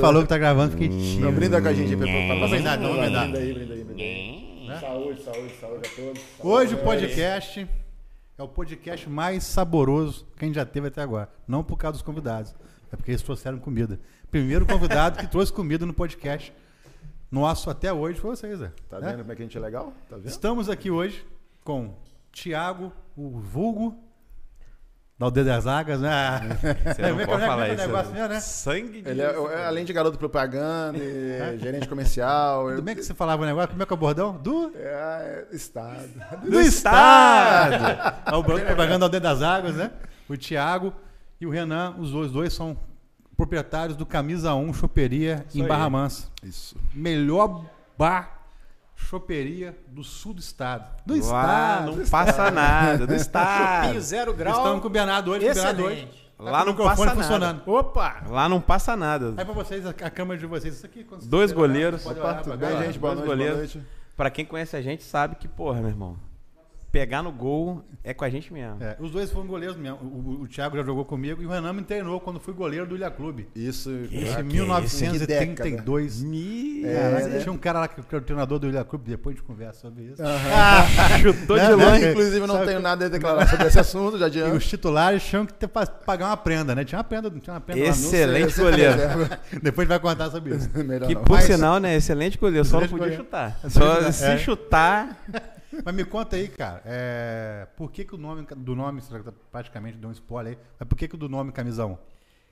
Falou que tá gravando, fiquei tímido. Não, brinda com a gente aí, pra, pra, brindar, vamos brindar. Brinda aí, brinda aí, brinda aí. Saúde, saúde, saúde a todos. Hoje o podcast é o podcast mais saboroso que a gente já teve até agora. Não por causa dos convidados, é porque eles trouxeram comida. Primeiro convidado que trouxe comida no podcast nosso até hoje foi vocês, Zé. Tá Né? vendo como é que a gente é legal? Tá vendo? Estamos aqui hoje com Tiago, o vulgo da Aldeia das Águas, né? Você não Como é que pode é o falar isso. negócio mesmo, né? Sangue de Ele é, é, além de garoto propaganda, e gerente comercial. Tudo bem que você falava o negócio? Como é que é o bordão? Do, É, é, estado. do Estado! É o banco propaganda da Aldeia das Águas, né? O Tiago e o Renan, os dois, dois são proprietários do Camisa 1 Choperia em aí. Barra Mansa. Isso. Melhor bar choperia do sul do estado. Do estado. não passa nada, do estado. Chupinho zero grau. Estamos com o Bernardo hoje, o Bernardo hoje. Excelente. Tá Lá não passa funcionando. nada. Opa! Lá não passa nada. Aí pra vocês, a, a câmera de vocês, isso aqui. Dois goleiros. pode Opa, olhar tudo bem, gente? Boa Dois noite, boa goleiros. noite. Pra quem conhece a gente sabe que, porra, meu irmão, pegar no gol é com a gente mesmo. É, os dois foram goleiros mesmo. O, o, o Thiago já jogou comigo e o Renan me treinou quando fui goleiro do Ilha Clube. Isso. Em ah, 1932. Me... Caraca, né? Tinha um cara lá que, era o treinador do Ilha Clube, depois a gente conversa sobre isso. Chutou de Né, longe. né? Inclusive, não Sabe tenho que- nada a declarar sobre esse assunto, já E adianto. os titulares tinham que ter, pa- pagar uma prenda, né? Tinha uma prenda, tinha uma prenda Excelente goleiro. Depois vai contar sobre isso. Melhor Que não. por Mas- sinal, né? Excelente goleiro, só não podia goleiro. chutar. Só se. É. chutar. Mas me conta aí, cara, é, por que, que o nome do nome, tá praticamente deu um spoiler aí, mas por que, que o do nome Camisa 1?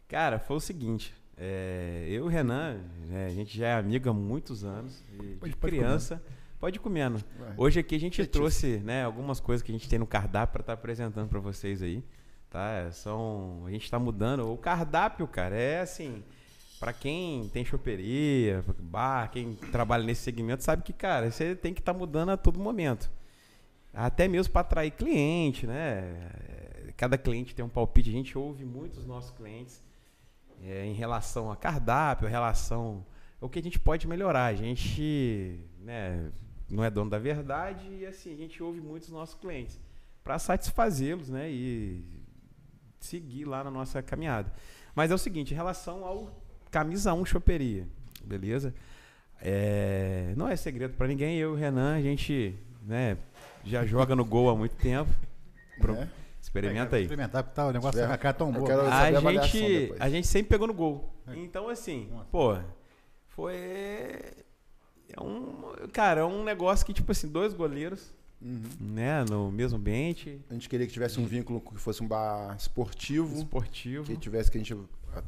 Cara, foi o seguinte. é, eu e o Renan, né, a gente já é amigo há muitos anos. e Pode- de pode criança. Pode ir comendo. Vai. Hoje aqui a gente trouxe né, algumas coisas que a gente tem no cardápio para estar apresentando para vocês aí. Tá? São, a gente está mudando. O cardápio, cara, é assim. Para quem tem choperia, bar, quem trabalha nesse segmento, sabe que, cara, você tem que estar mudando a todo momento. Até mesmo para atrair cliente, né? Cada cliente tem um palpite. A gente ouve muito os nossos clientes é, em relação a cardápio, relação o que a gente pode melhorar. A gente né, não é dono da verdade e assim a gente ouve muito os nossos clientes para satisfazê-los, né, e seguir lá na nossa caminhada. Mas é o seguinte, em relação ao camisa 1 choperia, beleza? É, não é segredo para ninguém. Eu e o Renan a gente né, já joga no gol há muito tempo. Pro- É. Experimenta aí. Experimentar, porque tá, o negócio É. da cara tão boa. quero- A a gente, a gente sempre pegou no gol. É. Então, assim, Nossa. pô, foi. É um. Cara, é um negócio que, tipo assim, dois goleiros, Uhum. né, no mesmo ambiente, A gente queria que tivesse um vínculo que fosse um bar esportivo, esportivo. que tivesse que a gente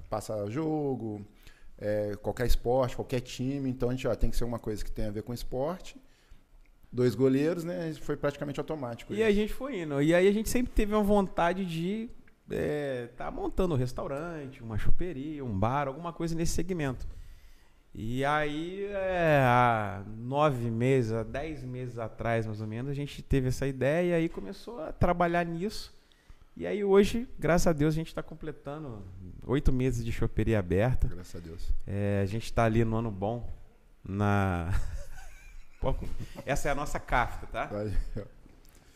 passa jogo, é, qualquer esporte, qualquer time. Então a gente ó, tem que ser uma coisa que tem a ver com esporte. Dois goleiros, né? Foi praticamente automático. E a gente foi indo. E aí a gente sempre teve uma vontade de estar montando um restaurante, uma choperia, um bar, alguma coisa nesse segmento. E aí, é, há nove meses, há dez meses atrás, mais ou menos, a gente teve essa ideia e aí começou a trabalhar nisso. E aí hoje, graças a Deus, a gente está completando oito meses de choperia aberta. Graças a Deus. É, a gente está ali no ano bom, na... Essa é a nossa cafta, tá?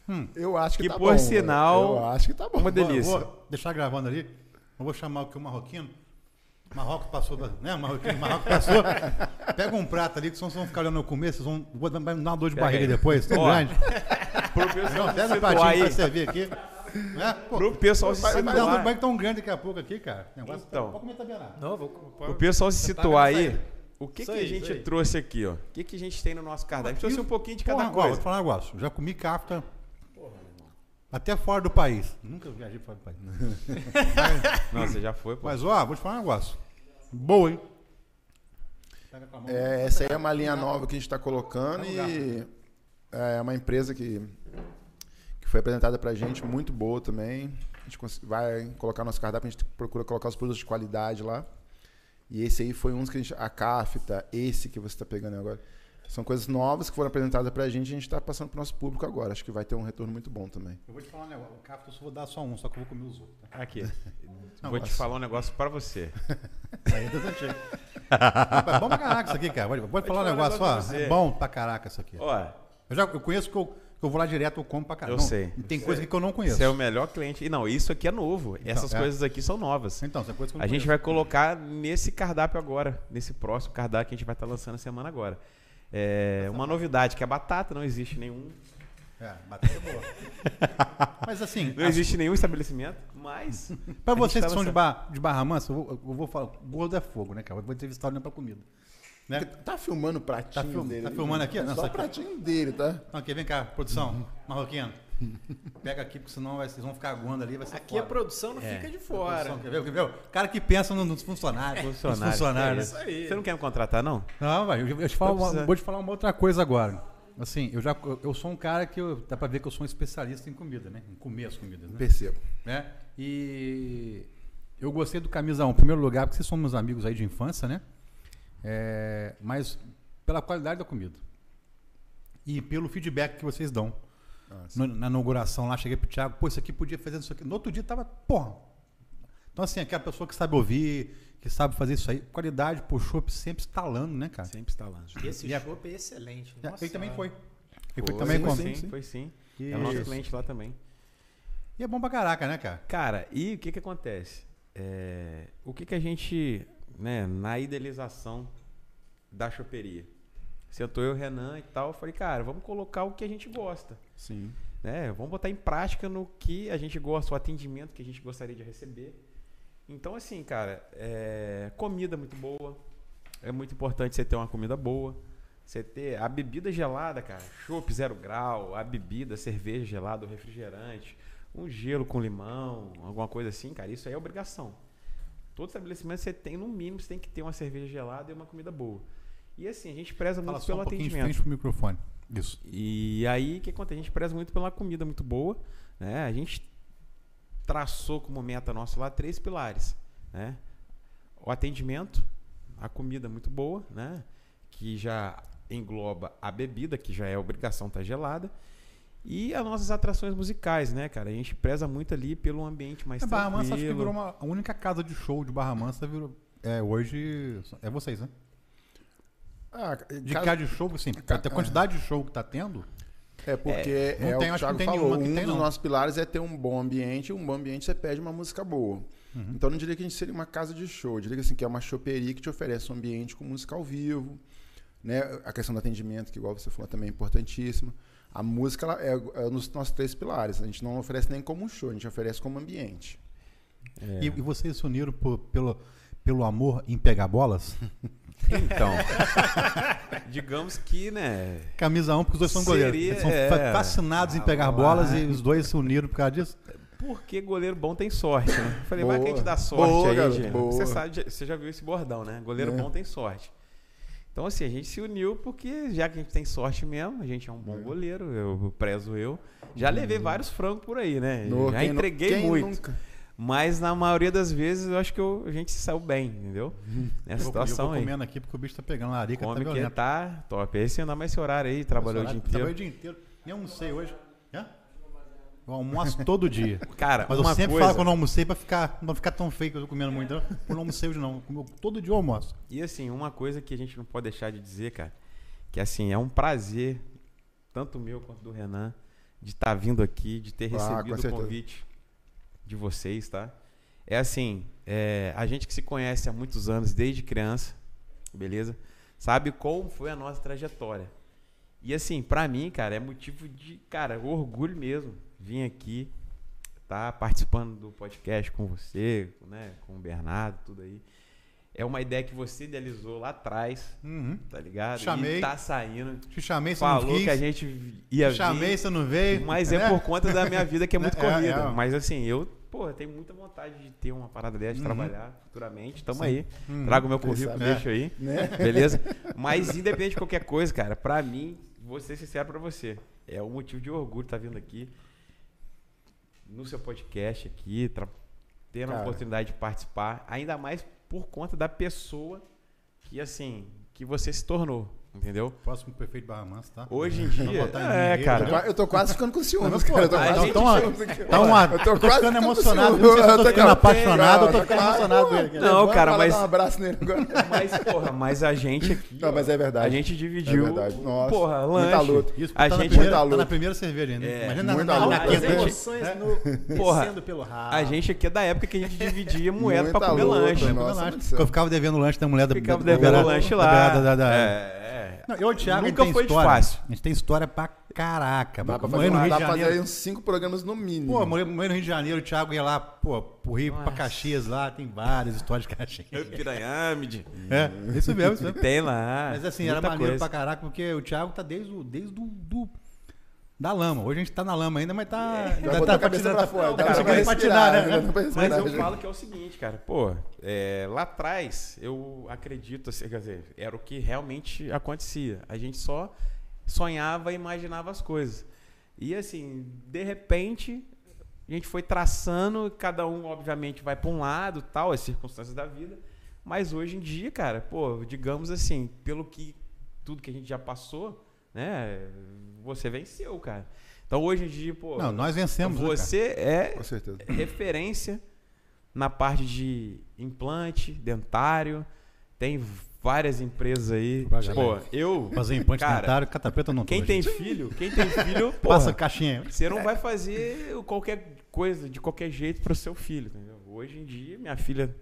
Hum. Eu acho que, Que tá por bom. sinal, Eu acho que tá bom. uma delícia. Vou deixar gravando ali. Eu vou chamar aqui o marroquino. Marrocos passou, da- né? Marroquino, Marrocos passou. Pega um prato ali, que senão vocês vão ficar olhando no começo, vocês vão vai me dar uma dor de Pega barriga aí. depois, tão grande. Não, pega um pratinho aí. pra servir aqui. Né? Pô, Pro pessoal se vai me dar situar. barriga tão grande daqui a pouco aqui, cara. Negócio, Então. Pode comer também, não. Vou. O pessoal se tá situar aí. O que, Isso que aí, a gente trouxe aqui, ó? O que, que a gente tem no nosso cardápio? A gente trouxe um pouquinho de Porra, cada ó, vou coisa. te falar um negócio. Já comi kafta até fora do país. Nunca viajei fora do país. Não, você já foi, pô. Mas, ó, vou te falar um negócio. Boa, hein? Mão. É, essa aí é uma linha nova que a gente está colocando Tá e é uma empresa que, que foi apresentada para a gente, muito boa também. A gente vai colocar no nosso cardápio, a gente procura colocar os produtos de qualidade lá. E esse aí foi um que a gente. A Cafta, esse que você está pegando agora. São coisas novas que foram apresentadas para a gente e a gente está passando para o nosso público agora. Acho que vai ter um retorno muito bom também. Eu vou te falar um negócio. O kafta eu só vou dar só um, só que eu vou comer os outros. Tá? Aqui. Não, Vou te falar um negócio pra você. Aí é antigas. Rapaz, é bom pra caraca isso aqui, cara. Pode, pode falar um falar um negócio, negócio ó. pra. É bom pra caraca isso aqui. Ó, Eu já eu conheço que eu, eu vou lá direto, eu como pra caramba. Eu Não, sei. Tem coisa que eu não conheço. Você é o melhor cliente. E não, isso aqui é novo. Essas é. coisas aqui são novas. Então, essa coisa que eu não A gente conheço. vai colocar nesse cardápio agora, nesse próximo cardápio que a gente vai estar lançando a semana agora. É uma novidade que a batata não existe nenhum, É, batata é boa. Mas assim, não existe nenhum estabelecimento, mas pra a gente vocês tá que são de. Bar, de Barra Mansa, eu vou, eu vou falar, gordo é fogo, né, cara? Eu vou entrevistar o pra comida. Né? Tá filmando o pratinho Tá dele. tá filmando aqui? Não, Só o aqui. pratinho dele, tá? Não, aqui, vem cá, produção, marroquino. Pega aqui, porque senão vai- vocês vão ficar aguando ali, vai ser Aqui a produção não fica de fora. Produção, quer ver? Quer ver? O cara que pensa no- nos funcionários. Nos Funcionário. funcionários. É isso aí. Você não quer me contratar, não? Não, vai, eu, eu te falo uma- vou te falar uma outra coisa agora. Assim, eu já eu, sou um cara que eu- dá pra ver que eu sou um especialista em comida, né? Em comer as comidas, né? Percebo. né? E eu gostei do Camisa 1, em primeiro lugar, porque vocês são meus amigos aí de infância, né? É, mas pela qualidade da comida. E pelo feedback que vocês dão. Nossa. No- na inauguração lá, cheguei pro Thiago, pô, isso aqui podia fazer isso aqui. No outro dia tava, porra. Então, assim, aquela pessoa que sabe ouvir, que sabe fazer isso aí, qualidade, pô, chopp sempre estalando, né, cara? Sempre lá. Esse E chopp é excelente. É, Nossa ele também foi. Ele foi Foi, também sim, com. Sim. sim, foi sim. E, É o nosso cliente lá também. e é bom pra caraca, né, cara? Cara, e o que que acontece? É, o que que a gente, né, na idealização da choperia, sentou eu, Renan e tal, eu falei, cara, vamos colocar o que a gente gosta, Sim. né? Vamos botar em prática no que a gente gosta, o atendimento que a gente gostaria de receber. Então, assim, cara, é, comida muito boa, é muito importante você ter uma comida boa, você ter a bebida gelada, cara, chopp zero grau, a bebida, cerveja gelada, o refrigerante, um gelo com limão, alguma coisa assim, cara, isso aí é obrigação. Todo estabelecimento você tem, no mínimo, você tem que ter uma cerveja gelada e uma comida boa. E assim, a gente preza Fala muito pelo um atendimento. pro microfone. Isso. E aí, o que acontece? A gente preza muito pela comida muito boa, né? A gente traçou como meta nossa lá três pilares, né? O atendimento, a comida muito boa, né? Que já engloba a bebida, que já é obrigação estar gelada, e as nossas atrações musicais, né, cara? A gente preza muito ali pelo ambiente mais A Barra Mansa acho que tranquilo. virou uma, a única casa de show de Barra Mansa virou. É, hoje. É vocês, né? Ah, De casa- de show, assim, Ca- a quantidade de show que tá tendo. É porque não é, tem, o acho que Thiago falou. Um tem, dos não. nossos pilares é ter um bom ambiente. E um bom ambiente você pede uma música boa. Uhum. Então eu não diria que a gente seria uma casa de show. Eu diria assim, que é uma choperia que te oferece um ambiente com música ao vivo. Né? A questão do atendimento, que igual você falou também é importantíssima. A música ela é, é um dos nossos três pilares. A gente não oferece nem como um show, a gente oferece como ambiente. É. E, e vocês se uniram por- pelo, pelo amor em pegar bolas? Então, digamos que, né? Camisa 1, porque os dois são Seria, goleiros. Eles são é. fa- fascinados em pegar Ah, bolas lá. e os dois se uniram por causa disso. Porque goleiro bom tem sorte, né? Falei, vai que a gente Boa. dá sorte Boa, aí, gente. boa. Você sabe, você já viu esse bordão, né? Goleiro É. bom tem sorte. Então, assim, a gente se uniu porque, já que a gente tem sorte mesmo, a gente é um bom goleiro, eu prezo eu. Já levei vários frangos por aí, né? No- já entreguei quem muito. nunca? Mas na maioria das vezes eu acho que eu- a gente se saiu bem, entendeu? Nessa Eu vou, eu situação vou aí. comendo aqui porque o bicho tá pegando a larica, tá Come que violento. tá top. Esse ainda mais esse horário aí, trabalhou o dia inteiro. Trabalhei o dia inteiro. Nem almocei hoje. Eu almoço todo dia. Cara, Mas eu sempre coisa... falo que eu não almocei pra ficar, não ficar tão feio que eu tô comendo muito. Então, eu não almocei hoje não. Eu- Todo dia eu almoço. E assim, uma coisa que a gente não pode deixar de dizer, cara, que assim, é um prazer, tanto meu quanto do Renan, de estar vindo aqui, de ter Ah, recebido o convite de vocês, tá? É assim, é, a gente que se conhece há muitos anos, desde criança, beleza? Sabe como foi a nossa trajetória. E assim, pra mim, cara, é motivo de, cara, orgulho mesmo vir aqui, tá participando do podcast com você, né, com o Bernardo, tudo aí. É uma ideia que você idealizou lá atrás, Uhum. tá ligado? Chamei. E tá saindo. Te chamei, você não Falou quis. que a gente ia Te chamei, vir, você não veio. mas né? é por conta da minha vida que é muito É, corrida. é. Mas assim, eu, pô, eu tenho muita vontade de ter uma parada dessa, de Uhum. trabalhar futuramente. Tamo Sim. aí. Uhum. Trago meu currículo, sabe? deixo aí. Né? Beleza? Mas independente de qualquer coisa, cara, pra mim, vou ser sincero pra você. É um motivo de orgulho estar vindo aqui no seu podcast aqui, tendo a Cara. oportunidade de participar, ainda mais por conta da pessoa que assim, que você se tornou, Entendeu? Próximo prefeito de Barra Mansa, tá? Hoje em dia. É, cara. Eu tô- Eu tô quase ficando com ciúmes, cara. Eu tô quase ficando. Tá uma, Eu tô eu tô quase ficando emocionado. eu tô ficando apaixonado eu tô ficando quase- emocionado. ele. Não, cara, mas- Dá um abraço nele agora. Mas, porra, mas a gente aqui. Não, mas é verdade. A gente dividiu. É verdade. Nossa, porra, muita lanche. luta. Isso, A tá, gente- primeira, Muita tá na luta. primeira cerveja ainda. É, Imagina na, muita na, na, luta. As emoções no, Porra, pelo rabo. A gente aqui é da época que a gente dividia moeda Muita pra comer lanche. né? Eu ficava devendo lanche da mulher da Ficava devendo lanche lá. da- da- da- É, é. Não, eu o Thiago, a gente Nunca tem foi história. fácil. A gente tem história pra caraca. Dá pra fazer, no Rio dá de pra fazer Janeiro. aí uns cinco programas no mínimo. Pô, morei, morei no Rio de Janeiro, o Thiago ia lá, pô, pro Rio, pra Nossa. Caxias lá, tem várias histórias de Caxias. Piranhâmide. É, isso mesmo, isso mesmo. Tem lá. Mas assim, era maneiro coisa. pra caraca, porque o Thiago tá desde o. Desde o do, da lama. Hoje a gente tá na lama ainda, mas tá. Já ainda tá a cabeça pra fora. Pra conseguindo patinar, né? Mas eu falo que é o seguinte, cara, pô, é, lá atrás eu acredito, assim, quer dizer, era o que realmente acontecia. A gente só sonhava e imaginava as coisas. E assim, de repente, a gente foi traçando, cada um, obviamente, vai para um lado, tal, as circunstâncias da vida. Mas hoje em dia, cara, pô, digamos assim, pelo que tudo que a gente já passou, né, você venceu, cara. Então hoje em dia, pô, Não, nós vencemos. né, cara? você é Com certeza. referência na parte de implante, dentário. Tem várias empresas aí. Vai, Pô, eu. Fazer implante Cara, dentário, catapeta não Quem tem gente. filho, quem tem filho, Passa caixinha. você não vai fazer qualquer coisa de qualquer jeito pro seu filho, entendeu? Hoje em dia, minha filha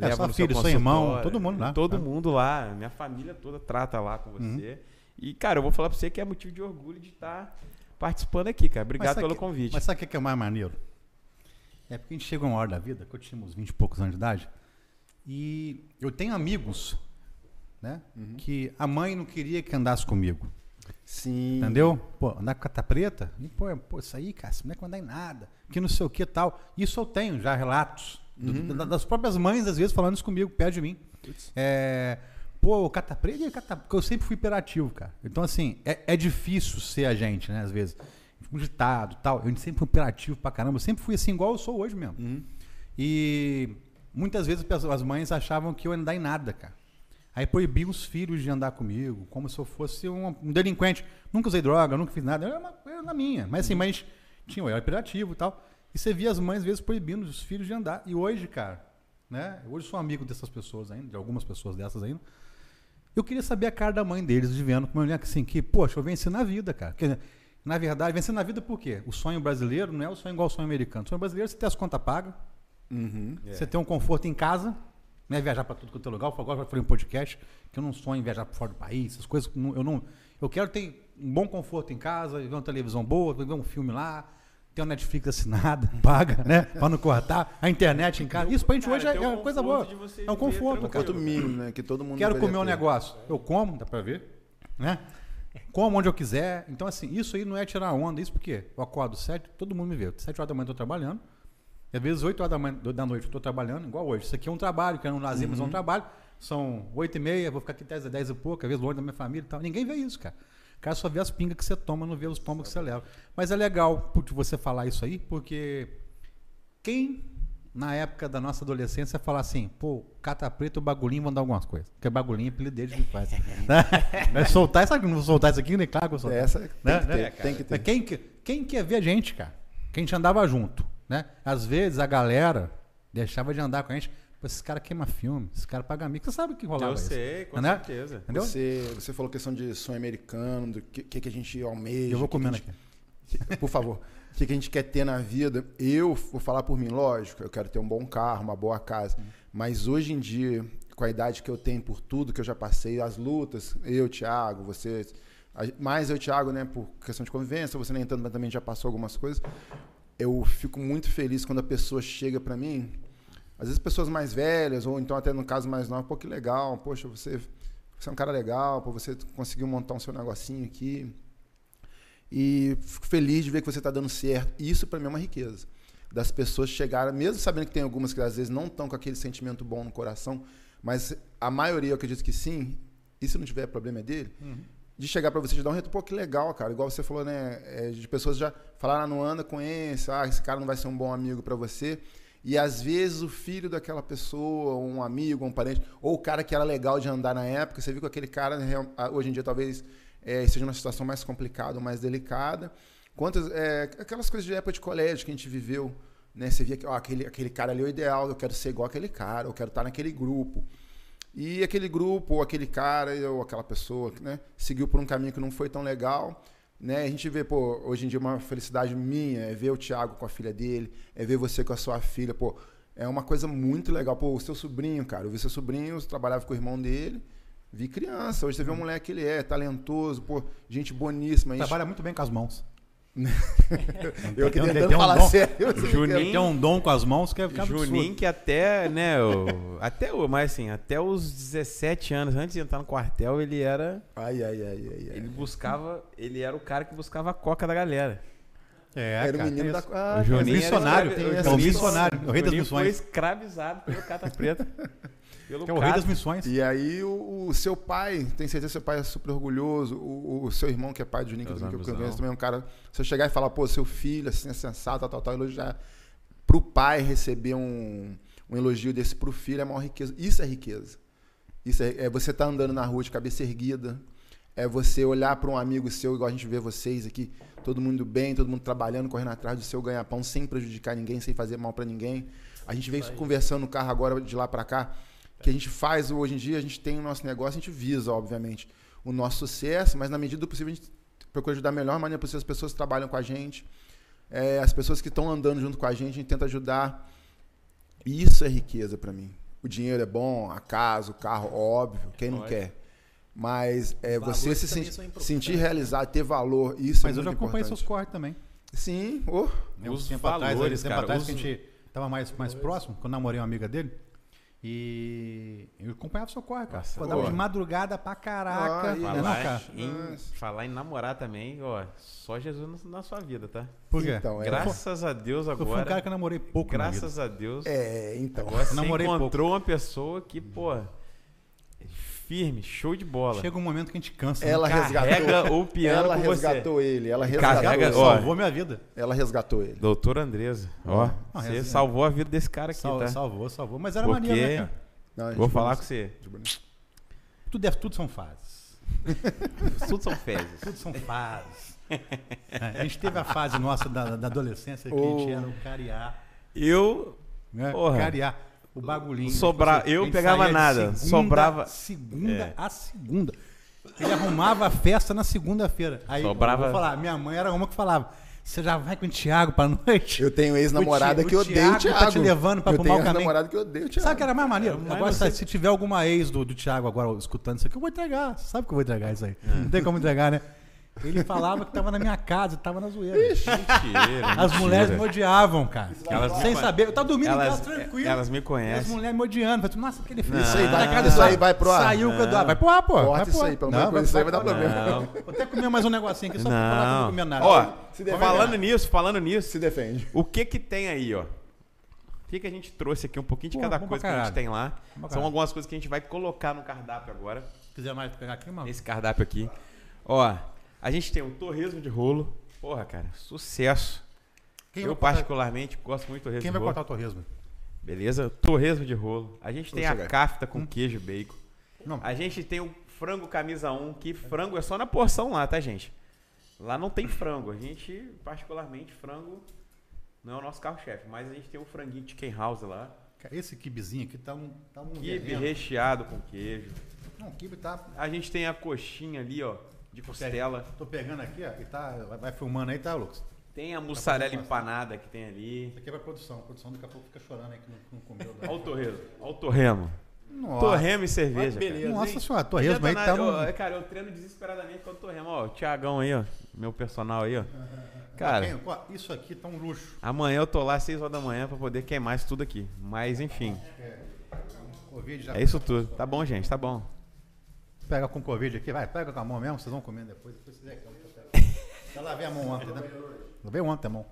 É, leva no seu filha, seu irmão, todo mundo lá. Todo tá? mundo lá, minha família toda trata lá com Uhum. você. E, cara, eu vou falar pra você que é motivo de orgulho de estar participando aqui, cara. Obrigado pelo que- convite. Mas sabe o que que é o mais maneiro? É porque a gente chega uma hora da vida, que eu tinha uns 20 e poucos anos de idade, e eu tenho amigos, né? Uhum. Que a mãe não queria que andasse comigo. Sim. Entendeu? Pô, andar com cata preta, e, pô, pô, isso aí, cara, esse moleque vai andar em nada, que não sei o que tal. Isso eu tenho já relatos do- da- das próprias mães, às vezes, falando isso comigo, perto de mim. É, pô, cata preta, e cata, porque eu sempre fui hiperativo, cara. Então, assim, é, é difícil ser a gente, né, às vezes. Um ditado tal. Eu sempre fui hiperativo pra caramba, eu sempre fui assim, igual eu sou hoje mesmo. Uhum. E muitas vezes as mães achavam que eu ia andar em nada, cara. Aí proibiam os filhos de andar comigo, como se eu fosse um, um delinquente. Nunca usei droga, nunca fiz nada. Era, uma, era na minha. Mas assim, mas tinha, eu era hiperativo e tal. E você via as mães, às vezes, proibindo os filhos de andar. E hoje, cara, né? Hoje sou amigo dessas pessoas ainda, de algumas pessoas dessas ainda. Eu queria saber a cara da mãe deles, de vendo como assim, que, poxa, eu venci na vida, cara. Quer dizer, na verdade, venci na vida por quê? O sonho brasileiro não é o sonho igual ao sonho americano. O sonho brasileiro é você ter as contas pagas, Uhum. É. você ter um conforto em casa, né? Viajar para tudo quanto é lugar. Agora eu falei um podcast que eu não sonho em viajar para fora do país, essas coisas. Eu não. Eu quero ter um bom conforto em casa, ver uma televisão boa, ver um filme lá, ter uma Netflix assinada, paga, né? Para não cortar, a internet em casa. Isso pra gente Cara, hoje é, é uma coisa boa. conforto É um conforto, cara. Quanto mínimo, né? Que todo mundo Quero comer um negócio. Eu como, dá pra ver, né? Como onde eu quiser. Então, assim, isso aí não é tirar onda. Isso porque eu acordo sete, todo mundo me vê. Sete horas da manhã eu tô trabalhando. E às vezes, 8 horas da, manhã, da noite eu tô trabalhando, igual hoje. Isso aqui é um trabalho, que é um lazer, mas é um trabalho. São 8 e meia, vou ficar aqui 10 a 10 e pouco, às vezes longe da minha família e tal. Ninguém vê isso, cara. O cara só vê as pingas que você toma, não vê os tombos que você leva. Mas é legal você falar isso aí, porque quem na época da nossa adolescência falar assim, pô, cata preta, o bagulhinho vão dar algumas coisas. Porque bagulhinho é apelido deles que faz. Vai soltar isso aqui, não vou soltar isso aqui, nem claro que eu soltar. Essa tem Né? que ter, Né? tem que ter. Quem, que- quem quer ver a gente, cara? Que a gente andava junto, né? Às vezes a galera deixava de andar com a gente. Pô, esses caras queimam filme, esses caras pagam mico. Você sabe que rolava Eu isso. sei, com né? certeza. Entendeu? Você, você falou questão de sonho americano, do que, que, que a gente almeja. Eu vou que que a comendo gente- aqui. Por favor. O que, que a gente quer ter na vida? Eu vou falar por mim, lógico, eu quero ter um bom carro, uma boa casa. Mas hoje em dia, com a idade que eu tenho, por tudo que eu já passei, as lutas, eu, Thiago, você. Mais eu, Thiago, né, por questão de convivência, você nem tanto, mas também já passou algumas coisas. Eu fico muito feliz quando a pessoa chega pra mim, às vezes pessoas mais velhas, ou então até no caso mais novo, pô, que legal, poxa, você, você é um cara legal, pô, você conseguiu montar um seu negocinho aqui. E fico feliz de ver que você está dando certo. Isso para mim é uma riqueza. Das pessoas chegarem, mesmo sabendo que tem algumas que às vezes não estão com aquele sentimento bom no coração, mas a maioria eu acredito que sim, e se não tiver problema é dele, de chegar para você e te dar um retorno, pô, que legal, cara. Igual você falou, né? é, de pessoas já falaram, ah, não anda com esse, ah, esse cara não vai ser um bom amigo para você. E às vezes o filho daquela pessoa, um amigo, um parente, ou o cara que era legal de andar na época, você viu que aquele cara, ah, hoje em dia, talvez é, esteja numa situação mais complicada, mais delicada. Quantas, é, aquelas coisas de época de colégio que a gente viveu, né? Você via que ó, aquele, aquele cara ali é o ideal, eu quero ser igual aquele cara, eu quero estar naquele grupo. E aquele grupo, ou aquele cara, ou aquela pessoa, né, seguiu por um caminho que não foi tão legal. Né? A gente vê, pô, hoje em dia uma felicidade minha é ver o Thiago com a filha dele, é ver você com a sua filha, pô, é uma coisa muito legal. Pô, o seu sobrinho, cara, eu vi seu sobrinho, eu trabalhava com o irmão dele, vi criança, hoje você vê o moleque que ele é, talentoso, pô, gente boníssima. a gente- Trabalha muito bem com as mãos. eu aqui um- tentando um falar dom. sério. você Juninho- tem um dom com as mãos que é é. Juninho que até, né, o, até o, mas assim, até os 17 anos, antes de entrar no quartel, ele era, Ai, ai, ai, ai, ai. ele buscava, ele era o cara que buscava a coca da galera. É, Era o cara, menino tem da. Ah, o Juninho missionário, era, tem o missionário, o rei das missões. foi escravizado pelo Cata Preta. Pelo Que é o rei das missões. E aí o, o seu pai, tem certeza que seu pai é super orgulhoso, o, o seu irmão, que é pai do Juninho, que eu que eu ambizão. conheço também, é um cara. Se eu chegar e falar, pô, seu filho, assim, é sensato, tal, tal, tal, elogiar. Pro pai receber um, um elogio desse pro filho é a maior riqueza. Isso é riqueza. Isso é, é você tá andando na rua de cabeça erguida. É você olhar para um amigo seu, igual a gente vê vocês aqui, todo mundo bem, todo mundo trabalhando, correndo atrás do seu ganha-pão, sem prejudicar ninguém, sem fazer mal para ninguém. A gente vem conversando no carro agora, de lá para cá, que a gente faz hoje em dia, a gente tem o nosso negócio, a gente visa, obviamente, o nosso sucesso, mas na medida do possível a gente procura ajudar da melhor maneira possível as pessoas que trabalham com a gente, é, as pessoas que estão andando junto com a gente, a gente tenta ajudar. E isso é riqueza para mim. O dinheiro é bom, a casa, o carro, óbvio, quem não Lógico. quer. Mas é, você se sen- sentir realizado, ter valor, isso Mas é eu já muito acompanhei importante. seus corres também. Sim, oh, Né, Os um tempo atrás, um tempo cara, atrás os- que a gente tava mais, mais próximo, quando eu namorei uma amiga dele. E eu acompanhava seu corre, cara. Nossa, boa. de madrugada pra caraca. Ah, e- Não, Falar, cara. em, falar em namorar também, ó, só Jesus na, sua vida, tá? Por quê? Então, é. Graças a Deus eu fui um agora, cara que eu namorei pouco na vida. graças a Deus, É, então. agora você namorei encontrou uma pessoa que, pô, firme, show de bola. Chega um momento que a gente cansa. né? Ela Carrega resgatou. o piano ela com você. resgatou ele, ela resgatou Carrega- ele. ó, Salvou minha vida. Ela resgatou ele. Doutor Andresa, ó, Não, você resenha. salvou a vida desse cara aqui, Sal- tá? Salvou, salvou. Mas era Porque- maneiro, né, cara? Não, Vou falar com você. Tudo, é, tudo são fases. Tudo são fezes. Tudo são fases. É, a gente teve a fase nossa da, da adolescência que a gente Oh. era o cariá. Eu, Né? Porra. Cariá. O bagulhinho. Sobra- Tipo eu a gente pegava nada, Segunda, sobrava- Segunda É. a segunda. Ele arrumava a festa na segunda-feira. Aí, Sobrava- eu vou falar, minha mãe era uma que falava: Você já vai com o Thiago pra noite? Eu tenho ex-namorada O que o odeia o Thiago Thiago. tá te levando pra eu tenho mau caminho. ex-namorada que odeia o Thiago. Sabe o que era mais maneiro? Mas Agora, você- se tiver alguma ex do, do Thiago agora escutando isso aqui, eu vou entregar. Você sabe que eu vou entregar isso aí. Não tem como entregar, né? Ele falava que tava na minha casa, tava na zoeira. Mentira, As mentira. mulheres me odiavam, cara. Elas me Sem conhe- saber. Eu tava dormindo em Elas, casa tranquilo. elas me E as conhecem. mulheres me odiando. Falei, nossa, aquele filho. Isso aí vai- na casa isso aí vai pro ar. Saiu com o Não. Eduardo. Vai pro ar, pô. Corta vai isso pro ar. aí, pelo de Deus, isso aí vai dar problema. Não, Vou até comer mais um negocinho aqui só pra falar que eu não não. comi nada. Ó, Se defende. falando nisso, falando nisso, Se defende. o que que tem aí, ó? O que que a gente trouxe aqui, um pouquinho de Pô, cada coisa que a gente tem lá. São algumas coisas que a gente vai colocar no cardápio agora. Se quiser mais pegar aqui, mano. Esse cardápio aqui. Ó, a gente tem o torresmo de rolo. Porra, cara, sucesso. Quem Eu vai cortar- particularmente gosto muito do torresmo Quem de vai rolo. cortar o torresmo? Beleza? Torresmo de rolo. A gente tem a cafta com queijo e bacon. Não. A gente tem o frango camisa 1, que frango é só na porção lá, tá, gente? Lá não tem frango. A gente, particularmente, frango não é o nosso carro-chefe, mas a gente tem o franguinho chicken house lá. Cara, Esse kibizinho aqui tá um. Tá um veneno. recheado com queijo. Não, o kibe tá. A gente tem a coxinha ali, ó, de costela. Tô pegando aqui, ó. E tá. Vai, filmando aí, tá, Lucas? Tem a mussarela fazendo empanada que tem ali. Isso aqui é pra produção. A produção daqui a pouco fica chorando aí que não, não comeu. Olha o torresmo. Olha o torremo. Nossa. Torremo e cerveja. beleza. cara. Nossa hein? senhora, torresmo aí tá eu- Cara, eu treino desesperadamente com o torremo. Ó, o Tiagão aí, ó. Meu personal aí, ó. Cara, ó, Isso aqui tá um luxo. amanhã eu tô lá às 6 horas da manhã pra poder queimar isso tudo aqui. Mas enfim, Covid já. é isso tudo. Tá bom, gente, tá bom. Pega com Covid aqui, vai, pega com a mão mesmo, vocês vão comendo depois. depois vocês é, Já lavei a mão ontem, né? Lavei ontem a mão.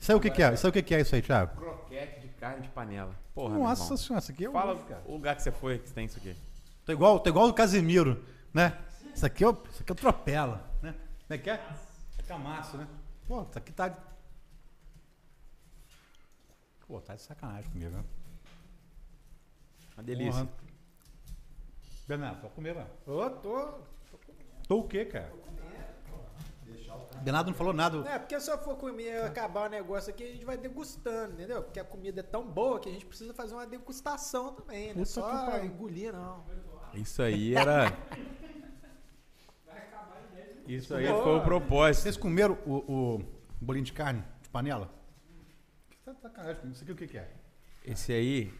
Isso aí o que, que é? Isso aí o que, que é isso aí, Thiago? Croquete de carne de panela. Porra, Nossa senhora, isso aqui é um Fala o lugar que você foi que tem isso aqui. Tô igual, tô igual o Casimiro, né? Isso aqui, eu, isso aqui atropela, né? Como é que é? É camaço, né? Pô, isso aqui tá. Pô, tá de sacanagem comigo, né? Uma delícia. Porra. Bernardo, pode comer, velho. Ô, tô. Tô o quê, cara? Bernardo não falou nada. É, porque se eu for comer acabar o negócio aqui, a gente vai degustando, entendeu? Porque a comida é tão boa que a gente precisa fazer uma degustação também, né? Puta que Só engolir, não. Isso aí era. Isso aí Boa. foi o propósito. Vocês comeram o, o bolinho de carne de panela? Que tá sacanagem comigo. Isso aqui o que, que é? Esse aí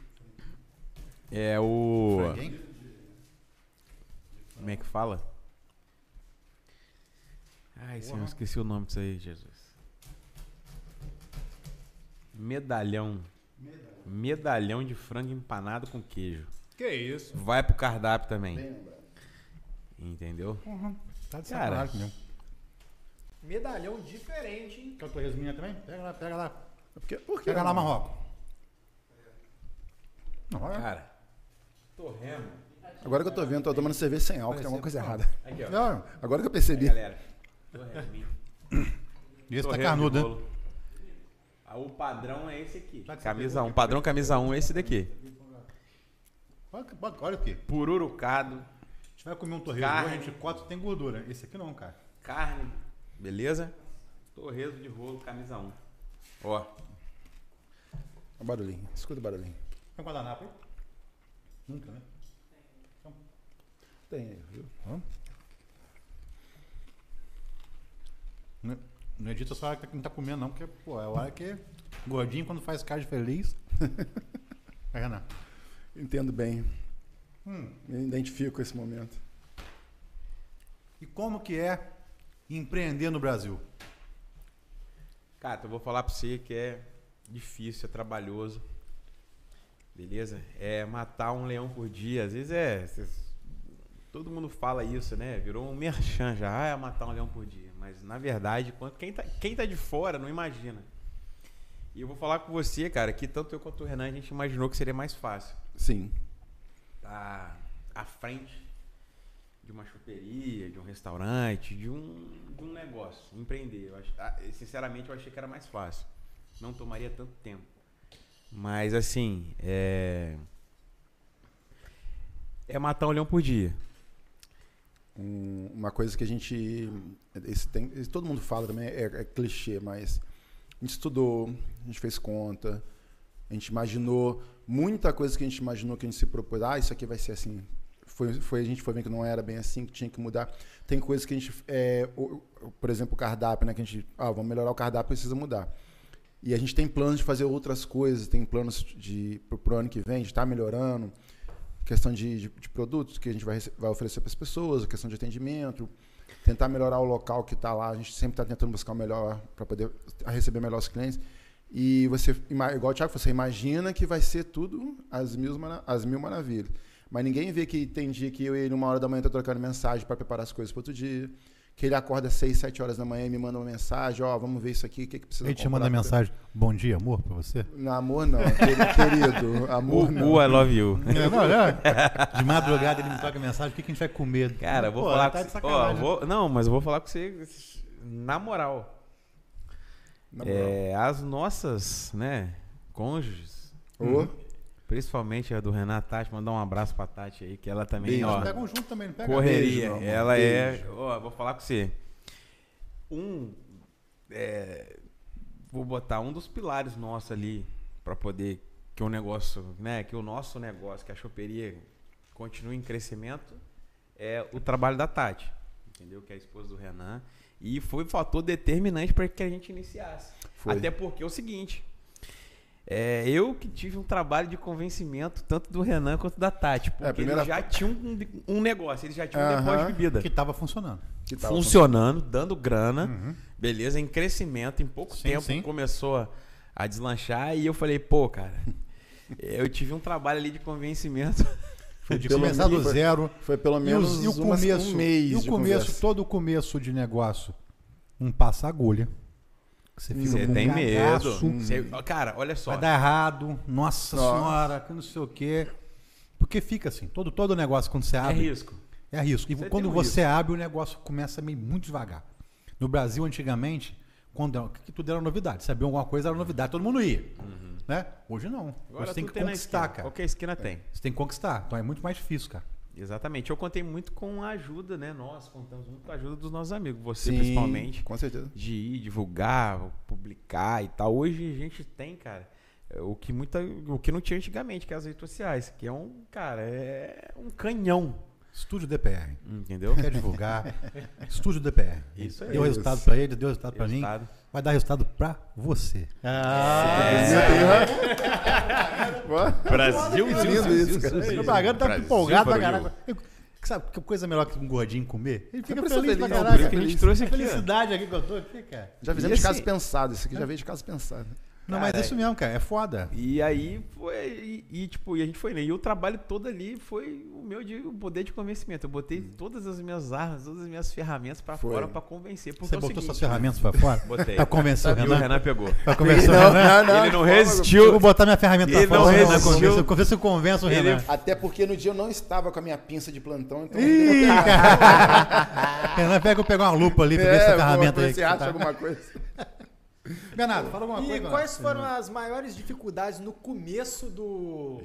é o. Franguinho? Como é que fala? Ai, senhor, esqueci o nome disso aí, Jesus. Medalhão. Medalhão de frango empanado com queijo. Que isso? Vai pro cardápio também. Entendeu? Tá de Cara. sacanagem comigo. Medalhão diferente, hein? Quer o torresminha também? Pega lá, pega lá. Porque, por que Pega lá, não? Marrocos. Não, olha. Cara, torremo. Agora que eu tô vendo, tô tomando cerveja sem álcool, tem alguma coisa errada. Aqui, ó. Não, Agora que eu Aí, percebi. galera. Torreminho. e esse tá Torresmo carnudo, né? bolo. Ah, O padrão é esse aqui. Camisa 1. Padrão camisa 1 é esse daqui. Olha, olha, olha aqui. Pururucado, A gente vai comer um torresmo Carne. hoje, a gente corta tem gordura. Esse aqui não, cara. carne, beleza? Torresmo de rolo, camisa 1. Ó, O barulhinho. Escuta o barulhinho. Tem um guardanapo aí? Nunca, né? Tem viu? Não, não edita só a hora que não tá comendo, não, porque, pô, é a hora que gordinho quando faz cara de feliz. Aí, Renan. Entendo bem. Hum, Me identifico com esse momento. e como que é empreender no Brasil? cara, eu vou falar pra você que é difícil, é trabalhoso. Beleza? É matar um leão por dia. Às vezes é. Todo mundo fala isso, né? Virou um merchan já. Ah, é matar um leão por dia. Mas na verdade, quem tá, quem tá de fora não imagina. E eu vou falar com você, cara, que tanto eu quanto o Renan a gente imaginou que seria mais fácil. Sim. tá à frente de uma choperia, de um restaurante, de um, de um negócio, empreender. Eu ah, sinceramente, eu achei que era mais fácil. Não tomaria tanto tempo. Mas assim, é. É matar um leão por dia. Um- uma coisa que a gente. Esse tem, esse todo mundo fala também, é, é clichê, mas a gente estudou, a gente fez conta, a gente imaginou muita coisa que a gente imaginou que a gente se propôs. Ah, isso aqui vai ser assim. Foi, foi, a gente foi vendo que não era bem assim, que tinha que mudar. Tem coisas que a gente. É, o- o- por exemplo, o cardápio, né? Que a gente. Ah, vamos melhorar o cardápio, precisa mudar. E a gente tem planos de fazer outras coisas, tem planos de pro ano que vem, de estar melhorando questão de, de, de produtos que a gente vai, vai oferecer para as pessoas, a questão de atendimento, tentar melhorar o local que está lá. A gente sempre está tentando buscar o melhor para poder receber melhor os clientes. E você, igual o Thiago, você imagina que vai ser tudo às mil, às mil maravilhas. Mas ninguém vê que tem dia que eu e ele, uma hora da manhã, tô trocando mensagem para preparar as coisas para outro dia. Que ele acorda às seis, sete horas da manhã e me manda uma mensagem, ó, vamos ver isso aqui, o que, que precisa Ele te comprar manda mensagem, bom dia, amor, pra você? Não, amor não, queri- querido, amor não. Gugu, I love you. É, não, é. De madrugada ele me toca mensagem, o que, que a gente vai comer? Cara, eu vou Pô, falar tá com você. Ó, vou- Não, mas eu vou falar com você na moral. Na moral. É, as nossas, né, cônjuges, Ô, principalmente a do Renato Tati, mandar um abraço pra Tati aí, que ela também, Beijo. ó, pegam junto também, não pega? correria. Beijo, ela beijo. é, ó, vou falar com você. Um, é, vou botar um dos pilares nossos ali pra poder que o negócio, né, que o nosso negócio, que a choperia continue em crescimento, é o trabalho da Tati, entendeu? Que é a esposa do Renan. E foi um fator determinante para que a gente iniciasse. Foi. Até porque é o seguinte. É, eu que tive um trabalho de convencimento tanto do Renan quanto da Tati. Porque É, primeira- eles já tinham um, um negócio, eles já tinham um Aham. depósito de bebida. Que tava funcionando. que tava funcionando, dando grana, Uhum. beleza, em crescimento, em pouco Sim, tempo sim. começou a, a deslanchar e eu falei, pô, cara, eu tive um trabalho ali de convencimento. Foi De pelo começar do menos- zero. Foi pelo E, menos os- e o uma- começo, um mês e o começo, conversa. todo o começo de negócio, um passa-agulha. Você fica Você tem cagaço, medo. Você- cara, olha só. Vai dar errado, nossa, Nossa. senhora, que não sei o quê. Porque fica assim, todo, todo negócio quando você É abre, risco. É risco. E Você quando tem um você abre, o negócio começa meio muito devagar. No Brasil, antigamente, quando era, que tudo era novidade. Sabia alguma coisa, era novidade, todo mundo ia. Né? Hoje não. Uhum. Agora Hoje tem que tem conquistar, esquina. cara. Qualquer esquina tem. Você tem que conquistar. Então é muito mais difícil, cara. Exatamente. Eu contei muito com a ajuda, né? Nós contamos muito com a ajuda dos nossos amigos. Você, Sim, principalmente. Com certeza. de ir divulgar, publicar e tal. Hoje a gente tem, cara, é, o que muita, o que não tinha antigamente, que é as redes sociais, que é um, cara, é um canhão, Estúdio DPR. entendeu? Quer divulgar? Estúdio DPR. Isso aí. Deu resultado pra ele, deu resultado pra mim. Resultado. Vai dar resultado pra você. Brasil, Que lindo isso, cara. O Propaganda tá Brasil, empolgado pra Brasil. caralho. Eu- Sabe que coisa melhor que um gordinho comer? Ele fica feliz pra caralho. que a gente trouxe aqui, felicidade aqui que eu tô aqui, cara. Já fizemos de assim- caso pensado. Isso aqui já veio de caso pensado. Não, mas é isso mesmo, cara. É foda. E aí foi. E, e, tipo, e a gente foi, né? E o trabalho todo ali foi o meu de, o poder de convencimento. Eu botei todas as minhas armas, todas as minhas ferramentas pra Foi. fora pra convencer. Porque Você é botou seguinte, suas ferramentas pra fora? Botei. Pra convencer o E o Renan? Renan pegou. Pra convencer o Renan? Ele não Eu resistiu. vou botar minha ferramenta pra Ele fora. não o Renan resistiu. convence- Eu se eu convenço o Ele- Renan. Até porque no dia eu não estava com a minha pinça de plantão, então. Ih, eu cara. Renan, pega eu pegar uma lupa ali pra ver essa é, ferramenta aí. se que acha tá. alguma coisa. Bernardo, fala alguma E coisa. quais foram as maiores dificuldades no começo do,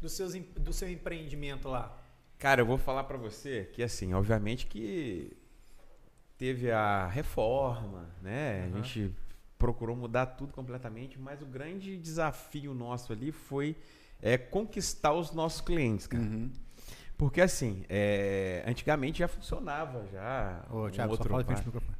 do, seus, do seu empreendimento lá? Cara, eu vou falar pra você que, assim, obviamente que teve a reforma, né? A gente procurou mudar tudo completamente, mas o grande desafio nosso ali foi é, conquistar os nossos clientes, cara. Uhum. Porque, assim, é, antigamente já funcionava, já. Ô, um Thiago, só outro fala frente bar. do microfone.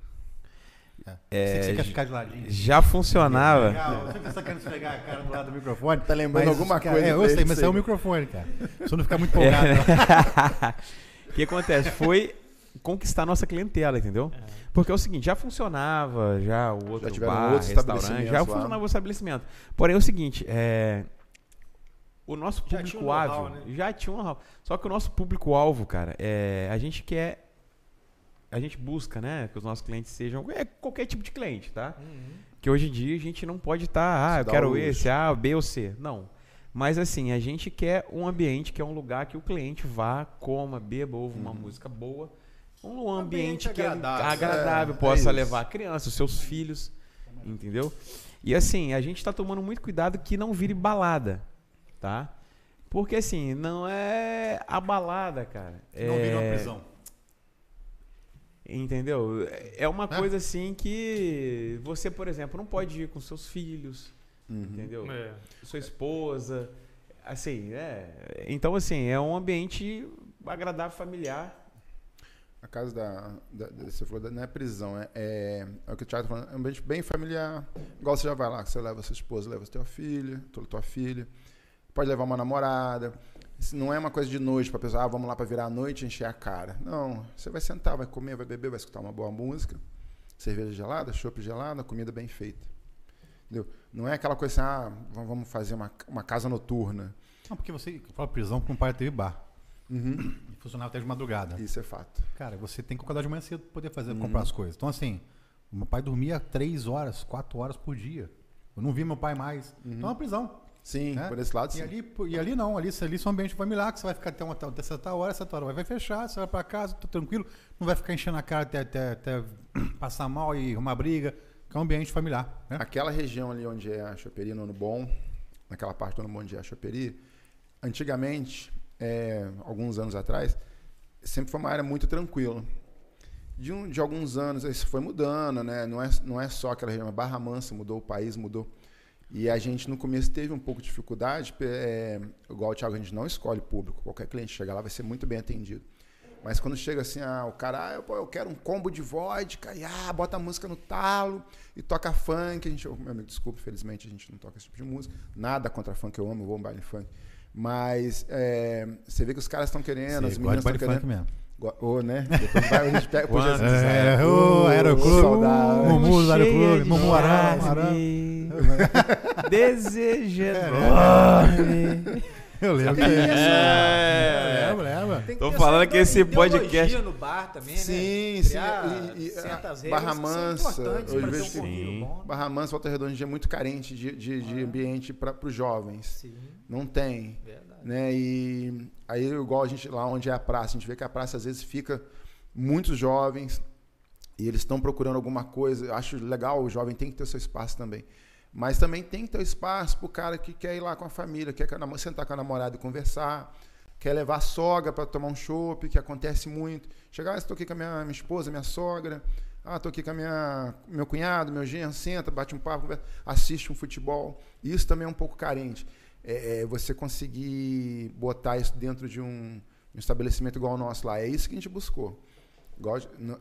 É, Sei que você quer ficar de ladinho. Já funcionava. Legal, você tá querendo esfregar a cara do lado do microfone. Tá lembrando alguma cara, coisa É, eu sei, mas sei. é o microfone, cara. Se eu não ficar muito empolgado. É. O que acontece? Foi conquistar nossa clientela, entendeu? Porque é o seguinte, já funcionava, já o outro tiveram bar, outros restaurante, já lá. funcionava o estabelecimento. Porém, é o seguinte, é, o nosso Já tinha um público-alvo know-how, né? já tinha um know-how. Só que o nosso público-alvo, cara, é, a gente quer, a gente busca, né, que os nossos clientes sejam é qualquer tipo de cliente, tá? Que hoje em dia a gente não pode estar, ah, Se eu quero esse, A, B ou C. Não. Mas assim, a gente quer um ambiente que é um lugar que o cliente vá, coma, beba, ouva uma música boa. Um ambiente, ambiente que é agradável. agradável, É, é possa isso. levar a criança, os seus filhos, entendeu? E assim, a gente tá tomando muito cuidado que não vire balada, tá? Porque assim, não é a balada, cara. Não vira uma É- prisão. Entendeu? É uma É. coisa assim que você, por exemplo, não pode ir com seus filhos, Uhum. entendeu? É. Sua esposa, assim, é. Então, assim, é um ambiente agradável, familiar. A casa da, da- da- Você falou, da- não é prisão, é, é, é o que o Thiago tá falando, é um ambiente bem familiar. Igual você já vai lá, você leva sua esposa, leva seu filho, tua, tua filha. Pode levar uma namorada. Não é uma coisa de noite pra pessoa, ah, vamos lá pra virar a noite e encher a cara. Não, você vai sentar, vai comer, vai beber, vai escutar uma boa música, cerveja gelada, chopp gelada, comida bem feita. Entendeu? Não é aquela coisa assim, ah, vamos fazer uma, uma casa noturna. Não, porque você fala prisão porque não para teve bar. Uhum. E funcionava até de madrugada. Isso é fato. Cara, você tem que acordar de manhã cedo pra poder fazer, Uhum. comprar as coisas. Então, assim, o meu pai dormia três horas, quatro horas por dia. Eu não vi meu pai mais. Então é uma prisão. Sim, né? por esse lado E sim. ali, e ali não, ali, ali é um ambiente familiar, que você vai ficar até uma até certa hora, certa hora vai fechar, você vai pra casa, tá tranquilo, não vai ficar enchendo a cara até, até, até passar mal e uma briga, que é um ambiente familiar. Né? Aquela região ali onde é a Choperi, no Ano Bom, naquela parte do Ano Bom onde é a Choperi, antigamente, é, alguns anos atrás, sempre foi uma área muito tranquila. De, um, de alguns anos isso foi mudando, né? Não é, não é só aquela região, Barra Mansa mudou, o país mudou. E a gente no começo teve um pouco de dificuldade, é, igual o Thiago, a gente não escolhe público. Qualquer cliente chega lá vai ser muito bem atendido. Mas quando chega assim, ah, o cara, ah, eu, eu quero um combo de vodka, e ah, bota a música no talo e toca funk. A gente, oh, meu amigo, desculpa, felizmente a gente não toca esse tipo de música. Nada contra funk, eu amo, eu vou um baile funk. Mas é, você vê que os caras estão querendo, as Você meninas estão querendo. funk mesmo. Ô, né? Depois vai, a gente pega, Quando- essas- É, Ô, o Aeroclube, saudade. o Mumu do Aeroclube, Mumu. Desejando. Eu lembro. É. Eu lembro, lembro. Tô falando que esse podcast- no bar também, né? Sim, Criar sim. E, e, certas a regras Barra Mansa, ter vejo que Sim. né? Barra Mansa, Volta Redonda hoje é muito carente de, de, de ambiente para os jovens. Sim, Não tem. verdade. né? E aí, igual a gente lá onde é a praça, a gente vê que a praça às vezes fica muitos jovens e eles estão procurando alguma coisa. Eu acho legal, o jovem tem que ter seu espaço também. Mas também tem que ter o espaço para o cara que quer ir lá com a família, quer sentar com a namorada e conversar, quer levar a sogra para tomar um chopp, que acontece muito. Chegar, ah, estou aqui com a minha, minha esposa, minha sogra, ah, estou aqui com a minha, meu cunhado, meu genro, senta, bate um papo, conversa, assiste um futebol. Isso também é um pouco carente. É, é você conseguir botar isso dentro de um, um estabelecimento igual ao nosso lá. É isso que a gente buscou.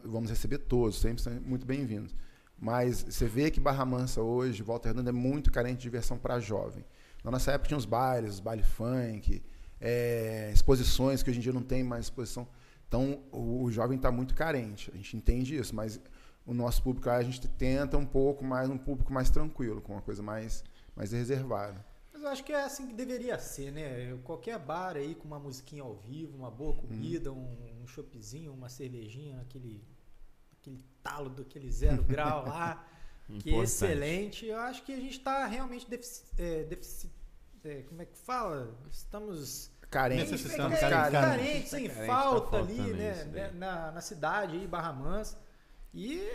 vamos receber todos, sempre são muito bem-vindos. Mas você vê que Barra Mansa hoje, Volta Redonda, é muito carente de diversão para jovem. Na nossa época tinha os bailes, os baile funk, é, exposições que hoje em dia não tem mais exposição. Então o, o jovem está muito carente. A gente entende isso, mas o nosso público a gente tenta um pouco mais, um público mais tranquilo, com uma coisa mais, mais reservada. Mas eu acho que é assim que deveria ser, né? Qualquer bar aí com uma musiquinha ao vivo, uma boa comida, hum. um, um choppzinho, uma cervejinha, aquele, aquele talo daquele zero grau lá, que é excelente. Eu acho que a gente está realmente defici, é, defici, é, como é que fala? Estamos carentes, necessitamos é, carentes, carentes, sem tá falta ali, né? Na, na cidade aí, Barra Mansa. E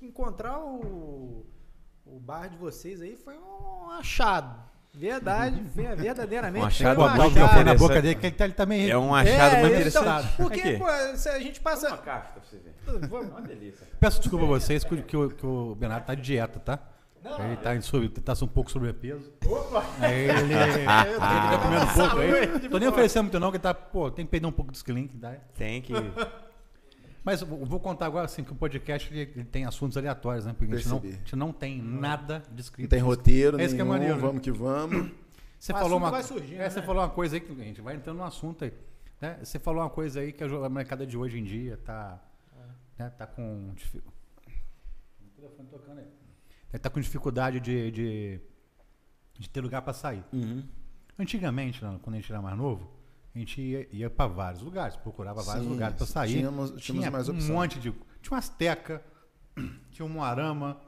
encontrar o, o bar de vocês aí foi um achado. Verdade, verdadeiramente. Um achado, um achado. na boca dele que ele, tá, ele também É um achado é, muito interessante. Então, porque pô, a gente passa. Uma caixa pra você ver. Vamos. Uma delícia. Peço desculpa a vocês que, que, o, que o Bernardo tá de dieta, tá? Não, ele tá, em sobre, tá um pouco sobrepeso. Opa! Aí ele, ele tá comendo um pouco aí. Tô nem oferecendo muito não, que tá, pô, tem que perder um pouco dos quilinhos. Tá? Tem que... Mas vou contar agora assim que o podcast ele, ele tem assuntos aleatórios, né? Porque a gente, não, a gente não tem nada descrito. Não tem roteiro, é nenhum, que é maneiro, vamos né? que vamos. Você falou uma, surgindo, é, né? você falou uma coisa aí que a gente vai entrando no assunto aí. Né? Você falou uma coisa aí que a mercado de hoje em dia tá, é. né, tá com tocando aí. Tá com dificuldade de, de, de ter lugar para sair. Uhum. Antigamente, quando a gente era mais novo, a gente ia, ia para vários lugares, procurava vários Sim, lugares para sair. Tínhamos, tínhamos tinha mais um monte de. Tinha uma Azteca, tinha um Moarama.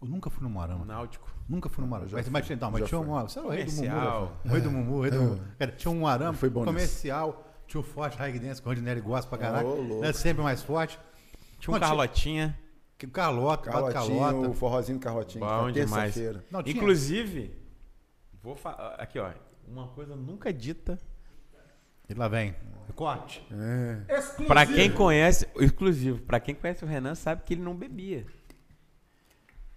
Eu nunca fui no Moarama. Náutico. Nunca fui no Moarama. Mas, mas, não, mas tinha um Moarama. Você era o rei do Mumu. O rei do Mumu. Rei do é. Tinha um Moarama foi bom comercial. Tinha o Forte High Dance, que o Rondinelli gosta pra caralho. Oh, é sempre mais forte. Tinha um Carlotinha. Que Carlota, Carlotinha, o forrozinho Carlotinha. Bom demais. Não, Inclusive, vou aqui ó, uma coisa nunca dita e lá vem. Recorte. É. Pra quem conhece, exclusivo, pra quem conhece o Renan, sabe que ele não bebia.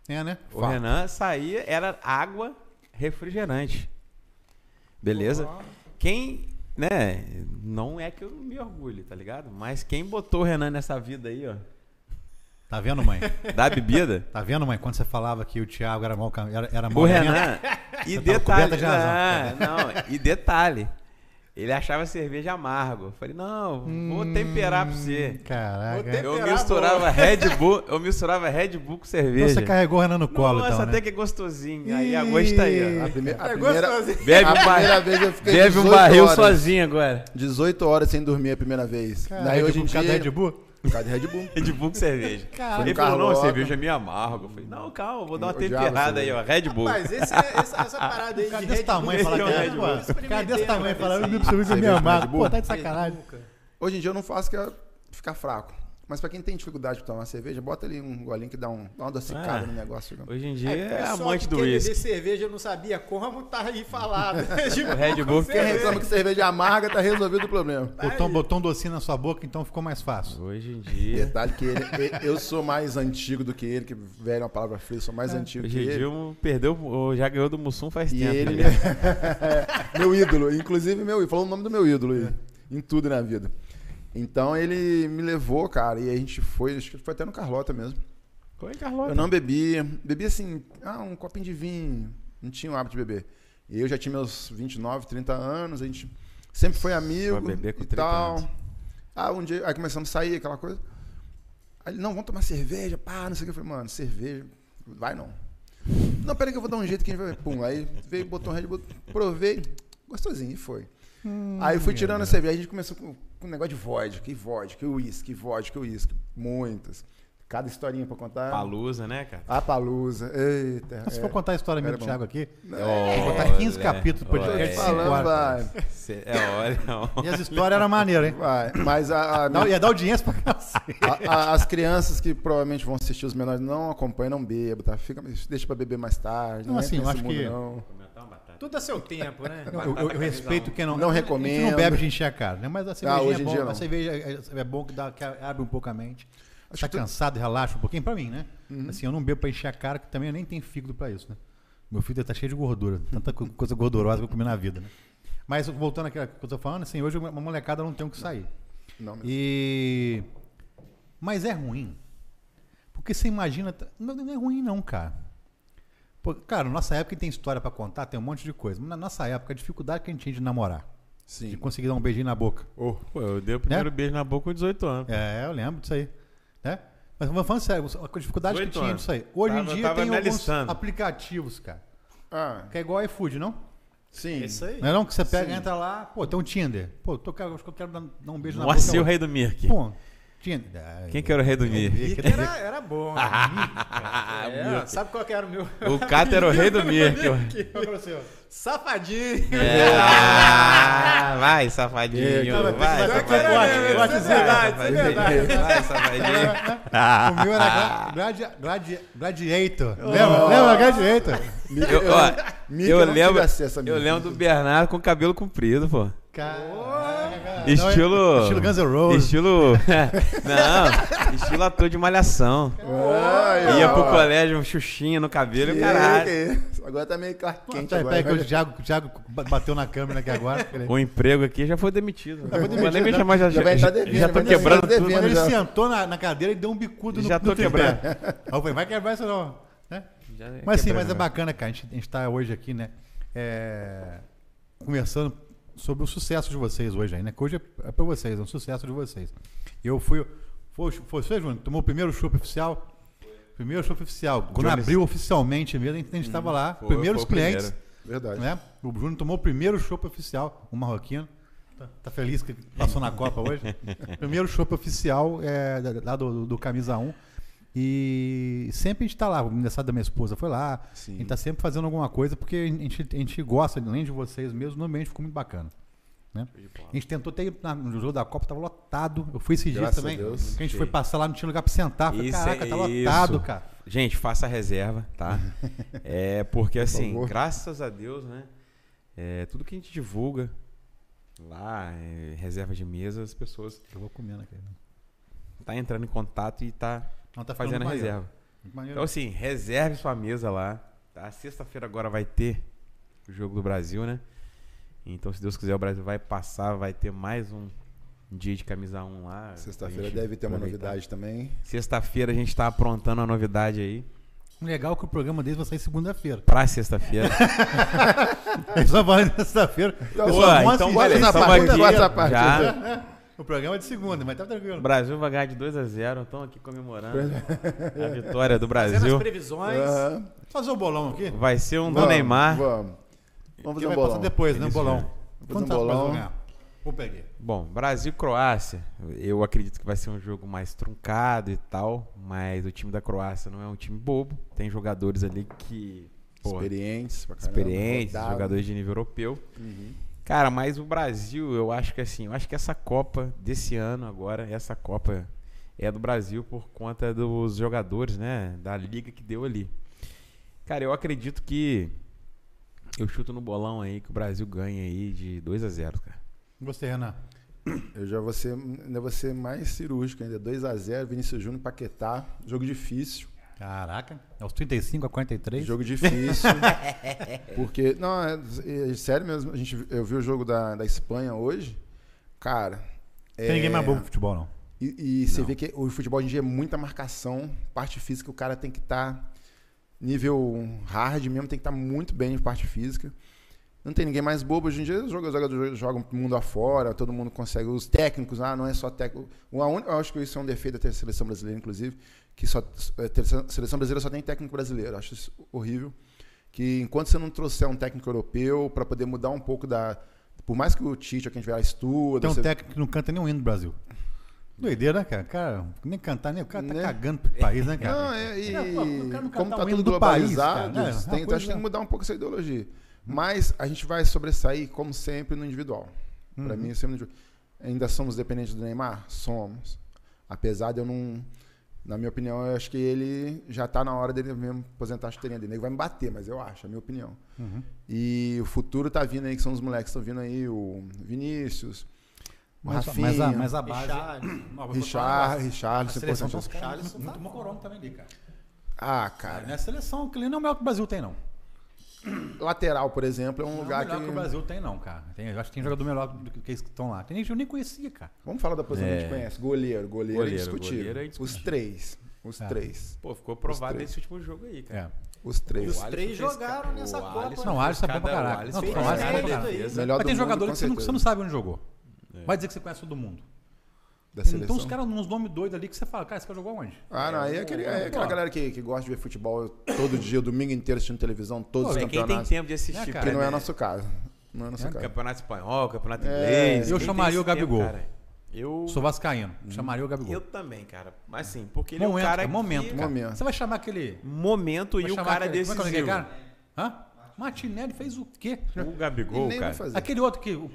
É, né? O Fato. Renan saía, era água, refrigerante. Beleza? Quem, né, não é que eu me orgulhe, tá ligado? Mas quem botou o Renan nessa vida aí, ó. Tá vendo, mãe? Da bebida? Tá vendo, mãe? Quando você falava que o Thiago era mal era, era mal O Renan. e detalhe. De razão. Não, não, e detalhe. Ele achava cerveja amargo. Eu falei, não, vou hum, temperar pra você. Caraca. Eu misturava Red Bull, eu misturava Red Bull com cerveja. Então você carregou o Renan no colo, Nossa, então, até né? que é gostosinho. Aí a gosto tá aí, ó. A, prime a é primeira, bebe, a primeira vez eu fiquei Bebe um barril horas, sozinho agora. 18 horas sem dormir a primeira vez. Caraca, Daí hoje em dia... Red Bull? Por causa de Red Bull. Red Bull com cerveja. Caralho. Ele falou, não, cerveja é meio amargo. Eu falei, não, calma, vou dar uma temperada aí, ó. Red Bull. Mas esse, é, essa, essa parada aí de desse tamanho fala que é Red Bull. Cara desse tamanho fala, eu não cerveja é meio amargo. Pô, tá de sacanagem. Hoje em dia eu não faço que é ficar fraco. Mas pra quem tem dificuldade de tomar cerveja, bota ali um golinho que dá, um, dá uma adocicada ah, no negócio. Hoje em dia é, é amante do uísque. beber cerveja eu não sabia como, tá aí falado. tipo, Red Bull. Quem reclama que cerveja amarga, tá resolvido o problema. Tá botou, botou um docinho na sua boca, então ficou mais fácil. Hoje em dia... Detalhe que ele, eu sou mais antigo do que ele, que velho é uma palavra fria, sou mais é. antigo Hoje que ele. Hoje em dia perdeu, já ganhou do Mussum faz e tempo. ele... Né? meu ídolo, inclusive meu ídolo. Falou o nome do meu ídolo aí, em tudo na vida. Então ele me levou, cara, e a gente foi, acho que foi até no Carlota mesmo. Foi em Carlota? Eu não bebia, bebia assim, ah, um copinho de vinho, não tinha o hábito de beber. E eu já tinha meus 29, 30 anos, a gente sempre foi amigo foi beber com e tal. Anos. Ah, um dia, aí começamos a sair, aquela coisa. Aí ele, não, vamos tomar cerveja, pá, não sei o que. Eu falei, mano, cerveja, vai não. Não, peraí que eu vou dar um jeito que a gente vai. Pum, aí veio, botou um Red Bull, provei, gostosinho, e foi. Hum, aí eu fui tirando a cerveja, a gente começou com, com um negócio de vodka, e vodka, e uísque, vodka, e uísque, muitas. cada historinha pra contar. Palusa, né, cara? A Palusa. Eita. Mas se é. for contar a história minha Era do. Thiago aqui, vou botar 15 capítulos do podcast olha. de 5 Falando, horas. vai. Cê- É, olha. E as histórias eram maneiras, hein? Vai. Mas a- a- Dá- Ia dar audiência pra cacete. As crianças que provavelmente vão assistir os menores não acompanham, não bebam, tá? Fica, deixa pra beber mais tarde. Não, Não, assim, eu acho mundo, que- não. Tudo a seu tempo, né? Eu, eu- eu respeito quem não. Não a gente recomendo. não bebe de encher a cara, né? Mas a cerveja hoje é em bom. dia a não. cerveja é, é bom que, dá, que abre um pouco a mente. Acho tá que tu- cansado, relaxa um pouquinho pra mim, né? Uhum. Assim, eu não bebo pra encher a cara, que também eu nem tenho fígado pra isso, né? Meu fígado tá cheio de gordura. Tanta co- coisa gordurosa que eu comi na vida, né? Mas voltando àquilo que eu tô falando, assim, hoje uma molecada não tem o que sair. Não, mas- E. Mas é ruim. Porque você imagina. Não, não é ruim, não, cara. Pô, cara, nossa época tem história pra contar, tem um monte de coisa. Mas na nossa época, a dificuldade que a gente tinha de namorar. De Sim. conseguir dar um beijinho na boca. Oh, Pô, eu dei o primeiro beijo na boca com 18 anos. É, eu lembro disso aí. Né? Mas vamos falando sério, a dificuldade que 18 tinha anos. disso aí. Hoje Tava- em dia tem alguns aplicativos, cara. Ah, Que é igual iFood, não? sim. Isso aí. Não é não? Que você pega, Sim. entra lá, pô, tem um Tinder. Pô, tô, acho que eu quero dar, um beijo na Nossa, e o boca. rei do Mirk? Pô, Tinder. Ah, Quem que era o rei do Mirk? Mickey era, era bom. né? É, sabe qual que era o meu? O Cato era o rei do Mirk. É o seu? Safadinho. É. Ah, vai, safadinho. Cara, Vai, safadinho. Vai, safadinho. Vai, safadinho. O meu era gladi, gladi, Gladiator. Lembra? Lembra? Gladiator. Eu, ó, eu lembro, eu lembro do Bernardo com cabelo comprido, pô. Caraca. Estilo. Não, é- estilo Guns N' Roses. Estilo. Não, estilo ator de malhação. Ai, Ia ó. pro colégio, um xuxinha no cabelo e o caralho. Que- que- Agora tá meio Clark Kent Peraí, agora. peraí, que o Thiago, o Thiago bateu na câmera aqui agora. O emprego aqui já foi demitido. Não vou nem demitido, me né? chamar, já, Já vai já, entrar devendo, já tô vai entrar quebrando devendo. tudo. Quando ele já. sentou na, na cadeira e deu um bicudo no Já tô no quebrando. Aí eu falei, vai quebrar isso não. Né? Já Mas sim, quebrando, mas é né? bacana, cara. A gente, a gente tá hoje aqui, né? é, conversando sobre o sucesso de vocês hoje aí, né? Que hoje é, é pra vocês, é um sucesso de vocês. Eu fui. Foi, foi você, Júnior, tomou o primeiro chopp oficial? Primeiro chopp oficial. Quando Jones. abriu oficialmente mesmo, a gente, a gente tava lá. Foi- primeiros foi o primeiro. clientes. Verdade. Né? O Júnior tomou o primeiro chopp oficial, o marroquino. Tá, tá feliz que passou na Copa hoje? primeiro chopp oficial é, lá do, do, do Camisa 1. E sempre a gente tá lá, o aniversário da minha esposa foi lá. Sim. A gente tá sempre fazendo alguma coisa, porque a gente, a gente gosta, além de vocês mesmo, no ambiente ficou muito bacana. Né? A gente tentou ter na- no jogo da Copa, tava lotado. Eu fui esses dias a também. Deus. Que a gente foi passar lá, não tinha lugar pra sentar. Falei, Isso, caraca, tá isso. lotado, cara. Gente, faça a reserva, tá? É porque assim, favor. graças a Deus, né? É, tudo que a gente divulga lá, é, reserva de mesa, as pessoas Eu vou comendo aqui. tá entrando em contato e tá Não, tá fazendo reserva. Então assim, reserve sua mesa lá. Tá? Sexta-feira agora vai ter o jogo do Brasil, né? Então, se Deus quiser, o Brasil vai passar, vai ter mais um dia de camisa 1 lá. Sexta-feira deve ter uma aproveitar. novidade também. Sexta-feira a gente tá aprontando uma novidade aí. Legal é que o programa deles vai sair segunda-feira. Pra sexta-feira. Eles só falam na sexta-feira. Então, Pessoal, então aqui essa parte. já. O programa é de segunda, mas tá tranquilo. O Brasil vai ganhar de 2 a 0 Estamos aqui comemorando a vitória do Fazendo as Brasil. previsões. Aham. Fazer o bolão aqui. Vai ser um do Vamos, Neymar. Vamos. Vamos fazer um vai bolão. depois, né? O Isso, bolão. né? Vamos Quanto fazer tá um o Brasil bolão. ganhar? Vou pegar. Bom, Brasil e Croácia. Eu acredito que vai ser um jogo mais truncado e tal. Mas o time da Croácia não é um time bobo. Tem jogadores ali que. Pô, Experientes, pra caramba, experientes, rodado. jogadores de nível europeu. Uhum. Cara, mas o Brasil, eu acho que assim, eu acho que essa Copa desse ano agora, essa Copa é do Brasil por conta dos jogadores, né? Da liga que deu ali. Cara, eu acredito que eu chuto no bolão aí que o Brasil ganha aí de 2 a 0 cara. Você, Renan. Eu já vou ser, ainda vou ser mais cirúrgico ainda. 2x0, Vinícius Júnior, Paquetá. Jogo difícil. Caraca, é os 35 a 43. Jogo difícil. porque, não, é, é sério mesmo. A gente, eu vi o jogo da, da Espanha hoje. Cara. Tem ninguém é, mais bom pro futebol, não. E, e você vê que o futebol hoje em dia é muita marcação, parte física, o cara tem que estar nível hard mesmo, tem que estar muito bem em parte física. Não tem ninguém mais bobo. Hoje em dia os jogadores jogam mundo afora, todo mundo consegue. Os técnicos, ah, não é só técnico. O- Eu acho que isso é um defeito da seleção brasileira, inclusive, que só, a terceira- seleção brasileira só tem técnico brasileiro. Acho isso horrível. Que enquanto você não trouxer um técnico europeu para poder mudar um pouco da. Por mais que o Tite, ou quem tiver, estuda. Tem um você- técnico que não canta nenhum hino do Brasil. Doideira, né, cara? Cara, nem cantar, nem o cara tá Né? cagando pro país, né, cara? Não, é, e É, não como tá hino tudo do país, globalizado, cara, né? tem, Uma então acho que tem que mudar um pouco essa ideologia. Mas a gente vai sobressair, como sempre, no individual. Uhum. Pra mim, sempre no individual. Ainda somos dependentes do Neymar? Somos. Apesar de eu não. Na minha opinião, eu acho que ele já tá na hora dele mesmo aposentar a chuteirinha dele. Ele vai me bater, mas eu acho, é a minha opinião. Uhum. E o futuro tá vindo aí, que são os moleques que estão vindo aí, o Vinícius, o Mas, Rafinha, mas, a, mas a base. Richard. Richard. Richard, A seleção importante. tá os caras Charles muito tá mocorongo também ali, cara. Ah, Cara, é seleção, que ele não é o melhor que o Brasil tem, não. Lateral, por exemplo, é um Não é o lugar melhor que... que. o Brasil tem, não, cara. Tem, eu acho que tem jogador melhor do que esses que estão lá. Tem gente que eu nem conhecia, cara. Vamos falar da posição que a É. gente conhece. Goleiro, goleiro, Goleiro, é indiscutível. goleiro é Os três. Os É. três. Pô, ficou provado nesse último jogo aí, cara. É. Os três. os três jogaram nessa Copa. Alisson- Não, o Alisson é bom pra caralho. Não, o Alisson é bom pra caralho. Melhor Mas tem jogadores que você, não, você sabe onde jogou. Vai dizer que você conhece todo mundo. Da Então seleção. os caras uns nomes doidos ali que você fala, cara, esse cara jogou onde? Ah, não, aí é, aquele, é aquela Pô. galera que, que gosta de ver futebol todo dia, o domingo inteiro assistindo televisão, todos os Pô, quem tem campeonatos. tempo de assistir, É, cara, Que não é né? nosso caso. Não é nosso É, caso. Campeonato espanhol, campeonato É, inglês. eu chamaria o tempo, Gabigol. cara? Eu, Sou vascaíno. Chamaria o Gabigol. eu também, cara. Mas assim, porque ele momento, é o cara é que... momento, cara. Momento. Você vai chamar aquele... Momento vai e o cara aquele, decisivo. Como é que é cara? Hã? Martinelli fez o quê? O Gabigol, cara. Aquele outro que... O,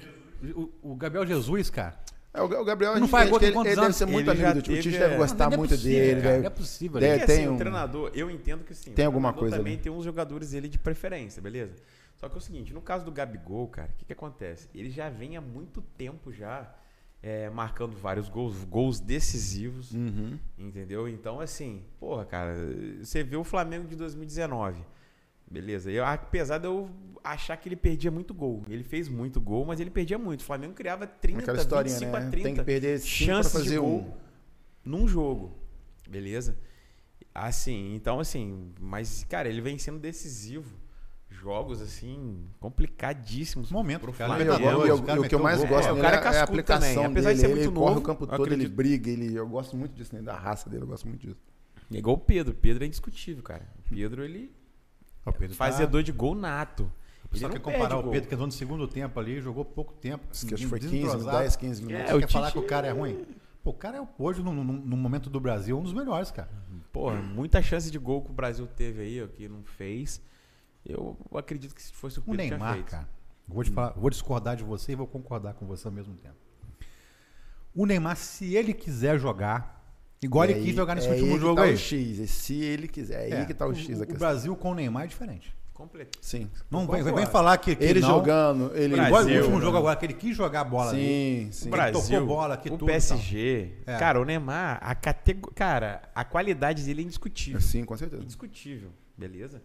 o, o Gabriel Jesus, cara. É, o Gabriel, Não faz gol ele, ele deve ser muito Ele amigo do time. O Tite deve é, gostar não é muito possível, dele. cara, deve- Não é possível. deve- Porque assim, tem o um- treinador, eu entendo que sim. Tem o alguma coisa também ali. tem uns jogadores dele de preferência, beleza? Só que é o seguinte, no caso do Gabigol, cara, o que, que acontece? Ele já vem há muito tempo já é, marcando vários gols, gols decisivos, Uhum. entendeu? Então, assim, porra, cara, você vê o Flamengo de 2019, beleza? Eu, apesar de eu achar que ele perdia muito gol, ele fez muito gol, mas ele perdia muito. O Flamengo criava 30, Aquela historinha, 25 né? a 30 Tem que perder chances fazer de gol um. num jogo, beleza? Assim, então assim, mas cara, ele vem sendo decisivo. Jogos assim complicadíssimos Momento, pro cara. E eu- Libertadores, eu- o cara o que eu mais gol. gosto É, o dele cara é é a aplicação também, apesar de dele. ser ele muito corre o novo, campo todo, ele acredito- briga, ele, eu gosto muito disso, né? Da raça dele, eu gosto muito disso. É igual o Pedro. Pedro é indiscutível, cara. O Pedro, ele O Pedro tá- fazedor de gol nato. O Ele quer comparar o gol. Pedro, que entrou no segundo tempo ali, jogou pouco tempo. Acho que foi 15, desentrosado. 10, 15 minutos. É, Você o quer falar Tite- que o cara é ruim? Pô, o cara é hoje, no, no- no momento do Brasil, um dos melhores, cara. Porra, muita chance de gol que o Brasil teve aí, ó, que não fez. Eu acredito que se fosse o O Pedro tinha Neymar, feito. cara. Vou, te falar, vou discordar de você e vou concordar com você ao mesmo tempo. O Neymar, se ele quiser jogar, igual E ele quis jogar nesse é último que jogo tá aí. o X, e se ele quiser, é aí que tá o X da o. Brasil com o Neymar é diferente. Completo. Sim. Não vem, vem falar que, que Ele não. jogando, ele Brasil, Igual o último né? jogo agora, que ele quis jogar a bola ali. Sim, sim. O Ele Brasil, tocou bola aqui, o tudo PSG. É. Cara, o Neymar, a catego... cara, a qualidade dele é indiscutível. Sim, com certeza. Indiscutível, beleza?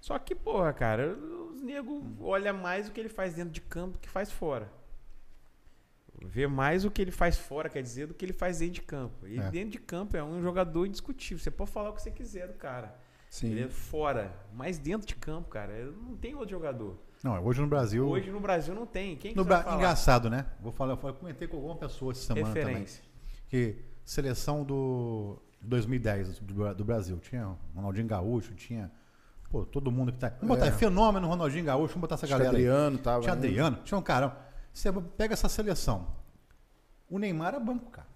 Só que, porra, cara, os nego olha mais o que ele faz dentro de campo do que faz fora. Vê mais o que ele faz fora, quer dizer, do que ele faz dentro de campo. E É. dentro de campo é um jogador indiscutível. Você pode falar o que você quiser do cara. Ele é Sim. fora, mas dentro de campo, cara, não tem outro jogador. Não, hoje no Brasil. Hoje no Brasil não tem. Quem que no Bra... Engraçado, né? Vou falar, eu comentei com alguma pessoa essa semana também. Referência. Que seleção do 2010 do, do Brasil. Tinha Ronaldinho Gaúcho, tinha. Pô, todo mundo que tá. Vamos botar É. fenômeno Ronaldinho Gaúcho, vamos botar essa Acho galera. aí. Adriano tava. Tinha? Adriano, tinha um caramba. Você pega essa seleção. O Neymar é banco, cara.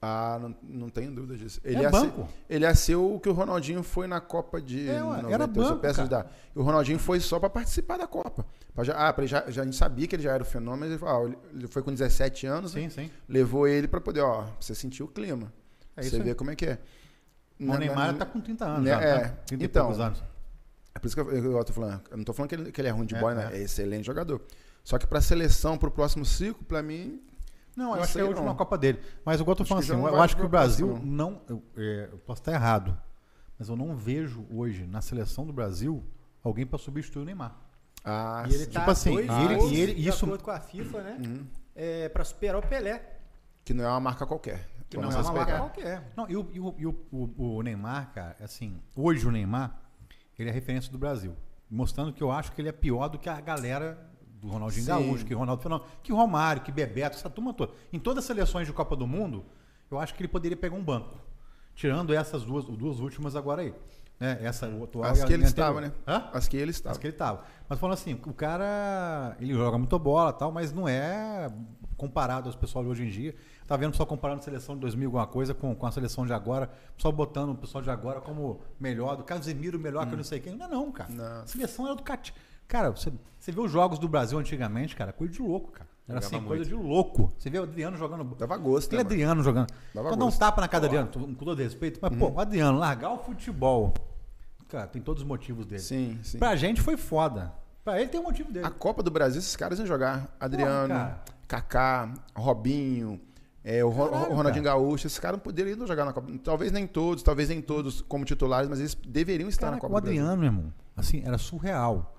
Ah, não, não tenho dúvida disso. Ele é ia banco. Ser, ele ia ser o que o Ronaldinho foi na Copa de É, ué, 92, era eu banco. E o Ronaldinho foi só pra participar da Copa. Pra já, ah, pra ele já, já, a gente sabia que ele já era o fenômeno, mas ele, falou, ah, ele- foi com 17 anos, né? Sim, sim. levou ele pra poder, ó, pra você sentir o clima. É você ver como é que é. O Neymar na- tá com 30 anos. né, já, é. né? 30 e Então, poucos anos. É por isso que eu, eu tô falando. Eu não tô falando que ele, que ele é ruim de É, bola, né? é. É excelente jogador. Só que pra seleção, pro próximo ciclo, pra mim, Não, eu acho que é a última não. Copa dele. Mas igual eu tô Acho falando assim, eu acho que o Brasil próxima, não. Eu, é, eu posso estar errado, mas eu não vejo hoje na seleção do Brasil alguém para substituir o Neymar. ah, E ele sim. tá Tipo assim, dois e ele- e ele- de isso- acordo com a FIFA, né? Uhum. É, pra superar o Pelé. que não é uma marca qualquer. Que não é uma marca qualquer. Não, e o, e o- e o- o- o Neymar, cara, assim, hoje o Neymar, ele é referência do Brasil. Mostrando que eu acho que ele é pior do que a galera do Ronaldinho Sim. Gaúcho, que Ronaldo Fenômeno, que Romário, que Bebeto, essa turma toda. Em todas as seleções de Copa do Mundo, eu acho que ele poderia pegar um banco. Tirando essas duas, duas últimas agora aí. Né? Essa o atual As que ele estava, né? Hã? As que ele estava. Acho que ele tava. Mas falando assim, o cara, ele joga muito bola tal, mas não é comparado aos pessoal de hoje em dia. Tá vendo pessoal comparando a seleção de 2000 alguma coisa com, com a seleção de agora, pessoal botando o pessoal de agora como melhor, do Casemiro melhor que eu não sei quem. Não é não, cara. Não. A seleção era do Cat. Cara, você, você vê os jogos do Brasil antigamente, cara, coisa de louco, cara. Era assim, coisa de louco. Você vê o Adriano jogando. Dava gosto, Aquele né? Adriano jogando. Dava Quando dá um gosto. tapa na cara do Adriano, com todo respeito, mas, pô, o Adriano largar o futebol. Cara, tem todos os motivos dele. Sim, sim. Pra gente foi foda. Pra ele tem um motivo dele. A Copa do Brasil, esses caras iam jogar. Adriano, cara. Kaká, Robinho, é, o, Caralho, o Ronaldinho Gaúcho, esses caras não poderiam jogar na Copa. Talvez nem todos, talvez nem todos como titulares, mas eles deveriam estar na Cara, Copa o do Brasil. Adriano, meu irmão, assim, era surreal.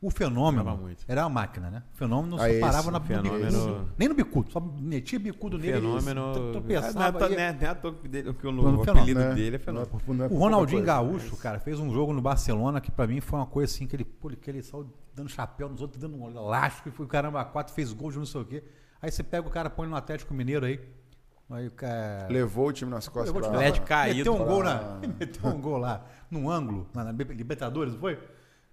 O fenômeno era a máquina, né? O fenômeno não Ah, se esse, parava na o no fenômeno- bicudo. Nem no bicudo, só metia bicudo nele. Fenômeno. Não é Tropeçava. ia- não é- não é dele- que o Fenômeno, o apelido né? dele é Não fenômeno. por- não é O Ronaldinho coisa. Gaúcho, cara, fez um jogo no Barcelona que pra mim foi uma coisa assim que ele, pô, que ele saiu dando chapéu nos outros, dando um elástico e foi caramba, quatro fez gol de não sei o quê. Aí você pega o cara, põe no Atlético Mineiro aí. Aí o cara. Levou o time nas costas. Levou o pra- time Atlético pra- caído Meteu um pra- gol na, meteu um gol lá, num ângulo, na, na Libertadores, não foi?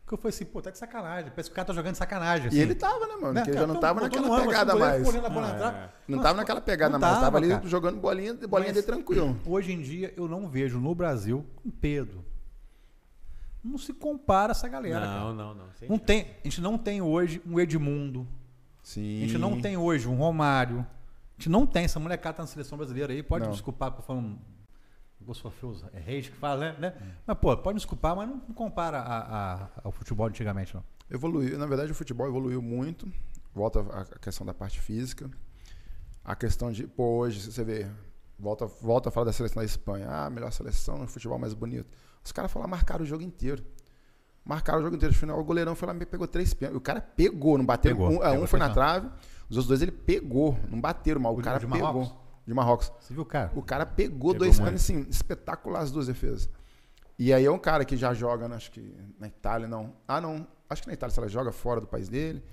Que eu falei assim, pô, tá de sacanagem. Parece que o cara tá jogando de sacanagem. E assim. ele tava, né, mano? Né, Porque ele cara, já não então, tava naquela ângulo, pegada assim, mais. correndo a bola Ah, entrar. é. Não tava naquela pegada não mais. Tava tava, ali cara. jogando bolinha, bolinha Mas- dele tranquilo. Hoje em dia eu não vejo no Brasil um Pedro. Não se compara essa galera. cara. Não, não, não. Não chance. tem, a gente não tem hoje um Edmundo. Sim. A gente não tem hoje um Romário. A gente não tem. Essa molecada tá na seleção brasileira aí. Pode Não. me desculpar por falar um. Os é reis que fala, né? né? Mas, pô, pode me desculpar, mas não, não compara a- a- ao futebol antigamente, não. Evoluiu. Na verdade, o futebol evoluiu muito. Volta a questão da parte física. A questão de, pô, hoje você vê, volta, volta a falar da seleção da Espanha. Ah, melhor seleção, no futebol mais bonito. Os caras lá, marcaram o jogo inteiro. Marcaram o jogo inteiro. No final, o goleirão foi lá e pegou três pênaltis. O cara pegou, não bateu. Pegou, um, um pegou, foi na trave, os outros dois ele pegou. Não bateram, mas o, O cara pegou. De Marrocos. Você viu, cara? O cara pegou, Pegou dois pênaltis, assim, espetacular as duas defesas. E aí é um cara que já joga, né, acho que na Itália, não. Ah, não. Acho que na Itália, se ela joga fora do país dele.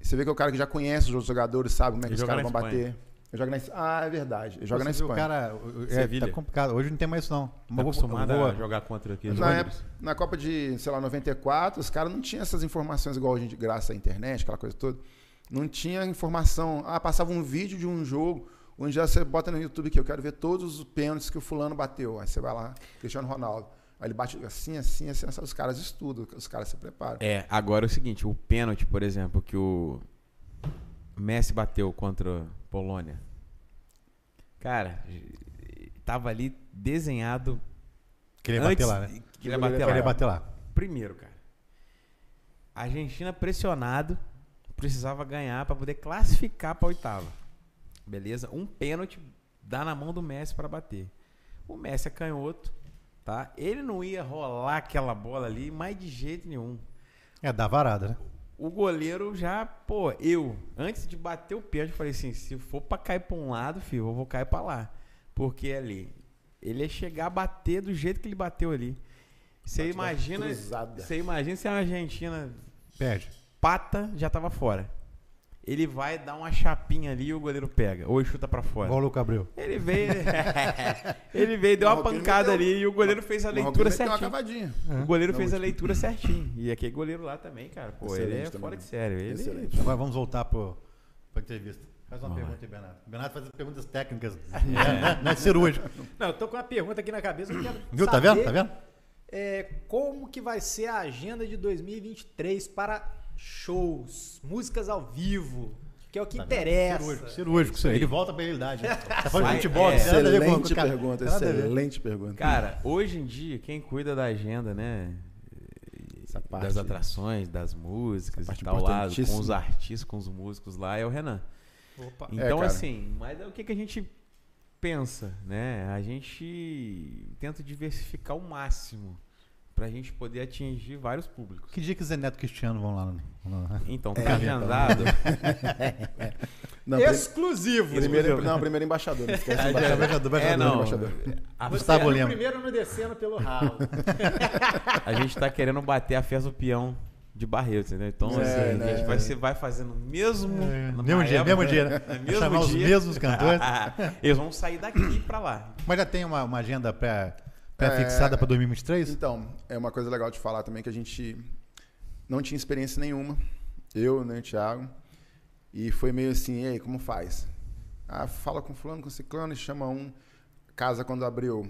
Você vê que é o cara que já conhece os outros jogadores, sabe como é que Ele os caras vão bater. Ele joga na Ah, é verdade. Ele joga Você na Espanha. cara, o- o- é, tá complicado. Hoje não tem mais isso, não. Tá eu acostumado eu vou- a jogar contra aqueles Na, época, na Copa de, sei lá, 94, os caras não tinham essas informações igual a gente, graças à internet, aquela coisa toda. Não tinha informação. Ah, passava um vídeo de um jogo, onde já você bota no YouTube que eu quero ver todos os pênaltis que o fulano bateu. Aí você vai lá, Cristiano Ronaldo. Aí ele bate assim, assim, assim, assim. Os caras estudam, os caras se preparam. É, agora é o seguinte, o pênalti, por exemplo, que o Messi bateu contra a Polônia. Cara, tava ali desenhado Queria bater antes lá, né? que ele ia bater lá. Queria bater lá. Primeiro, cara. A Argentina pressionado, precisava ganhar para poder classificar para oitava. Beleza? Um pênalti dá na mão do Messi para bater. O Messi é canhoto, tá? Ele não ia rolar aquela bola ali, mas de jeito nenhum. É, dá varada, né? O goleiro já, pô, eu, antes de bater o pênalti, eu falei assim: se for pra cair pra um lado, filho, eu vou cair pra lá. Porque ali, ele ia chegar a bater do jeito que ele bateu ali. Você imagina. Você imagina se a Argentina Perde. pata já tava fora. Ele vai dar uma chapinha ali e o goleiro pega. Ou chuta pra fora. Igual o Luca Abreu. Ele veio. ele veio, deu uma pancada meteu- ali e o goleiro fez a O leitura certinho. cavadinha. O goleiro Na fez a leitura certinho. E aquele goleiro lá também, cara. Pô, ele é Excelente fora também. de sério. Ele, Excelente. Agora vamos voltar pro, pra entrevista. Faz uma pergunta aí, Bernardo. Bernardo faz perguntas técnicas. Não, não é cirúrgico. Não, eu tô com uma pergunta aqui na cabeça. Eu quero Viu? Tá saber, vendo? Tá vendo? é, como que vai ser a agenda de 2023 para shows, músicas ao vivo, que é o que Tá interessa. Cirúrgico, cirúrgico. isso aí. Ele volta pra realidade. né? Tá falando de Vai- futebol, é. Excelente cara- pergunta, excelente pergunta. Cara, hoje em dia, quem cuida da agenda, né? Essa parte- das atrações, das músicas e tal lá, com os artistas, com os músicos lá, é o Renan. Opa. Então, cara. assim, mas é o que, que a gente pensa, né? A gente tenta diversificar o máximo pra gente poder atingir vários públicos. Que dia que Zé Neto e Cristiano vão lá no. Então, É, tá agendado. Não, Exclusivo. primeiro, não, primeiro embaixador. Não esquece do embaixador. Embaixador, embaixador, é, não. embaixador. A, Você Gustavo é o Lima. primeiro no descendo pelo ralo. a gente tá querendo bater a festa do peão de Barretos, entendeu? Então, É, assim, né? a gente vai, ser, vai fazendo mesmo. É, mesmo dia, época, mesmo dia, né? no mesmo Chamar os dia. mesmos cantores. Eles vão sair daqui pra lá. Mas já tem uma, uma agenda pré- pré-fixada É. pra 2023? Então, é uma coisa legal de falar também que a gente não tinha experiência nenhuma, eu nem o Thiago. E foi meio assim, e aí, como faz? Ah, fala com fulano, com ciclano e chama um. Casa quando abriu,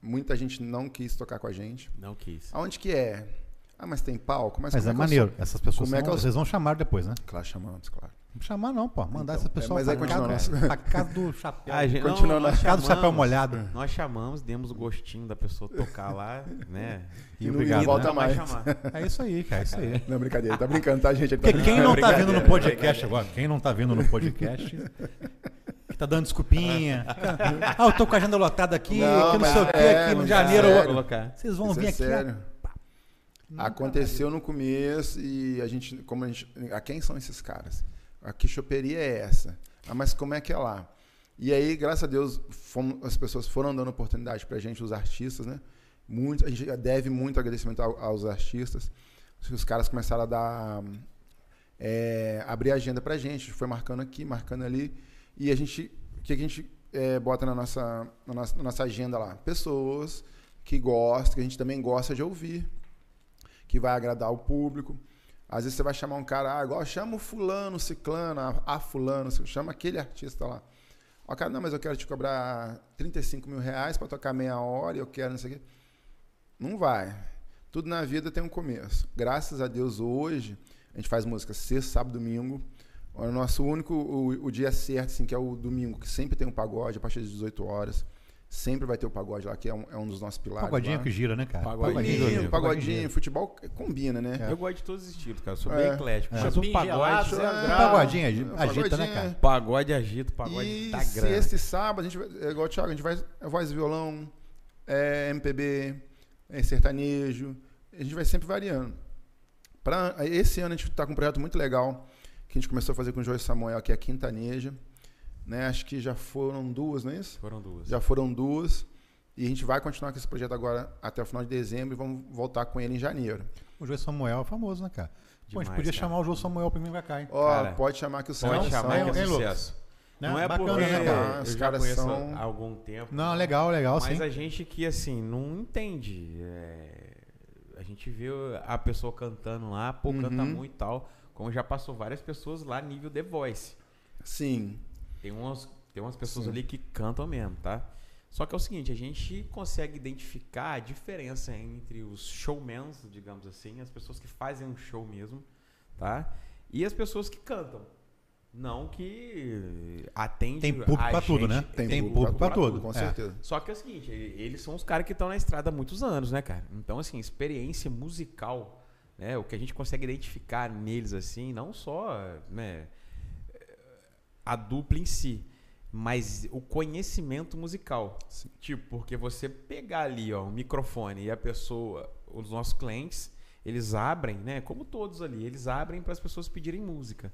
muita gente não quis tocar com a gente. Não quis. Aonde que é? Ah, mas tem palco? Mas, Mas como é que eu maneiro. sou? Essas pessoas Como é que são- eu- vocês vão chamar depois, né? Claro, chamamos, claro. Não chamar não, pô. Mandar Então, essas é, pessoas mas aí pra, casa, continua pra casa do chapéu. Ah, gente, Continua não, casa do chapéu molhado. Nós chamamos, demos o gostinho da pessoa tocar lá, né? E E não obrigado. volta né? vai mais. É isso aí, cara. É isso aí. Não, brincadeira, tá brincando, tá, gente? Ele tá Porque quem não tá vindo no podcast agora, quem não tá vindo no podcast, que tá dando desculpinha. Ah, eu tô com a agenda lotada aqui, Não, que não sei o que, é, aqui no mas janeiro. é. Vocês vão Isso vir é aqui. sério. Aconteceu no começo e a gente, como a gente, a quem são esses caras? A que choperia é essa? Ah, mas como é que é lá? E aí, graças a Deus, fomos- as pessoas foram dando oportunidade pra gente, os artistas, né? Muito, a gente deve muito agradecimento ao- aos artistas. Os caras começaram a dar é, abrir a agenda pra gente, foi marcando aqui, marcando ali, e a gente, o que a gente é, bota na nossa, na nossa, na nossa agenda lá? Pessoas que gostam, que a gente também gosta de ouvir, que vai agradar o público. Às vezes você vai chamar um cara, ah, igual chama o fulano, ciclano, a, a fulano, chama aquele artista lá. O cara, não, mas eu quero te cobrar 35 mil reais para tocar meia hora e eu quero não sei o quê. Não vai. Tudo na vida tem um começo. Graças a Deus, hoje, a gente faz música sexta, sábado, domingo. O nosso único, o, o dia certo, assim, que é o domingo, que sempre tem um pagode, a partir das 18 horas. Sempre vai ter o pagode lá, que é um, é um dos nossos pilares. Pagodinho lá. que gira, né, cara? Pagodinho, Pagodinho, Pagodinho, pagodinho, futebol combina, né? É. Eu gosto de todos os estilos, cara. Eu sou É. bem eclético. É. Mas o pagode. gelado, é, pagodinho agi- agita, né, pagodinho, cara? Pagode agita, pagode E tá grana. sexta e sábado, a gente vai, é igual o Thiago, a gente vai é voz e violão, é MPB, é sertanejo, a gente vai sempre variando. Pra, esse ano a gente está com um projeto muito legal, que a gente começou a fazer com o João Samuel, que é a Quintaneja. Né? Acho que já foram duas, não é isso? Foram duas. Já foram duas. E a gente vai continuar com esse projeto agora até o final de dezembro e vamos voltar com ele em janeiro. O João Samuel é famoso, né, cara? Pô, a gente podia cara. chamar o João Samuel pra mim pra cá, hein? Ó, Cara, pode chamar que o Pode São- chamar são- que é sucesso. Né? Não é Bacana, porque né, cara? Os já caras conheço são- há algum tempo. Não, legal, legal, Mas sim. a gente que, assim, não entende. é, A gente vê a pessoa cantando lá, pô, canta Uhum. muito e tal. Como já passou várias pessoas lá nível The Voice. Sim. Tem umas, tem umas pessoas Sim. ali que cantam mesmo, tá? Só que é o seguinte, a gente consegue identificar a diferença entre os showmans, digamos assim, as pessoas que fazem um show mesmo, tá? E as pessoas que cantam. Não que atende Tem público pra tudo, gente- né? Tem, Tem público público pra pra tudo. Com É. certeza. Só que é o seguinte, eles são os caras que estão na estrada há muitos anos, né, cara? Então, assim, experiência musical, né? O que a gente consegue identificar neles, assim, não só, né, a dupla em si, mas o conhecimento musical. Sim. Tipo, porque você pegar ali, ó, um microfone e a pessoa, os nossos clientes, eles abrem, né? Como todos ali, eles abrem para as pessoas pedirem música.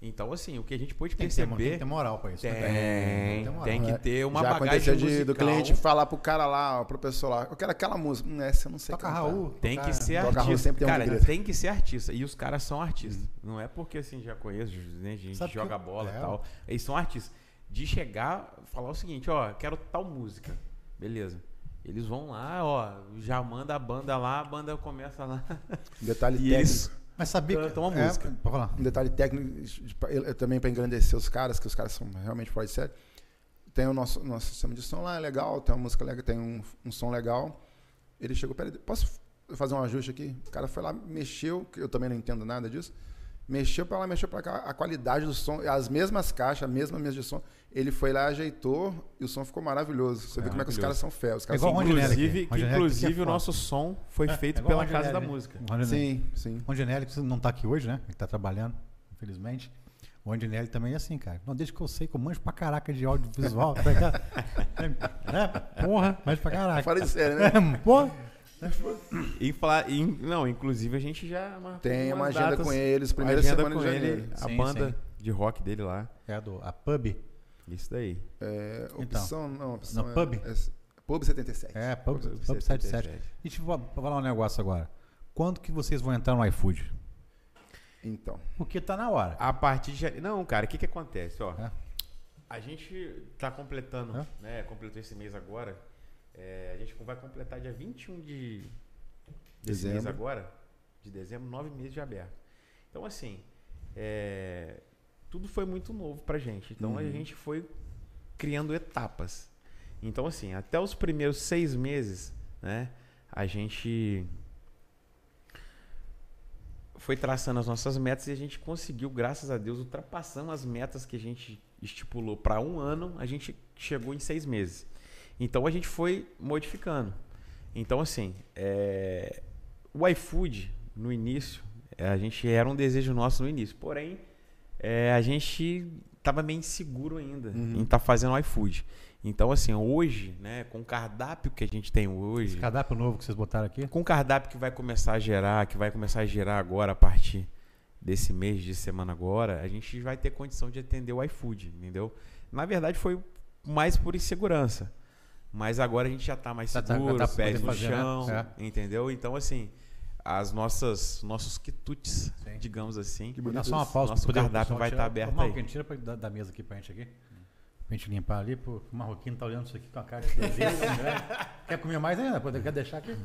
Então, assim, o que a gente pode Tem que, ter, perceber... tem que ter moral pra isso. Tem, né? tem, moral. que ter uma Já bagagem de, musical. do cliente falar pro cara lá, pro pessoal lá, eu quero aquela música. Hum, essa eu não sei Toca cantar. Raul. Tem que ser Toca Raul artista. sempre tem um cara, segredo. tem que ser artista. E os caras são artistas. Não é porque assim, já conheço, né, a gente Sabe que joga eu- bola é, e tal. Eles são artistas. De chegar, falar o seguinte, ó, quero tal música. Beleza. Eles vão lá, ó, já manda a banda lá, a banda começa lá. Um detalhe E técnico. eles Mas sabia que. Canta uma é, música. Pode falar. Um detalhe técnico pra- também para engrandecer os caras, que os caras são realmente fora de série. Tem o nosso, nosso sistema de som lá, é legal, tem uma música legal, tem um, um som legal. Ele chegou, peraí, posso fazer um ajuste aqui? O cara foi lá, mexeu, que eu também não entendo nada disso. Mexeu para lá, mexeu para cá, a qualidade do som, as mesmas caixas, a mesma mesa de som. Ele foi lá, ajeitou e o som ficou maravilhoso. Você vê como é que os caras são férios. Os É caras igual o. Inclusive, que, Rondinelli inclusive é o nosso som foi É, feito é pela o Casa da Rondinelli, né? Música. O Rondinelli. Sim, sim. Rondinelli, que não tá aqui hoje, né? Ele tá trabalhando, infelizmente. O Rondinelli também é assim, cara. Não, desde que eu sei que eu manjo pra caraca de audiovisual. tá ligado? é, porra, manjo pra caraca. Fala de sério, né? É, porra. E falar, e, não, inclusive a gente já Tem uma agenda datas, com eles, primeira agenda semana com de ele, janeiro. a Sim, banda sim. de rock dele lá. É a, do, a pub. Isso daí. É, Então. opção, não, opção No é- pub? É, Pub 77. É, Pub, Pub Pub 77. E te vou vou falar um negócio agora. Quando que vocês vão entrar no iFood? Então. Porque tá na hora. A partir de. Não, cara, o que que acontece? Ó, É. a gente tá completando, É. né? Completou esse mês agora. É, a gente vai completar dia 21 de desse mês Dezembro. agora, de dezembro, nove meses de aberto. Então, assim, é, tudo foi muito novo pra gente. Então a Uhum. gente foi criando etapas. Então, assim, até os primeiros seis meses, né? A gente foi traçando as nossas metas e a gente conseguiu, graças a Deus, ultrapassando as metas que a gente estipulou para um ano, a gente chegou em seis meses. Então a gente foi modificando. Então, assim, é, o iFood, no início, é, a gente era um desejo nosso no início. Porém, é, a gente estava meio inseguro ainda Uhum. em estar fazendo o iFood. Então, assim, hoje, né, com o cardápio que a gente tem Esse hoje, cardápio novo que vocês botaram aqui. com o cardápio que vai começar a gerar, que vai começar a gerar agora a partir desse mês de semana agora, a gente vai ter condição de atender o iFood, entendeu? Na verdade foi mais por insegurança. Mas agora a gente já tá mais tá- seguro, já tá pés podendo no fazer, né? chão, entendeu? Então assim, as nossas nossos quitutes, Sim. digamos assim, Que bonito só uma pausa Nosso poder- cardápio vai tirar- tá aberto aí. quem tira pra- da, da mesa aqui pra gente aqui. Pra gente limpar ali, pô, o marroquino tá olhando isso aqui com a cara de desejo tão grande. Quer comer mais ainda? Pô, Quer deixar aqui?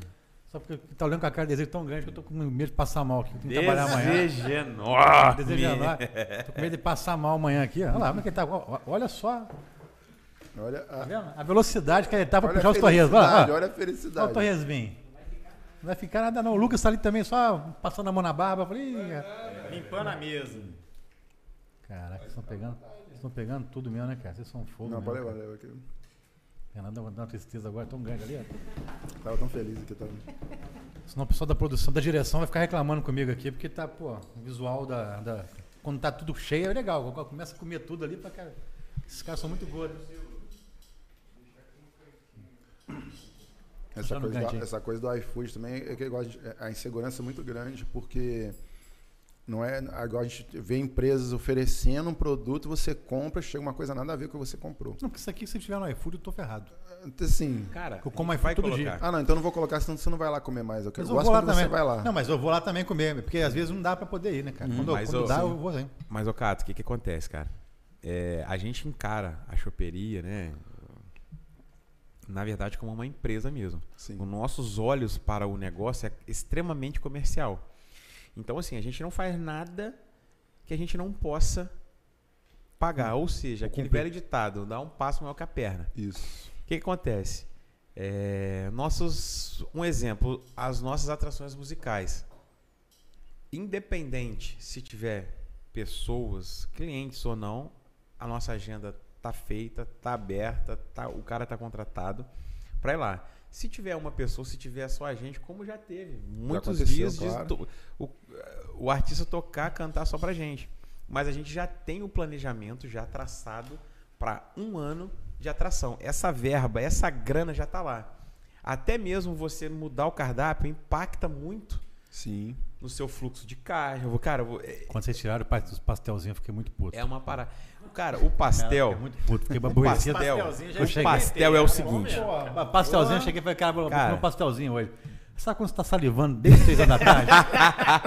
Só porque tá olhando com a cara de desejo tão grande que eu tô com medo de passar mal aqui. Tenho que trabalhar amanhã. desejo enorme. Desejo enorme. Tô com medo de passar mal amanhã aqui. Olha lá, como é que ele tá. Olha só, Olha tá a, vendo? A velocidade que ele tá pra olha puxar os torresmos. Olha, felicidade, lá, olha a olha o felicidade. torresminho. Não vai ficar nada não. O Lucas tá ali também só passando a mão na barba. Eu falei, "Ih, cara." Limpando a mesa. Caraca, vocês estão pegando, vocês estão pegando tudo mesmo, né, cara? Vocês são fogo Não, mesmo, pode levar, leva aqui. Fernando dá uma tristeza agora tão grande ali, ó. Tava tão feliz aqui, tá? Senão o pessoal da produção, da direção vai ficar reclamando comigo aqui, porque tá, pô, o visual da, da- Quando tá tudo cheio é legal. Começa a comer tudo ali, pra cara. Esses caras são muito gordos. Essa coisa, do, essa coisa do iFood também é que de- a insegurança é muito grande, porque não é. Agora a gente vê empresas oferecendo um produto, você compra, chega uma coisa nada a ver com o que você comprou. Não, porque isso aqui, se tiver no iFood, eu tô ferrado. Então, Assim. Cara, Eu como iFood todo colocar. dia. Ah, não, então eu não vou colocar, senão você não vai lá comer mais. Eu, Mas eu gosto vou lá também. você vai lá. Não, mas eu vou lá também comer, porque às vezes não dá pra poder ir, né, cara? Hum, quando eu- mas, quando ô, dá, sim. eu vou sim. Mas, ô Cato, o que que acontece, cara? É, a gente encara a choperia, né? Na verdade, como uma empresa mesmo. Sim. Os nossos olhos para o negócio é extremamente comercial. Então, assim, a gente não faz nada que a gente não possa pagar. Ou seja, aquele velho ditado, dá um passo maior que a perna. Isso. O que, que acontece? É, nossos, um exemplo, as nossas atrações musicais. Independente se tiver pessoas, clientes ou não, a nossa agenda tá feita, tá aberta, tá, o cara tá contratado para ir lá. Se tiver uma pessoa, se tiver só a gente, como já teve, muitos aconteceu, dias de claro. to- o, o artista tocar, cantar só pra gente. Mas a gente já tem o planejamento já traçado para um ano de atração. Essa verba, essa grana já tá lá. Até mesmo você mudar o cardápio impacta muito Sim. no seu fluxo de caixa. Eu vou- Cara, eu vou- é- Quando vocês tiraram o pa- os pastelzinhos, eu fiquei muito puto. é uma parada. Cara, o pastel. Fiquei muito puto, fiquei O pastel, Pastelzinho já o cheguei. pastel é o É seguinte. Pô, pastelzinho, eu cheguei e falei, cara, vou Cara. comer um pastelzinho hoje. Sabe quando você tá salivando desde as 6 horas da tarde?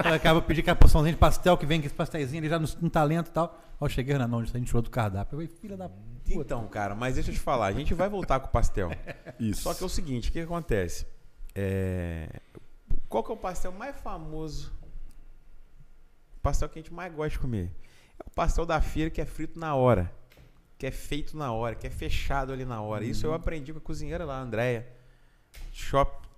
Falei, cara, vou pedir aquela porçãozinha de pastel que vem com esse pastelzinho ali já no, no talento e tal. Aí eu cheguei, não, não, a gente tirou do cardápio. Eu falei, filha da puta. Então, cara, mas deixa eu te falar, a gente vai voltar com o pastel. Isso. Só que é o seguinte, o que, que acontece? É, Qual que é o pastel mais famoso? O pastel que a gente mais gosta de comer. É o pastel da feira que é frito na hora. Que é feito na hora, que é fechado ali na hora. Isso eu aprendi com a cozinheira lá, a Andréia. Shop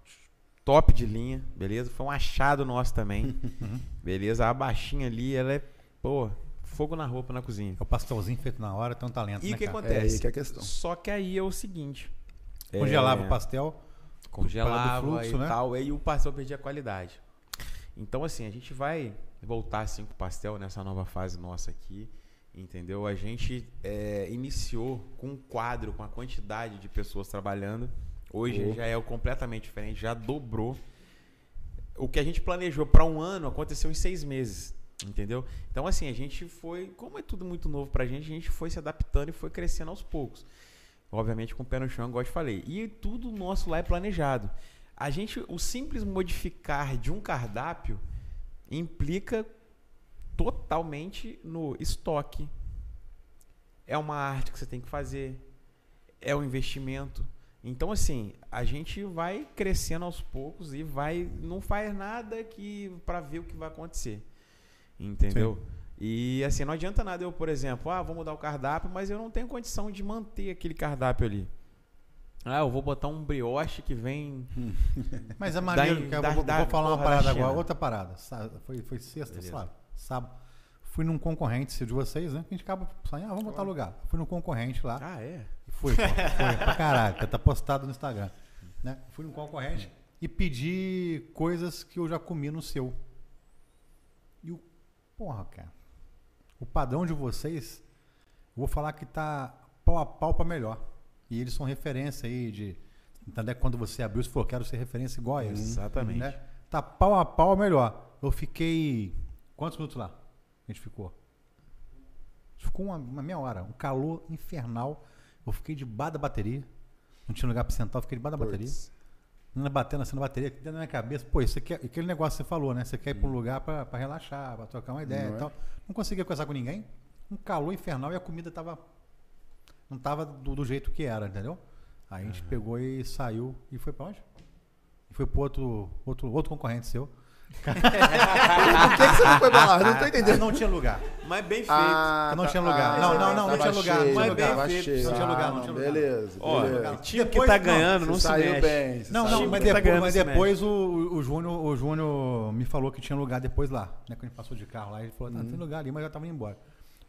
top de linha, beleza? Foi um achado nosso também. beleza? A baixinha ali, ela é, pô, fogo na roupa na cozinha. É o pastelzinho feito na hora, tem um talento, E né, o que cara? acontece? É que é a questão. Só que aí é o seguinte. Congelava é, o pastel. congelava fluxo, e né? tal, e o pastel perdia a qualidade. Então, assim, a gente vai voltar assim com o pastel nessa nova fase nossa aqui, entendeu? A gente é, iniciou com um quadro, com a quantidade de pessoas trabalhando. Hoje Oh. já é completamente diferente, já dobrou. O que a gente planejou para um ano aconteceu em seis meses, entendeu? Então, assim, a gente foi, como é tudo muito novo pra gente, a gente foi se adaptando e foi crescendo aos poucos. Obviamente com o pé no chão, igual eu te falei. E tudo nosso lá é planejado. A gente, o simples modificar de um cardápio implica totalmente no estoque. É uma arte que você tem que fazer, é um investimento. Então, assim, a gente vai crescendo aos poucos e vai. Não faz nada que para ver o que vai acontecer. Entendeu? E assim, não adianta nada eu, por exemplo, ah, vou mudar o cardápio, mas eu não tenho condição de manter aquele cardápio ali. Ah, eu vou botar um brioche que vem. Mas é maneiro, Da- eu da- vou, da vou falar uma parada agora, outra parada. Foi, foi sexta, Beleza. sabe? Sábado. Fui num concorrente de vocês, né? Que a gente acaba saindo, ah, vamos botar lugar. Fui num concorrente lá. Ah, é? E Fui, foi pra caralho, tá postado no Instagram. Né? Fui num concorrente e pedi coisas que eu já comi no seu. E o. Porra, cara. O padrão de vocês, eu vou falar que tá pau a pau pra melhor. E eles são referência aí de. Entendeu? Quando você abriu, você falou, quero ser referência igual a eles. Exatamente. Né? Tá pau a pau melhor. Eu fiquei. Quantos minutos lá? A gente ficou? Ficou uma, uma meia hora. Um calor infernal. Eu fiquei debaixo da bateria. Não tinha lugar pra sentar, eu fiquei debaixo da bateria. Não batendo assim na bateria, dentro da minha cabeça. Pô, isso aqui é aquele negócio que você falou, né? Você quer ir pra um lugar pra, pra relaxar, pra trocar uma ideia Não e é? tal. Não conseguia conversar com ninguém. Um calor infernal e a comida tava. Não tava do, do jeito que era, entendeu? Aí a gente pegou e saiu e foi pra onde? E foi pro outro, outro, outro concorrente seu. Por que, que você não foi pra lá? Eu não tô entendendo. não tinha lugar. Mas bem feito. Ah, não tá- tinha lugar. ah, Não, não, não, não tinha lugar, não cheio, tinha tava Bem feito, cheio. não tinha lugar, Ah, não tinha lugar. Beleza, Ó, beleza. Depois, que tá não, ganhando Você não, se saiu mexe. bem. Não, não, mas tá depois, ganhando mas depois o, o, Júnior, o Júnior me falou que tinha lugar depois lá. Né? Quando a gente passou de carro lá, ele falou, tá, tem lugar ali, mas já tava indo embora.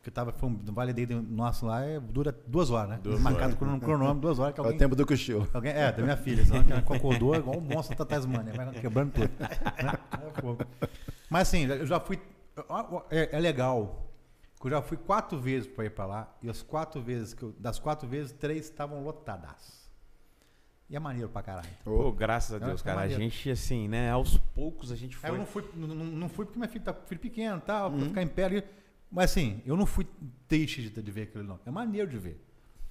Porque tava, foi um Vale Day nosso lá, é, dura duas horas, né? Duas Marcado com um cronômetro, duas horas. Que É o alguém, tempo do cochilo. alguém, é, da minha filha, senão que ela concordou igual um monstro da Tasmania, vai quebrando tudo. né? É. Mas assim, eu já fui. É, é legal. que Eu já fui quatro vezes para ir para lá, e as quatro vezes, que eu- das quatro vezes, três estavam lotadas. E é maneiro pra caralho. Pô, graças a Deus, fica cara. A maneiro. gente, assim, né? Aos poucos a gente Aí foi. eu não fui, não, não- não fui porque minha filha tá filho pequeno e tal, Uhum. pra ficar em pé ali. Mas assim, eu não fui triste de, de ver aquilo, não. É maneiro de ver.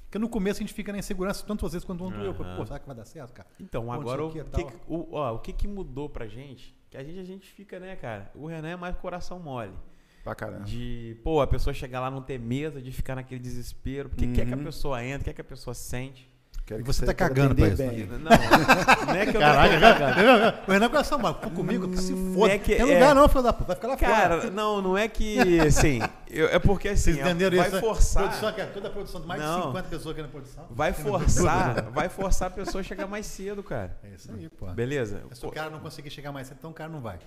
Porque no começo a gente fica na insegurança, tanto vocês quanto eu. Aham. Pô, será que vai dar certo, cara? Então, Pô, agora o que, que que- o, ó, o que que mudou pra gente? Que a gente, a gente fica, né, cara? O Renan é mais coração mole. Pra caramba. De, pô, a pessoa chegar lá não ter mesa, de ficar naquele desespero. Porque quer que a Uhum. pessoa entre, quer que a pessoa sente. Quero E que você tá cagando pra isso, bem. Não, não é que eu Caralho, não tô cagando. o Renan coração, mano. Ficou comigo, que se Hum, foda. é que- Tem lugar é. não, filho da puta. Vai ficar lá fora. Cara, não, não é que, assim, eu- é porque assim, Vocês entenderam vai isso? forçar, Produção, que é toda a produção, mais de Não. 50 pessoas aqui na produção. vai forçar, vai forçar a pessoa a chegar mais cedo, cara. É isso aí, pô. Beleza? Se o cara não conseguir chegar mais cedo, então o cara não vai.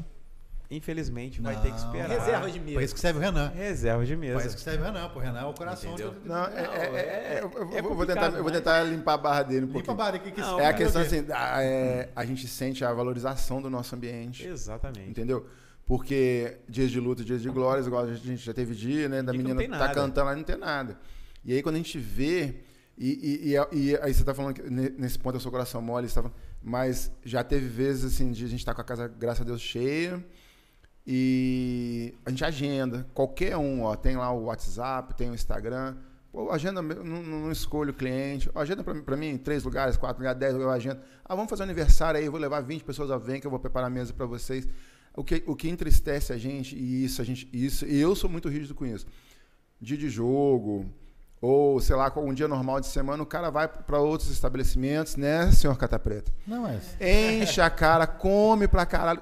Infelizmente vai ter que esperar. Reserva de Por mesa. isso que serve o Renan. Reserva de Por isso mesa. que serve o Renan, pô. O Renan é o coração Entendeu? de- Não, é, é- é- é- eu, eu é vou complicado, tentar, eu vou né? tentar limpar a barra dele um Limpa a barra aqui que Não, isso É a questão assim, a, é, a gente sente a valorização do nosso ambiente, Exatamente. entendeu? Porque dias de luta, dias de glórias, igual a gente já teve dia, né? Da E que não menina tem tá cantando lá e não tem nada. E aí quando a gente vê, e, e- e- e aí você tá falando que ne- nesse ponto eu sou coração mole, você tá falando- mas já teve vezes assim de a gente tá com a casa, graças a Deus, cheia. E a gente agenda. Qualquer um, ó, tem lá o WhatsApp, tem o Instagram. Pô, agenda, não, não escolho o cliente. Agenda pra, mim- três lugares, quatro lugares, dez lugares, eu agendo. Ah, vamos fazer um aniversário aí, eu vou levar 20 pessoas a vem que eu vou preparar a mesa pra vocês. O que, o que entristece a gente, e isso, a gente, isso, e eu sou muito rígido com isso. Dia de jogo, ou sei lá, um dia normal de semana, o cara vai pra outros estabelecimentos, né, senhor Cata Preta? Não, mas. enche a cara, come pra caralho,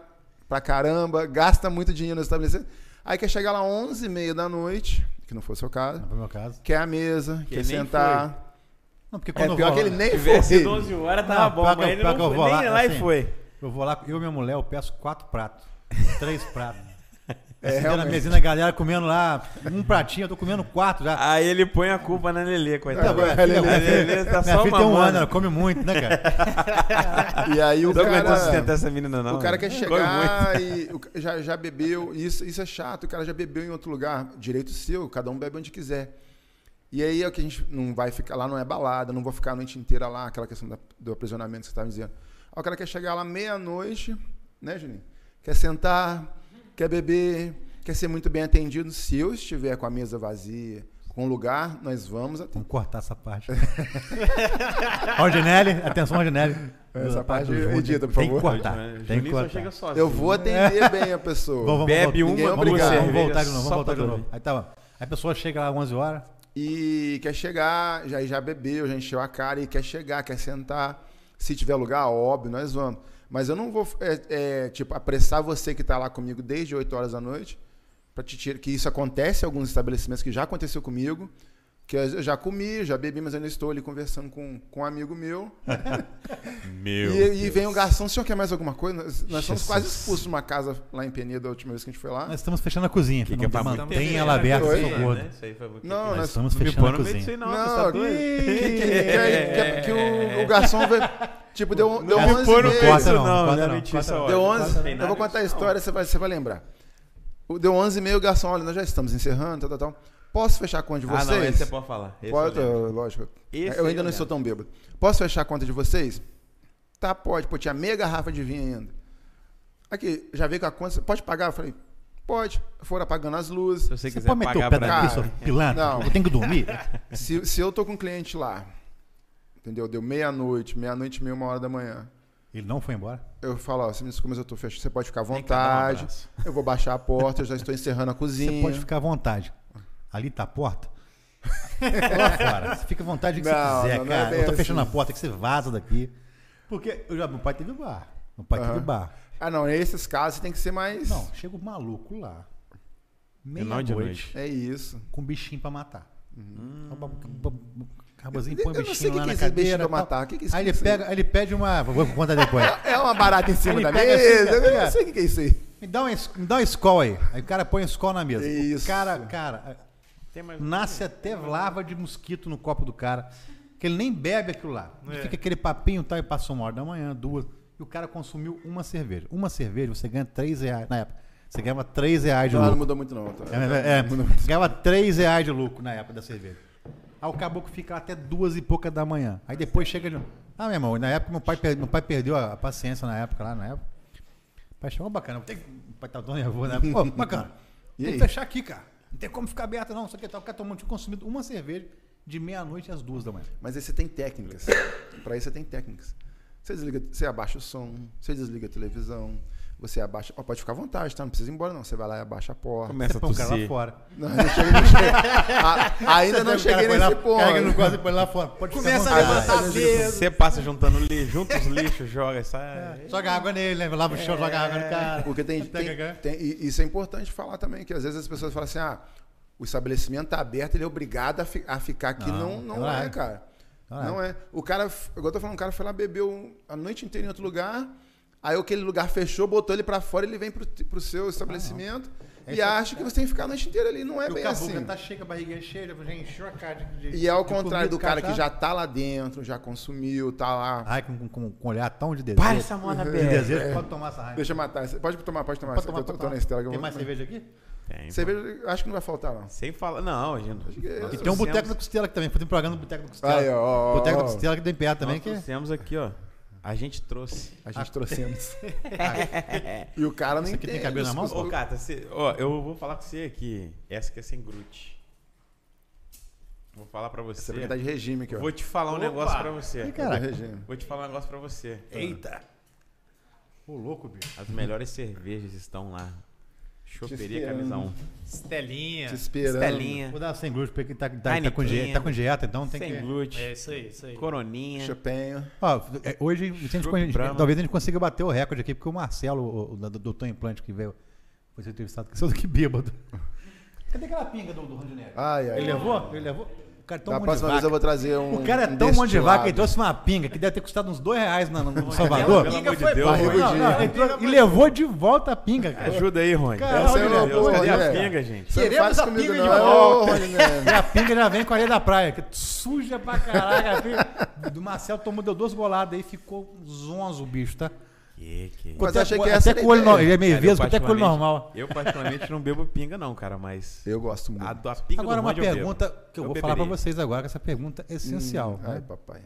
pra caramba, gasta muito dinheiro no estabelecimento. Aí quer chegar lá 11 e meia da noite, que não foi o seu caso, Não foi meu caso. quer a mesa, Que quer sentar. Não, porque É quando eu pior vou que ele nem foi. 12 horas, Não, tava bom, pior que mas eu- ele não que eu foi, vou nem lá, lá e assim, foi. Eu vou lá, eu e minha mulher, eu peço quatro pratos. três pratos. É, Assim, na mesinha da galera comendo lá um pratinho, eu tô comendo quatro já. Aí ele põe a culpa na Lelê, coitado. minha é, filha, Lelê, filha- Lelê tá minha só filha tem um ano, ela come muito, né, cara? E aí o Não aguentou sustentar cara, essa menina, não. o cara quer chegar e já, já bebeu, e isso, isso é chato, o cara já bebeu em outro lugar, direito seu, cada um bebe onde quiser. E aí é o que a gente não vai ficar lá, não é balada, não vou ficar a noite inteira lá, aquela questão da- do aprisionamento que você estava dizendo. Aí o cara quer chegar lá meia-noite, né, Juninho? Quer sentar, quer beber, quer ser muito bem atendido. Se eu estiver com a mesa vazia, com lugar, nós vamos atender. Vamos cortar essa parte. Ordinelli, atenção, Ordinelli. Essa parte do edita, por Tem que favor. cortar. Tem que cortar. chega sozinho. Eu vou atender bem a pessoa. Vamos, vamos, Bebe é uma, vamos, obrigado. voltar, vamos voltar de novo, só vamos voltar de novo. Aí tá. Aí a pessoa chega lá 11 horas, E quer chegar, já, já bebeu, já encheu a cara e quer chegar, quer sentar. Se tiver lugar, óbvio, nós vamos. Mas eu não vou, é, é, tipo, apressar você que está lá comigo desde 8 horas da noite Pra te tirar, que isso acontece em alguns estabelecimentos que já aconteceu comigo. Que eu já comi, já bebi, mas eu ainda estou ali conversando com, com um amigo meu. Meu. E, e vem um garçom, o senhor quer mais alguma coisa? Nós, nós Jesus. quase expulsos de uma casa lá em Penedo a última vez que a gente foi lá. Nós estamos fechando a cozinha. Que Que que é pra não manter mantenha ela aberta, por favor. Né? Isso aí foi muito- Não, Nós nós estamos Não fechando a meio cozinha. aí, não. Não, que, que- que- que o, o garçom veio. Tipo, deu, deu Não me 11 põe no e isso, não, não. corta Não é não, não. hora. Deu Não 11. tem Eu vou contar a não. história, você vai, você vai lembrar. O- Deu 11 e meia, o garçom, olha, nós já estamos encerrando, tal, tal, tal. Posso fechar a conta de vocês? Ah, não, esse você pode falar. Esse Pode, eu lembro. eu- lógico. Esse eu ainda não estou lembro. tão bêbado. Posso fechar a conta de vocês? Tá, pode. Pô, tinha meia garrafa de vinho ainda. Aqui, já veio com a conta. Pode pagar? Eu falei, pode. Foram apagando as luzes. Se você Você quiser pode meter pagar o pé pra mim. pilantra? Não. Eu tenho que dormir. Se, se eu tô com um cliente lá, entendeu? Deu meia-noite, meia-noite e meia, uma hora da manhã. Ele não foi embora. Eu falo, ó, você me desculpa, mas eu tô fechado. Você pode ficar à um vontade. abraço. eu vou baixar a porta, eu já estou encerrando a cozinha. Você pode ficar à vontade. Ali tá a porta. Lá fora. Você fica à vontade que Não, você quiser, não, não é cara. eu tô fechando assim. a porta que você vaza daqui. Porque eu já, meu pai teve bar. Meu pai teve Aham. bar. Ah, não, nesses casos tem que ser mais. Não, chega o maluco lá. De Meia-noite. É isso. Com bichinho pra matar. Hum. Rapazinho Eu põe não o sei bichinho o que lá que é na esse bichinho cadeira. matar. O que que é isso Aí ele é pega, aí ele pede uma. Vou contar depois. É uma barata em cima da mesa. assim, eu não sei o que que é isso aí. Me dá um, es- me dá um Skol aí. Aí o cara põe um Skol na mesa. Isso. O cara, cara, nasce até lava de mosquito no copo do cara. Que ele nem bebe aquilo lá. É. Fica aquele papinho, tá? E passou uma hora da manhã, duas. E o cara consumiu uma cerveja. Uma cerveja, você ganha 3 reais. Na época, você ganhava 3 reais de Não, não lucro. mudou muito não. tá? É, é, ganhava 3 reais de lucro na época da cerveja. Aí o caboclo fica lá até duas e pouca da manhã. Aí depois chega de. Ah, meu irmão, na época meu pai, per- meu pai perdeu a, paciência na época lá, na época. O pai chegou bacana. O pai tava tão nervoso, né? Pô, bacana. Tem que aí? fechar aqui, cara. Não tem como ficar aberto, não. Só que tal. O cara tomou, tinha consumido uma cerveja de meia-noite às duas da manhã. Mas aí você tem técnicas. Pra isso você tem técnicas. Você, desliga, você abaixa o som, você desliga a televisão, você abaixa. ó, pode ficar à vontade, tá? Não precisa ir embora, não. Você vai lá e abaixa a porta. Começa a cara lá tossir. fora. Não, não cheguei, não cheguei. A- ainda não pega cheguei nesse lá, ponto. Cara que não gosta, põe lá fora. Pode Começa a levantar peso. Você passa juntando lixo, junta os lixos, joga, sai. Joga água nele, né? Lava o chão, joga água no cara. Porque tem, Pega, tem- pega. tem- e isso é importante falar também, que às vezes as pessoas falam assim, ah, o estabelecimento está aberto, ele é obrigado a, fi- a ficar aqui. Não, Não, não, não é, é. cara. Não Não, é. O cara, igual eu tô falando, o cara foi lá, bebeu a noite inteira em outro lugar, aí aquele lugar fechou, botou ele para fora, ele vem pro, pro seu estabelecimento É e isso acha que você tem que ficar a noite inteira ali. Não é E o bem caboclo assim. tá cheio, a barriguinha cheia, já encheu a cara de, de E é ao de contrário do cara que já tá lá dentro, já consumiu, tá lá. Ai, com, com, com olhar tão de desejo. Para essa mão na de perna. desejo, pode tomar essa raiva. Deixa eu matar. Pode tomar, pode tomar. Pode eu tomar, tô, pode tô tomar. estela. Tem mais cerveja aqui? Tem, pô. Cerveja, acho que não vai faltar, não. Sem falar. Não, gente. É E isso. tem um boteco da costela aqui também. Tem um programa do boteco da costela. Aí, ó, ó, boteco da costela que tem perto também. Nós Que... trouxemos aqui, ó. A gente trouxe. A gente trouxemos. e o cara aqui tem cabelo na mão? Ô, Cata, você- ó, eu vou falar com você aqui. Essa que é sem glúten. Vou falar pra você. Você vai estar de regime aqui, ó. Vou te falar um Opa. negócio pra você. Ih, cara. regime. Vou te falar um negócio pra você. Eita. Ô, louco, bicho. As melhores cervejas estão lá. Choperia camisa 1. Estelinha. Te esperando. Estelinha. Vou dar sem glúten, porque tá, tá, tá, com, dieta, tá com dieta, então tem Sem que... glúten. É isso aí, isso aí. Coroninha. Chopinho. Ó, é, hoje, a gente, talvez a gente consiga bater o recorde aqui, porque o Marcelo, o, o, do Doutor Implante, que veio, foi ser entrevistado, que saiu daqui bêbado. Cadê aquela pinga do, do Rondinelli? Ai, ai. Ele levou? Ele levou? O cara é tão Da mão de próxima vaca. vez eu vou trazer um. O cara é um tão mão de vaca, ele trouxe uma pinga que deve ter custado uns dois reais na- no, no Salvador. Pelo amor de foi Deus. Não, não, ele trouxe- e levou de volta a pinga, cara. Ajuda aí, Rony. Caralho, Essa é Deus, Cadê a pinga, gente? Você não Queremos faz a comigo, pinga não. de volta. E a pinga já vem com a areia da praia, que suja pra a pinga. Do Marcelo tomou, deu duas goladas aí, ficou zonzo o bicho, tá? Que, que... Mas até achei que essa até era com o olho a no- Ele é meio Cara, vesgo, até com o olho particularmente- normal. Eu, particularmente, não bebo pinga, não, cara, mas. Eu gosto muito. A, a pinga Agora uma pergunta que eu, Eu vou falar pra vocês agora, que essa pergunta é essencial. Hum, Ai, né? papai.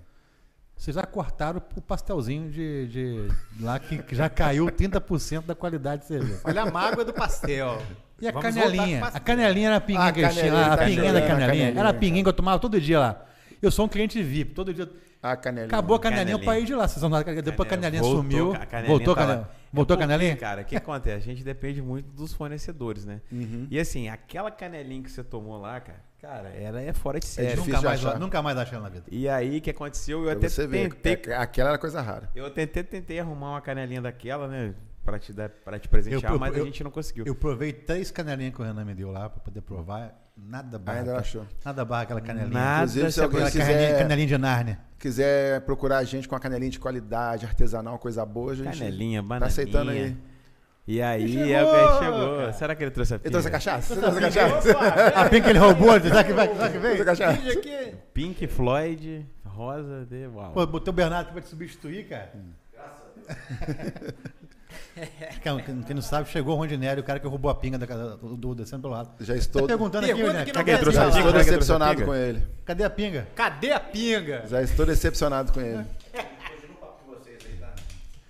Vocês já cortaram o pastelzinho de, de- lá que que já caiu 30% da qualidade de cerveja. Olha a mágoa do pastel. E a Vamos canelinha? A canelinha era a pinguinha Ah, que tinham canelinha, lá, a tá pinguinha da a canelinha. Era a pinguinha que eu tomava todo dia lá. Eu sou um cliente VIP, todo dia. A canelinha. Acabou a canelinha, eu Canelinha. parei de lá. Vocês vão lá, depois a canelinha Voltou, sumiu. a canelinha voltou a canelinha? Voltou a É porque, canelinha? Cara, o que acontece? A gente depende muito dos fornecedores, né? Uhum. E assim, aquela canelinha que você tomou lá, cara, cara, ela é fora de série. difícil Nunca de mais, achar. nunca mais achei na vida. E aí, o que aconteceu? Eu Pra até você ver. tentei. é- Aquela era coisa rara. Eu tentei, tentei arrumar uma canelinha daquela, né? pra te, dar, pra te presentear, Eu- eu- mas a eu- gente não conseguiu. Eu provei três canelinhas que o Renan me deu lá pra poder provar. Nada barra. Ainda achou. Nada barra aquela canelinha. Nada Inclusive, se alguém Aquela quiser- canelinha, canelinha de Nárnia. Quiser procurar a gente com a canelinha de qualidade, artesanal, coisa boa, a gente Canelinha, tá bananinha. aceitando aí. E aí, Chegou, é o que aí chegou. cara. Será que ele trouxe a Ele trouxe a pinga? cachaça? Você trouxe a cachaça? A pinga que ele roubou, será que, vai, será que Trouxe a veio? cachaça? Pink Floyd, rosa, de uau. Pô, botou o Bernardo aqui pra te substituir, cara. Cara, quem quem não sabe, chegou o Rondinelli, o cara que roubou a pinga da, casa- do, do descendo pelo lado. Já Tá estou, perguntando aqui, Pergunta né? trouxe já estou decepcionado com ele. Cadê a pinga? Cadê a pinga? Já estou decepcionado com ele.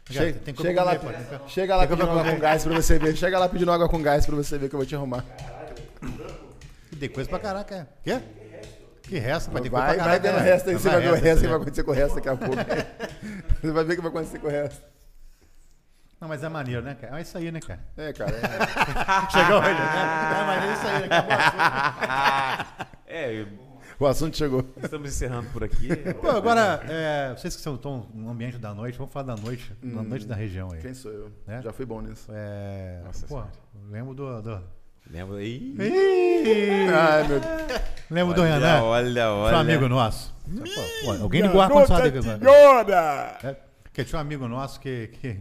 Chega, tem chega lá, comer, pô, chega lá pedindo água com gás pra você ver. Chega lá pedindo água com gás pra você ver que eu vou te arrumar. Tem coisa pra caraca. é. Quê? Que resto? Vai ter coisa Vai, vendo o né? resto aí, você vai ver o resto que vai acontecer com o resto daqui a pouco. Você vai ver o que vai acontecer com o resto. Não, mas é maneiro, né, cara? É isso aí, né, cara? É, cara. é- Chegou hoje, né? É maneiro isso aí, né? Acabou o assunto. É, O assunto chegou. estamos encerrando por aqui. Pô, agora, é, vocês que são- estão no ambiente da noite, vamos falar da noite, da noite da região aí. Quem sou eu? É? Já fui bom nisso. É, Nossa pô, lembro do, do... Lembra aí? Ai, meu Deus. lembro do Olha, Renan, olha, olha. seu amigo nosso. Pô, pô, alguém ligou o Nossa ar-condicionado aqui! É, porque tinha um amigo nosso que, que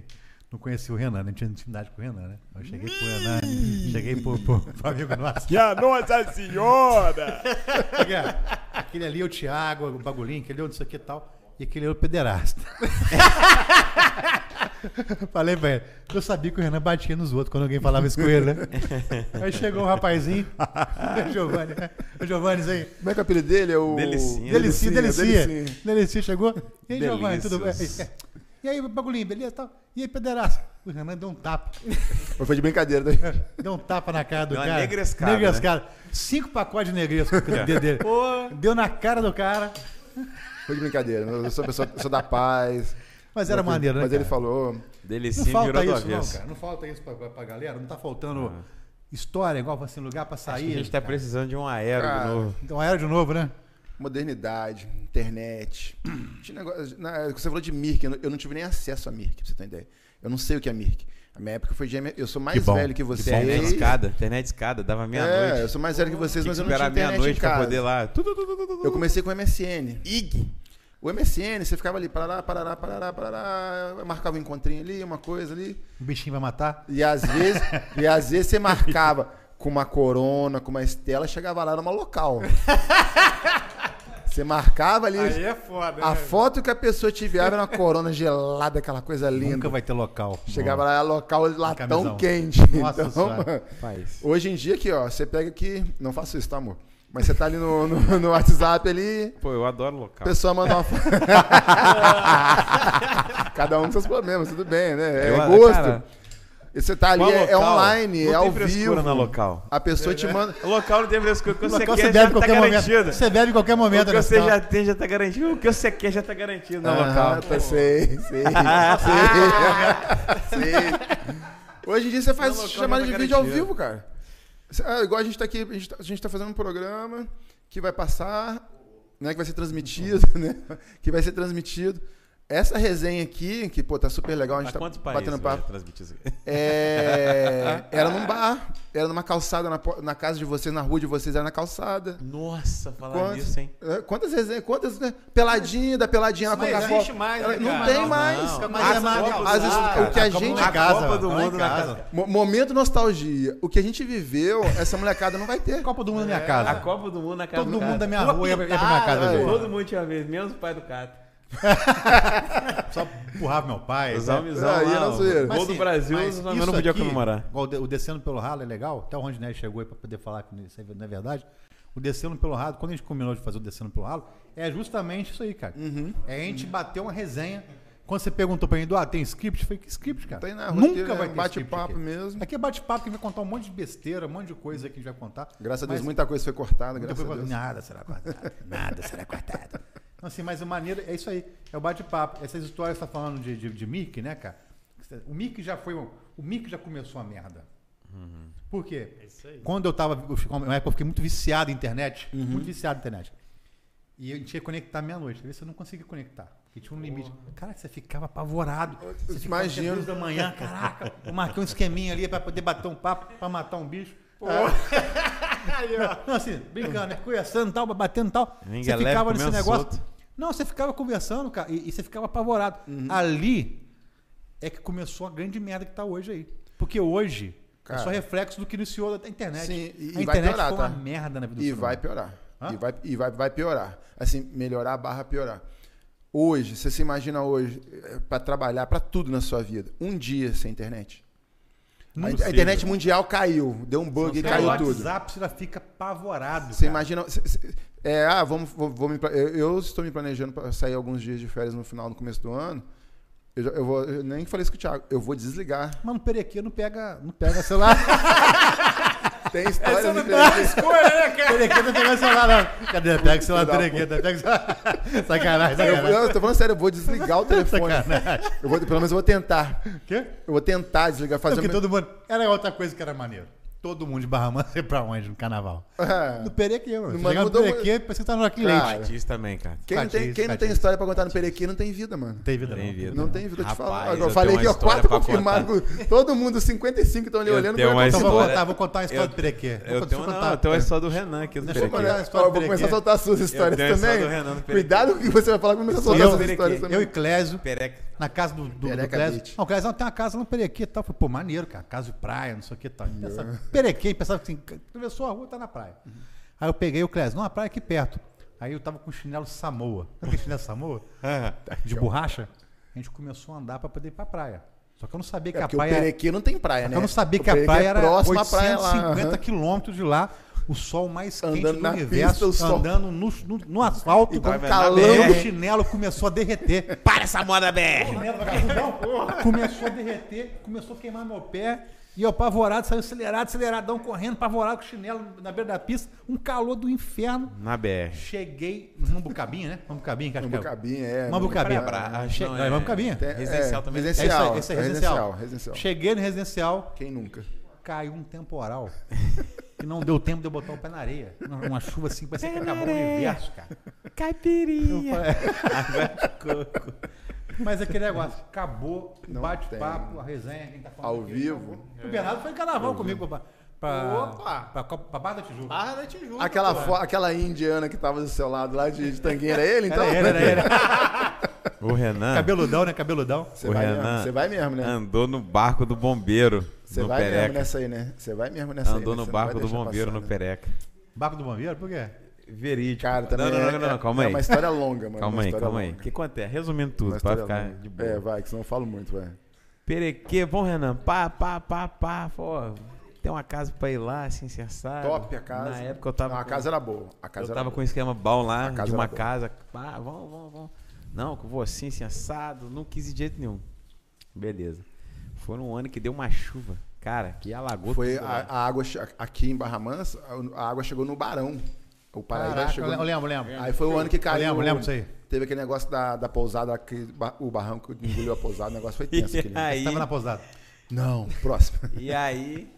não conhecia o Renan, não tinha intimidade com o Renan, né? Eu cheguei pro Renan, cheguei pro, pro, pro amigo nosso. Que a Nossa Senhora! Porque, aquele ali é o Thiago, o bagulhinho, aquele outro, isso aqui e tal. E aquele é o pederasta. Falei pra ele, eu sabia que o Renan batia nos outros quando alguém falava isso com ele, né? Aí chegou um rapazinho, o Giovanni, né? o Giovanni aí, Como é que é o apelido dele? É o... Delicinha. Delicia, Delicia. Delicinha. Delicia chegou. E aí, Giovanni, tudo bem? E aí, bagulhinho, beleza? Tal? E aí, pederasta? O Renan deu um tapa. Mas Foi de brincadeira. Daí. Deu um tapa na cara do Deu uma cara. negrescada, Negrescada. Cinco pacotes de negresco com o dedo dele. Deu na cara do cara. Foi de brincadeira. Eu sou pessoa, sou da paz. Mas era maneiro, né? Mas ele cara? falou... Não Delicinho falta virou do isso, não, cara. Não falta isso pra, pra, pra galera. Não tá faltando história igual assim, lugar pra Acho que a sair. gente tá precisando de um aero Cara, de novo. Então era de novo, né? Modernidade, internet. Tinha negócio, na, você falou de Mirk, eu não, eu não tive nem acesso a Mirk, pra você ter ideia. Eu não sei o que é Mirk. A minha época foi de Eu sou mais Que bom. velho que vocês. Internet escada, internet escada, dava É, eu meia-noite. sou mais velho que vocês, mas que eu não tinha esperar internet meia-noite pra casa. poder lá. Eu comecei com o MSN. IG. O MSN, você ficava ali, parará, parará, parará, parará, marcava um encontrinho ali, uma coisa ali. O bichinho vai matar. E às vezes, e às vezes você marcava com uma corona, com uma estela, chegava lá numa local. Você marcava ali. Aí é foda, A né? foto que a pessoa te enviava era uma corona gelada, aquela coisa linda. Nunca vai ter local. Chegava lá, local latão Camisão. quente. Nossa então, mano, hoje em dia aqui, ó, você pega aqui. Não faço isso, tá, amor? Mas você tá ali no, no, no WhatsApp ali, Pô, eu adoro local. pessoa manda uma foto. Cada um com seus problemas, tudo bem, né? É Eu- gosto. cara, você tá ali, qual é, é local? online, Não é tem ao frescura vivo. na local. A pessoa te manda. O local não tem frescura. O que você Local quer você já bebe em tá qualquer garantido. momento. Você bebe em qualquer momento, O que né? você já tem já tá garantido. O que você quer já tá garantido no Ah, local. tá, sei, sei, sei, sei. Hoje em dia você faz chamada já de tá vídeo ao vivo, cara. Cê- ah, igual a gente tá aqui, a gente tá, a gente tá fazendo um programa que vai passar, né, que vai ser transmitido, né, que vai ser transmitido. Essa resenha aqui, que, pô, tá super legal, a gente Mas tá quantos batendo papo. transmitir isso aqui? É, era num bar, era numa calçada, na, na casa de vocês, na rua de vocês, era na calçada. Nossa, falar Quantos, nisso, hein? é, quantas resenhas, quantas, né, peladinha da peladinha na Não Coca-Cola. existe mais, Ela- né, Não cara? tem Não, mais. não. Fica Mas mais é mais foda, às vezes, usar. o que a gente- em A casa, Copa do Mundo na casa. casa. Mo- Momento nostalgia. O que a gente viveu, essa molecada não vai ter. Copa do Mundo na minha A casa. Copa do Mundo na casa Todo do mundo da minha Rua ia pra minha casa. Todo mundo tinha vez, menos o pai do Cato. Só empurrava meu pai. Os né? Aí era o zoeira. Gol do Brasil, mas mas isso não podia aqui, comemorar. O Descendo pelo Ralo é legal. Até o Rondinelli chegou aí pra poder falar que isso aí não é verdade. O Descendo pelo Ralo, quando a gente combinou de fazer o Descendo pelo Ralo, é justamente isso aí, cara. Uhum. É a gente bater uma resenha. Quando você perguntou pra mim, ah, tem script? Eu falei, que script, cara? Tem na Nunca vai é ter bate-papo mesmo. Aqui é bate-papo que vai contar um monte de besteira, um monte de coisa que a gente vai contar. Graças a Deus, muita coisa foi cortada, graças a Deus. Nada será cortado. Nada será cortado. Então, assim, mas a maneira. É isso aí. É o bate-papo. Essas histórias que você tá falando de, de, de Mickey, né, cara? O Mickey já foi. um- O Mickey já começou a merda. Por quê? É isso aí. Quando eu tava. Eu uma época eu fiquei muito viciado em internet. Uhum. Muito viciado em internet. E a gente ia conectar meia-noite. Às vezes você não conseguia conectar. Porque tinha um limite. Cara, você ficava apavorado. Você ficava duas da manhã, caraca. Eu marquei um esqueminha ali pra poder bater um papo, pra matar um bicho. Não, assim, brincando, né? Conversando tal, batendo e tal. Vinga Você leve, ficava nesse negócio. solto. Não, você ficava conversando, cara, e, e você ficava apavorado. Ali é que começou a grande merda que tá hoje aí. Porque hoje Cara. é só reflexo do que iniciou a internet. Sim, e- a e vai internet piorar, tá? uma merda na vida do E vai piorar. Hã? E, vai, e vai, vai piorar. Assim, melhorar barra piorar. Hoje, você se imagina hoje, para trabalhar, para tudo na sua vida, um dia sem internet. A, a internet mundial caiu, deu um bug e caiu o tudo. WhatsApp você já fica apavorado. Você cara. imagina. cê- cê- É, ah, vamos, vou, vou me, eu, eu estou me planejando para sair alguns dias de férias no final, no começo do ano. Eu, eu vou, eu nem falei isso com o Thiago. Eu vou desligar. Mas no Perequê não pega, não pega celular. Tem história Essa não dá escolha, né, cara? Perequê não pega celular, não. Cadê? Pega o celular Perequê. Pega o celular. Sacanagem, Eu, sacanagem. eu tô falando sério, eu vou desligar o telefone. Sacanagem. Eu vou, pelo menos eu vou tentar. Quê? Eu vou tentar desligar, fazer Porque o meu- todo mundo... Era outra coisa que era maneiro. Todo mundo de Barra Mansa ia pra onde no carnaval? É. No Perequê, mano. Não, Você mas chegava no Perequê, parece que tá no Rock Cara, Leite. Patins também, cara. Quem, não tem, quem não tem história pra contar no Perequê não tem vida, mano. Não tem vida, Tem não. vida. Não tem vida, eu te falo. Eu eu falei que ó, quatro confirmaram. Todo mundo, 55 estão ali Eu olhando. tenho pra uma Então contar. vou contar, vou contar uma história Eu- do Perequê. Eu não, eu tenho uma história do Renan aqui do Deixa eu Perequê. contar a história Ó, do vou começar a Perequê. soltar as suas histórias a também. do do Perequê. Cuidado com o que você vai falar, começa a soltar Eu, suas Perequê. histórias também. eu e Clésio, Pereca. Na casa do, do, do Clésio. Beach. Não, o Clésio não tem uma casa no Perequê e tal. Falei, pô, maneiro, cara. Casa de praia, não sei o que e tal. Pensava, Perequê, pensava assim, atravessou a rua, tá na praia. Aí eu peguei o Clésio, não, a praia é aqui perto. Aí eu tava com chinelo Samoa. Sabe chinelo Samoa? De borracha. A gente começou a andar pra poder ir pra praia. Só que eu não sabia que É a porque o praia... Perequê não tem praia, né? Eu não sabia O que a Perequê praia é era próxima à praia lá. 850 quilômetros de lá. O sol mais quente Andando do universo, pista, andando no, no, no asfalto. Com calor. O chinelo começou a derreter. Para essa moda BR! chinelo vagabundão, começou a derreter, começou a queimar meu pé. E eu apavorado, saiu acelerado, aceleradão, correndo, apavorado com o chinelo na beira da pista. Um calor do inferno. Na BR. Cheguei Mambucabinha, né? Mambucabinha, que acho que é. Mambucabinha, é. Mambucabinha. Che- não, não, é Mambucabinha. Tem- Residencial também. É isso aí, Residencial. esse é residencial. Residencial. Cheguei no residencial, Quem nunca? caiu um temporal. que não deu tempo de eu botar o pé na areia. Uma chuva assim, parecia que acabou o universo, cara. Caipirinha. Mas aquele negócio, acabou o bate-papo, a resenha, quem tá falando. Ao aqui. vivo. O Bernardo foi em carnaval comigo pra, pra, Opa! pra, pra, Barra da Tijuca. Barra da Tijuca. Aquela, aquela indiana que tava do seu lado lá de, de tanguinha, era ele, então? Era ele, era ele. O Renan Cabeludão, né? Cabeludão. Você O vai, Renan mesmo, você vai mesmo, né? andou no barco do bombeiro Você vai mesmo Pereca. nessa aí, né? Você vai mesmo nessa aí. Andou né? no não barco do bombeiro passar, no né? Pereca. Barco do Bombeiro, por quê? Verídico. Cara, também não, não, é, não, não, calma é aí. uma história longa, mano. Calma aí, calma aí. O que acontece? Resumindo Uma tudo, pra ficar longa. de boa. É, vai, que senão eu falo muito, vai. Perequê, bom, Renan. Pá, pá, pá, pá. Pô, tem uma casa pra ir lá, assim, se assado. Top a casa. Na época eu tava. Não, a com- casa era boa. A casa eu era tava boa. com um esquema bom lá, A casa de uma boa. casa. Pá, vamos, vamos, vamos. Não, que eu vou assim, assim, assado. Não quis de jeito nenhum. Beleza. Foi um ano que deu uma chuva. Cara, que alagou Foi tudo a, a água aqui em Barra Mansa, a- água chegou no Barão. O Paraíba Caraca, chegou. eu lembro, eu lembro. Aí foi o ano que Eu caiu. lembro, lembro disso aí. Teve aquele negócio da, da pousada, que o barranco engoliu a pousada, o negócio foi tenso. Aquele. aí, Você tava na posada. Não, próximo. e aí,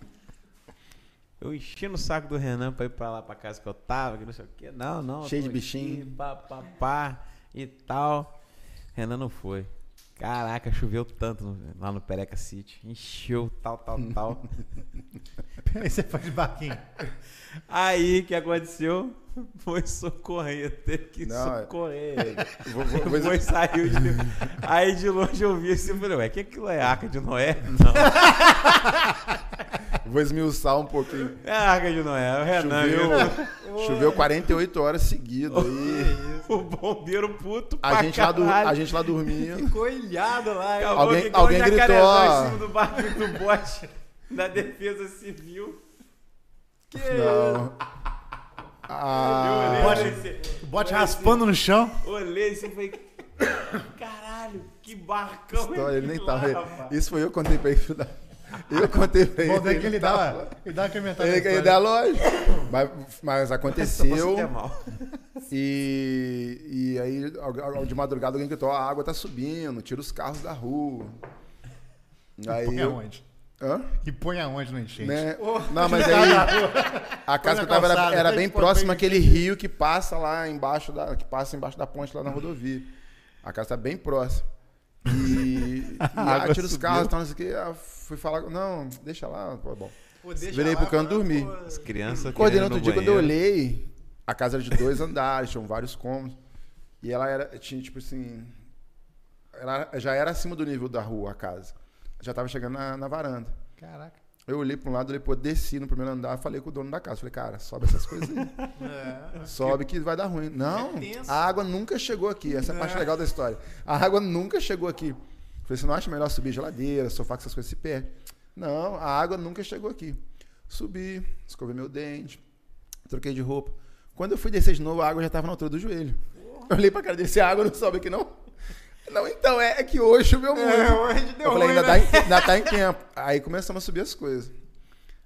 eu enchi no saco do Renan pra ir pra lá, pra casa que eu tava, que não sei o quê. Não, não. eu Cheio de bichinho. aqui, Pá, pá, pá, e tal. Renan não foi. Caraca, choveu tanto no- lá no Pereca City. Encheu, tal, tal, tal. Aí você faz barquinho. Aí, o que aconteceu? Foi socorrer, teve que Não, é- socorrer. Vou, vou, vou- Foi, saiu de... Aí de longe eu vi assim, falei, ué, que aquilo é arca de Noé? Não, vou esmiuçar um pouquinho. é arca de Noé, é o Renan. Choveu, viu? choveu 48 horas seguidas. Aí O bombeiro puto a pra gente, lá caralho. a gente lá dormia. Ficou ilhado lá. Acabou Alguém- alguém gritou, em cima do barco do bote da defesa civil. Que Não. Ah, Bote- assim, O bote raspando no chão. olhei assim e falei, caralho, que barcão história, ele nem tava. rapaz. Isso foi eu que contei pra ele. Eu contei pra ele. Bom, daí que ele tava- dá, ele dá uma comentada. Ele, ele dá lógico. Mas, mas aconteceu. É. E, e aí, de madrugada, alguém gritou: a água tá subindo, tira os carros da rua. Aí Põe aonde? Hã? E põe aonde no enchente? Né? Não, mas aí a casa que eu tava era, calçada, era tem bem pôr próxima àquele rio que passa lá embaixo da que passa embaixo da ponte lá na rodovia. A casa tá bem próxima. E, e tira os carros, então não sei o que. Ah, fui falar, não, deixa lá, pô, bom. Pô, deixa Virei lá, pro canto dormir. pô, As crianças Acordei outro dia, quando eu olhei, a casa era de dois andares, tinham vários cômodos. E ela era, tinha tipo assim. Ela já era acima do nível da rua, a casa. Já tava chegando na, na varanda. Caraca. Eu olhei pra um lado, outro, desci no primeiro andar, falei com o dono da casa. Falei, cara, sobe essas coisas aí. É. sobe que vai dar ruim. Não, É a água nunca chegou aqui. Essa é a parte legal da história. A água nunca chegou aqui. Falei, você não acha melhor subir geladeira, sofá, que essas coisas se perdem? Não, a água nunca chegou aqui. Subi, escovei meu dente, troquei de roupa. Quando eu fui descer de novo, a água já estava na altura do joelho. Eu olhei pra cara dele, se a água não sobe aqui não? Não, então, é, é que hoje choveu muito. É, hoje deu eu falei, ruim, ainda, né? tá em, ainda tá em tempo. Aí começamos a subir as coisas.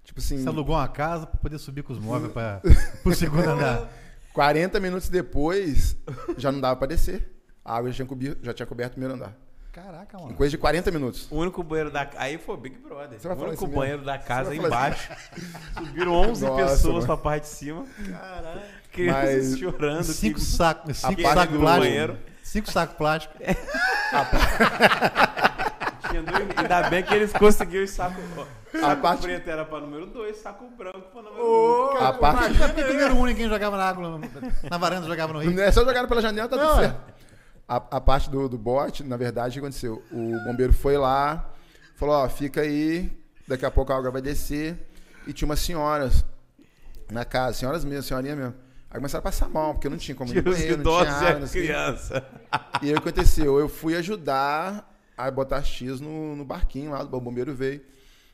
Tipo assim, Você alugou uma casa pra poder subir com os móveis pra, pro segundo andar. 40 minutos depois, já não dava pra descer. A água já tinha, cobi- já tinha coberto o primeiro andar. Caraca, Em mano. coisa de 40 minutos. O único banheiro da Aí foi Big Brother. Você vai o único banheiro da casa embaixo. Subiram 11 Nossa, pessoas mano. pra parte de cima. Caralho. Crianças Mas- chorando. Cinco sacos, cinco parte sacos do banheiro. Cinco sacos plásticos. Tinha dois- Ainda bem que eles conseguiram os sacos. ó, A Saco parte- preto era pra número 2, saco branco pra número 1. Ô, A parte- Imagina porque primeiro um ninguém jogava na água, na varanda jogava no rio. Não é só jogaram pela janela, tá tudo Não, é. certo. A, a parte do, do bote, na verdade, o que aconteceu? O bombeiro foi lá, falou, ó, fica aí, daqui a pouco a água vai descer. E tinha umas senhoras na casa, senhoras mesmo, senhorinha mesmo. Aí começaram a passar mal, porque não tinha como ir no banheiro, não tinha idosos e água, a não sei o criança. E aí o que aconteceu? Eu fui ajudar a botar X no, no barquinho lá, o bombeiro veio.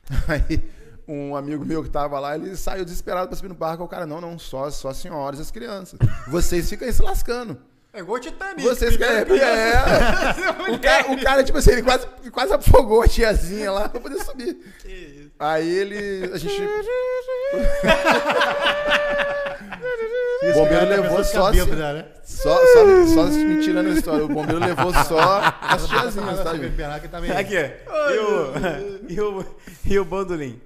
Aí um amigo meu que tava lá, ele saiu desesperado pra subir no barco. O cara, não, não, só, só as senhoras e as crianças. Vocês ficam aí se lascando. É igual Titanic. Vocês querem. É. O, cara, o cara, tipo assim, ele quase, quase afogou a tiazinha lá pra poder subir. Que isso. Aí ele. A gente. O bombeiro cara levou pensando só né? Só, só, só me tirando a história. O bombeiro levou só as tiazinhas, tá, tá Aqui, e o, e o, e o bandolim?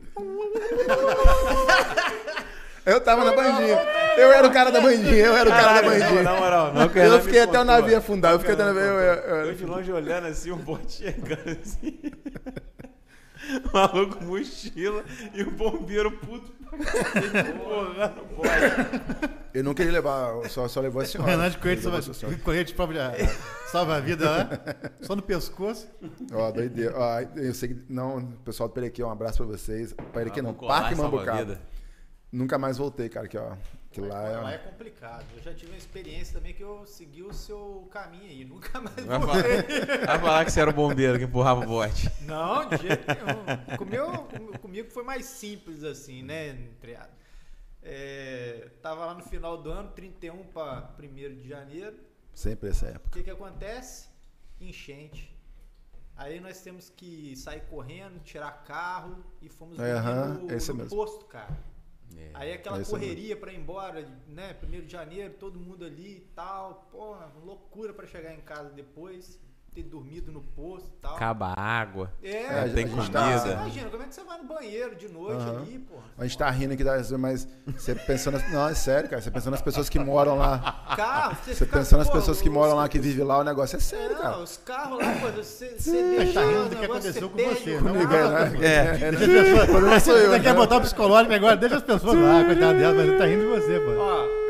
Eu tava na bandinha. Eu era o cara da bandinha, eu era o cara da bandinha. Na moral, não, o Eu fiquei até o navio afundar. Eu fiquei até o navio. Eu eu, de longe olhando assim, um bote chegando assim. Maluco, mochila e o bombeiro puto pra cacete, o bote. eu não queria levar, só, só levou a O senhora. Renan de Levou salva, corrente própria salva a vida lá. Só no pescoço. Ó, doideira. Ó, eu sei que. Não, pessoal do Perequê, um abraço pra vocês. Perequê Ah, não, Parque Mambucaba. Nunca mais voltei, cara, que ó. Que lá Lá é é. complicado. Eu já tive uma experiência também que eu segui o seu caminho aí. Nunca mais Vai voltei. falar, vai falar que você era o bombeiro que empurrava o bote. Não, de jeito nenhum. Comigo, comigo foi mais simples assim, né? entre É, tava lá no final do ano, 31 para 1 de janeiro. Sempre essa O época. que que acontece? Enchente. Aí nós temos que sair correndo, tirar carro e fomos É, dormir aham, no, é no mesmo. posto, cara. Aí aquela É correria pra ir embora, né? Primeiro de janeiro, todo mundo ali e tal. Porra, loucura pra chegar em casa depois, ter dormido no posto e tal. Acaba a água. É, É, a tem gente comida. tá- Você imagina, como é que você vai no banheiro de noite Aham. ali, porra? A gente tá rindo aqui, das- mas você pensando. Não, é sério, cara. Você pensando nas pessoas que moram lá. Carro, você, Você fica, pensando nas pessoas que moram lá, que vivem lá, o negócio é sério, Não, cara. os carros lá, pô, você, você A gente deixa tá rindo do que aconteceu com você. o Não, Comigo, carro, é, né? É. É, né? Deixa as pessoas- Você quer né? botar o psicológico agora? Deixa as pessoas lá, coitado delas, mas ele tá rindo de você, pô. Ó,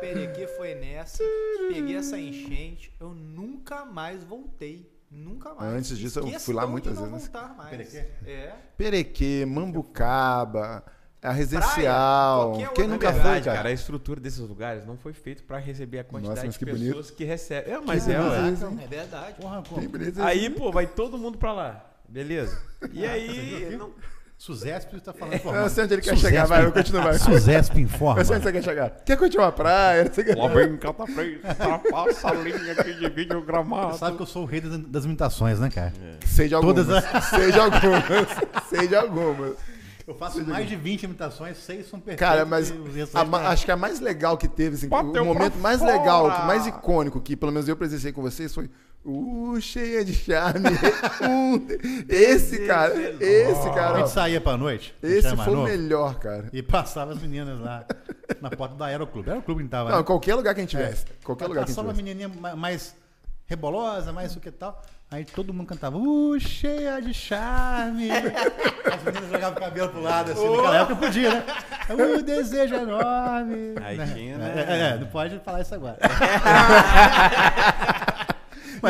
Perequê foi nessa. Peguei essa enchente, eu nunca mais voltei. Nunca mais. Antes disso, eu fui lá muitas vezes. voltar mais. Perequê? É. Perequê, Mambucaba, a Residencial. qualquer Quem nunca lugar, foi, Verdade, cara? cara, a estrutura desses lugares não foi feita pra receber a quantidade Nossa, de que pessoas bonito. que recebem. É, mas Que é, beleza, hein? É verdade. Porra, pô. Tem beleza Aí, pô, vai todo mundo pra lá. Beleza. E aí. não- Suzesp tá falando Eu sei onde ele quer Suzesp. chegar, vai, eu continuo, vai. Suzesp informa. Eu sei onde você quer chegar. Quer continuar a praia? Não sei o que. Lá vem Cata Freire, ultrapassa a linha que divide o gramado. Sabe que eu sou o rei das, das imitações, né, cara? Sei de algumas. Todas Sei de algumas. Sei de algumas. Eu faço mais de 20 imitações, seis são perfeitas. Cara, mas a ma- não. acho que a mais legal que teve, assim, Bateu o momento mais fora! legal, mais icônico, que pelo menos eu presenciei com vocês, foi Uh, cheia de charme. Uh, esse cara, esse A cara, gente ó, saía pra noite. a gente esse foi o melhor, cara. E passava as meninas lá na porta da Aeroclube. Era o clube que a gente tava. Não, né? qualquer lugar que a gente tivesse. Qualquer Aí lugar que a gente passava uma tivesse. menininha ma- mais rebolosa, mais o que tal. Aí todo mundo cantava, uh, cheia de charme. As meninas jogavam o cabelo pro lado, assim, naquela época podia, né? Uh, desejo enorme. Aí Né? tinha, É, né? é, é, não pode falar isso agora.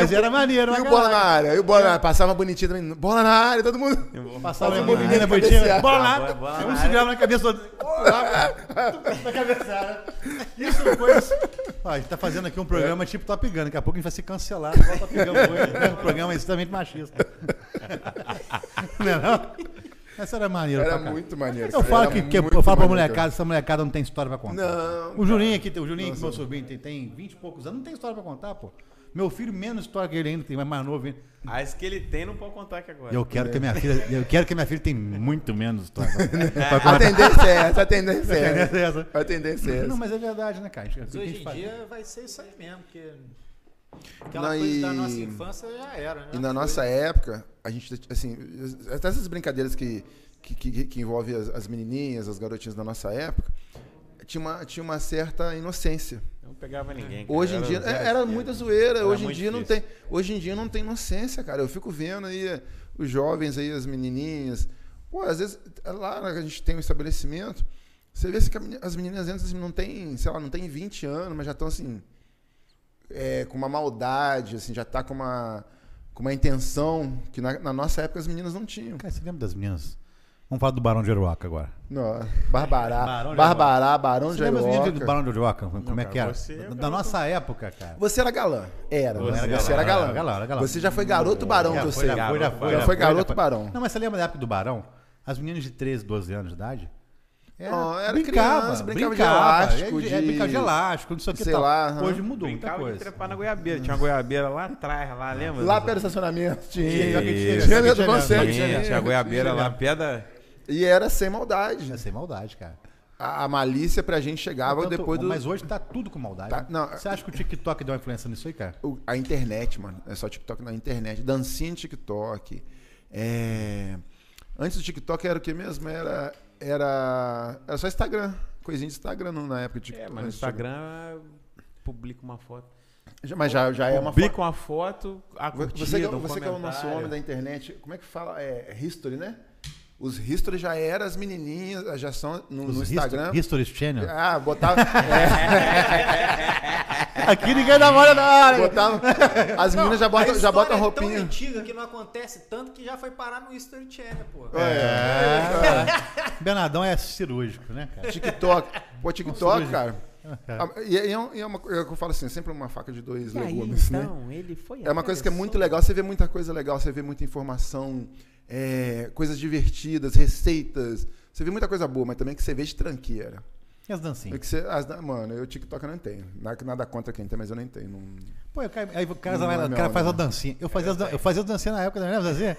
Mas era maneiro, E o bola na área, e o bola na área. Passava bonitinho também. Bola na área, todo mundo. Passava uma menina bonitinha, bola na um segurava na cabeça do outro. Na cabeçada. Isso é coisa. Ó, a gente tá fazendo aqui um programa tipo Top Gun. Daqui a pouco a gente vai ser cancelado igual Top Gun foi. né? Um programa extremamente machista. Não é não? Essa era maneira. Era muito maneiro. Eu cara, falo era que, que eu falo pra molecada, essa molecada não tem história pra contar. Não, O Juninho aqui, o Juninho, que meu sobrinho, tem, tem 20 e poucos anos, não tem história pra contar, pô. Meu filho, menos história que ele ainda, tem mais, mais novo ainda. As que ele tem não pode contar aqui agora. Eu quero que a minha filha, eu quero que minha filha tenha muito menos história pra A tendência é essa, a tendência é essa. A tendência é essa. Não, mas é verdade, né, cara? Mas que a hoje em faz? dia vai ser isso aí mesmo, porque aquela Não, coisa da e- nossa infância já era, né? E na Foi. nossa época, a gente, assim, até essas brincadeiras que, que, que, que envolvem as, as menininhas, as garotinhas da nossa época, tinha uma, tinha uma certa inocência. Não pegava ninguém. cara. Hoje em Era dia, é, era esquerda. muita zoeira, Era hoje em dia não difícil. tem, hoje em dia não tem inocência, cara. Eu fico vendo aí eh, os jovens aí, as menininhas, pô, às vezes lá a gente tem um estabelecimento, você vê se que as meninas entram, assim, não tem, sei lá, não tem 20 anos, mas já estão assim, é, com uma maldade, assim, já tá com uma, com uma intenção que na, na nossa época as meninas não tinham. Cara, você lembra das meninas? Vamos falar do Barão de Aruaca agora. Não, Barbará, Barão de Barbará, Barão Você de lembra as meninas do. Barão de Aruaca? Como é cara, que era? você é Da- da nossa época, cara. Você era galã. Era, Você você, era você era galã, galã. era galã, era galã. Você já foi garoto barão, que eu foi, sei. já foi, já foi. Já foi garoto barão. Não, mas você lembra da época do Barão? As meninas de 13, 12 anos de idade? Não, era brincava, criança, brincava de brincava, elástico, é, é, de- brincava de elástico, não sei o que sei tal. lá, aham. Hoje mudou muita Brincava de coisa. trepar na goiabeira. Tinha uma goiabeira lá atrás, lá, lembra? Lá perto do estacionamento tinha. Tinha, tinha, Tinha dentro do tinha, conceito. Tinha, tinha a goiabeira lá, pedra. E era sem maldade. É sem maldade, cara. A, a malícia pra gente chegava Tanto- depois do. Mas hoje tá tudo com maldade. Tá, né? não. Você acha que o TikTok deu uma influência nisso aí, cara? o- a internet, mano. É só TikTok na internet. Dancinha de TikTok. É... Antes do TikTok era o que mesmo? Era, era, era só Instagram. Coisinha de Instagram no- na época de É, TikTok. mas no Instagram publica uma foto. Já- Mas já, já é uma Publica foto. uma foto, a curtida, Você, que é- um você que é o nosso homem da internet, como é que fala? É history, né? Os history já eram as menininhas, já são no, no Instagram. History Channel. Ah, botava. é, Aqui ninguém dá mole na área. botava as meninas já botam, a já botam roupinha. É tão antiga que não acontece tanto que já foi parar no History Channel, pô. É. Bernadão é cirúrgico, né, cara? TikTok. Pô, TikTok, Nossa, cara. É. Ah, E, é, um- e é uma coisa que eu falo assim, sempre uma faca de dois E aí, legumes, né? então, ele foi É uma coisa que é muito legal, você vê muita coisa legal, você vê muita informação, é, coisas divertidas, receitas. Você vê muita coisa boa, mas também que você vê de tranqueira. E as É dancinhas? que você, as mano, eu TikTok eu não tenho. Nada, contra quem tem, mas eu nem tenho. Não... Pô, cara, aí o cara, Não vai é o cara onda, faz uma não. dancinha. Eu fazia, as, dan- eu fazia as dancinhas na época, não lembra? É.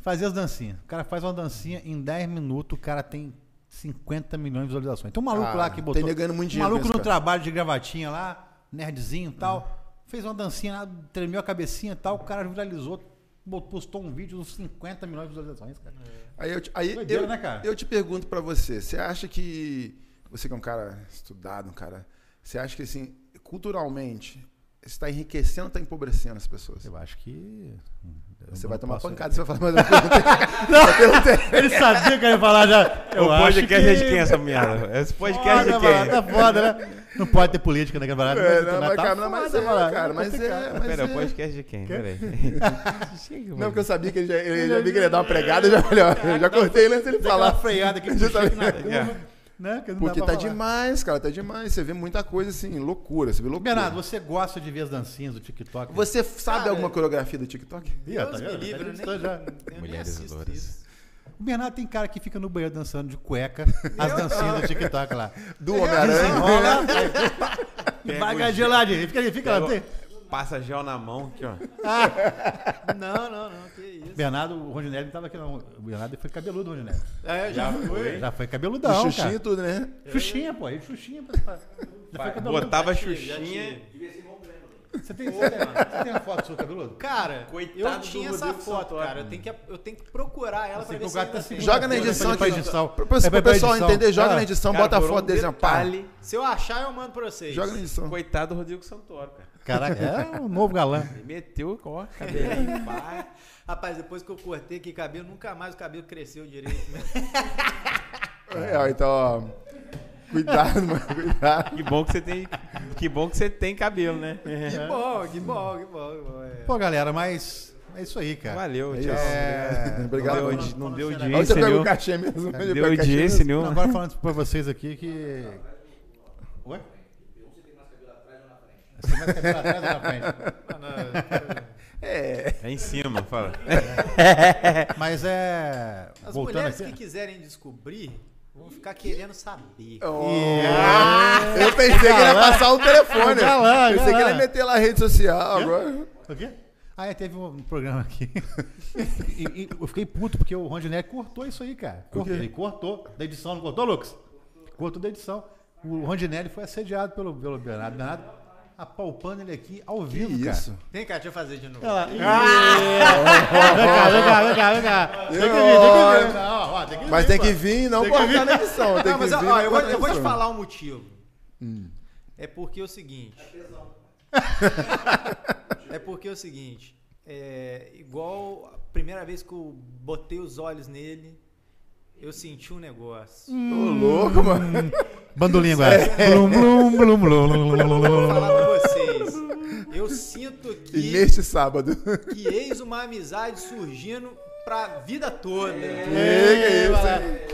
Fazia as dancinhas. O cara faz uma dancinha, em 10 minutos o cara tem 50 milhões de visualizações. Tem um maluco Ah, lá que tem botou. nego ganhando muito um dinheiro maluco com no cara. trabalho de gravatinha lá, nerdzinho e tal. Fez uma dancinha lá, tremeu a cabecinha e tal. O cara viralizou, postou um vídeo uns 50 milhões de visualizações, cara. Aí, eu, te- aí Doideira, eu, né, cara? eu te pergunto pra você, você acha que você que é um cara estudado, um cara, você acha que assim, culturalmente, você está enriquecendo ou está empobrecendo as pessoas? Eu acho que. Você não vai tomar posso- pancada, você vai falar, mas eu perguntei. eu perguntei. Ele sabia que eu ia falar já. Eu o acho podcast que... é de quem essa merda? Esse podcast Foda, é de quem? Tá foda, né? Não pode ter política naquela parada. É, não, mas, tá cara, não, mas é, cara, mas é, mas Pera, é. o podcast de quem? Peraí. Não, porque eu sabia que ele já, ele já vi que ele ia dar uma pregada, eu já falei, ó, eu já cortei ele antes aquela falar. freada aqui, Já puxa né? não Porque tá falar. demais, cara, tá demais. Você vê muita coisa assim, loucura, você vê loucura. Bernardo, você gosta de ver as dancinhas do TikTok? Você sabe Cara, alguma coreografia do TikTok? Ih, tá me livre, Tá nem, Já- Mulheres louras. O. Bernardo tem cara que fica no banheiro dançando de cueca as dancinhas do TikTok lá. Do Homem-Aranha? Ganhar geladinho. Fica ali, fica lá. Pega- Passa gel na mão aqui, ó. Não, não, não, isso. Bernardo, o Rondinelli não tava aqui não. O Bernardo foi cabeludo, o Rondinelli. É, já foi. Já foi cabeludão, Xuxinha e cara. tudo, né? Xuxinha, pô. Ele Xuxinha. pá, pá. Já foi cabeludo. Botava Xuxinha. já Você tem, você tem, você tem a foto do seu cabeludo? Cara, Coitado eu tinha essa foto, Santoro. cara. Eu tenho, que, eu tenho que procurar ela Assim, pra ver o se tá Joga na Pra- pra- edição pra aqui. edição. É, pra- pro pessoal pra edição. entender, joga Ah, na edição, Cara, bota a foto um. Pá. detalhe, Se eu achar, eu mando pra vocês. Joga na edição. Coitado do Rodrigo Santoro, cara. Caraca, é um novo galã. Ele meteu, ó, cabelinho, pá. Rapaz, depois que eu cortei aqui cabelo, nunca mais o cabelo cresceu direito. Né? É, então, ó. Cuidado, mano, cuidado. Que bom que você tem, que bom que você tem cabelo, né? que bom, que bom, que bom. Que bom é. Pô, galera, mas é isso aí, cara. Valeu, É tchau. isso. É, Obrigado. Não deu, não deu falando Onde você audiência pega o cachê mesmo? Não deu audiência mesmo? nenhuma. Agora falando pra vocês aqui que. Ué? Você tem mais cabelo atrás ou na frente? Mano, É. É em cima, fala. Mas é. As voltando mulheres aqui. que quiserem descobrir vão ficar querendo saber. Oh. Eu pensei que ele ia passar o telefone. Galã, Pensei que ele ia meter lá a rede social agora. O quê? Ah, é, teve um programa aqui. e, e eu fiquei puto porque o Rondinelli cortou isso aí, cara. Cortou, ele cortou da edição, não cortou, Lucas? Cortou da edição. O Rondinelli foi assediado pelo, pelo Bernardo. Bernardo apalpando ele aqui ao Que vivo, cara. isso? Vem cá, deixa eu fazer de novo. Olha lá. Ih, Vem cá, vem cá, vem cá, vem cá. Tem que vir, tem que vir. Não, ó, tem que vir, Mas tem pô. que vir e não Tem que cortar vir. na edição. Tem Não, que mas ó, vir ó, eu, vou, eu vou te falar o motivo. Hum. É porque é o seguinte. é porque é o seguinte. É igual a primeira vez que eu botei os olhos nele, eu senti um negócio. Ô, louco, mano. Bandolinha agora. Blum, blum, blum, blum, blum, blum, blum, Vou falar pra vocês. Eu sinto E que, neste sábado. que eis uma amizade surgindo pra vida toda. Que que é isso?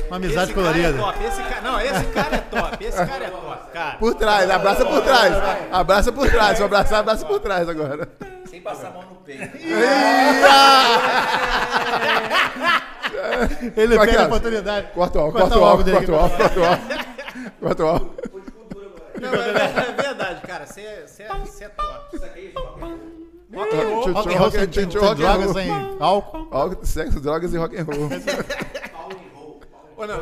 Uma amizade esse cara é colorida. top, esse cara, não, esse cara é top, esse cara é top, cara. Por trás, abraça por trás. Abraça por trás. Se eu abraçar, abraça por trás agora. Sem passar a mão no peito. Ele Aqui, pega a oportunidade. Corta o álcool, Corta o álcool corta o álcool, corta o álcool. Corta o álcool. Não, é, é verdade, cara, você é, você é, é top. Rock and roll, Rock and roll sem drogas, sem álcool. Álcool, sexo, drogas e rock and roll. Não.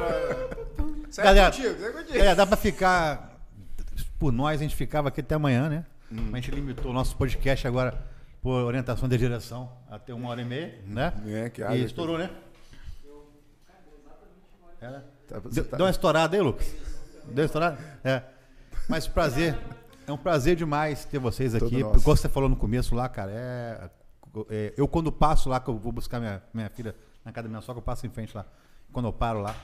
Isso é Galera, contigo, isso é contigo. É, dá pra ficar. Por nós, a gente ficava aqui até amanhã, né? Mas a gente limitou o nosso podcast agora por orientação da direção até uma hora e meia, né? É, que E estourou, né? É, né? Tá- Deu, tá- deu uma estourada aí, Lucas? Deu uma estourada? É. Mas prazer. É um prazer demais ter vocês aqui. Igual você falou no começo lá, cara, é, é, eu quando passo lá, que eu vou buscar minha, minha filha na casa da minha sogra, eu passo em frente lá. Quando eu paro lá,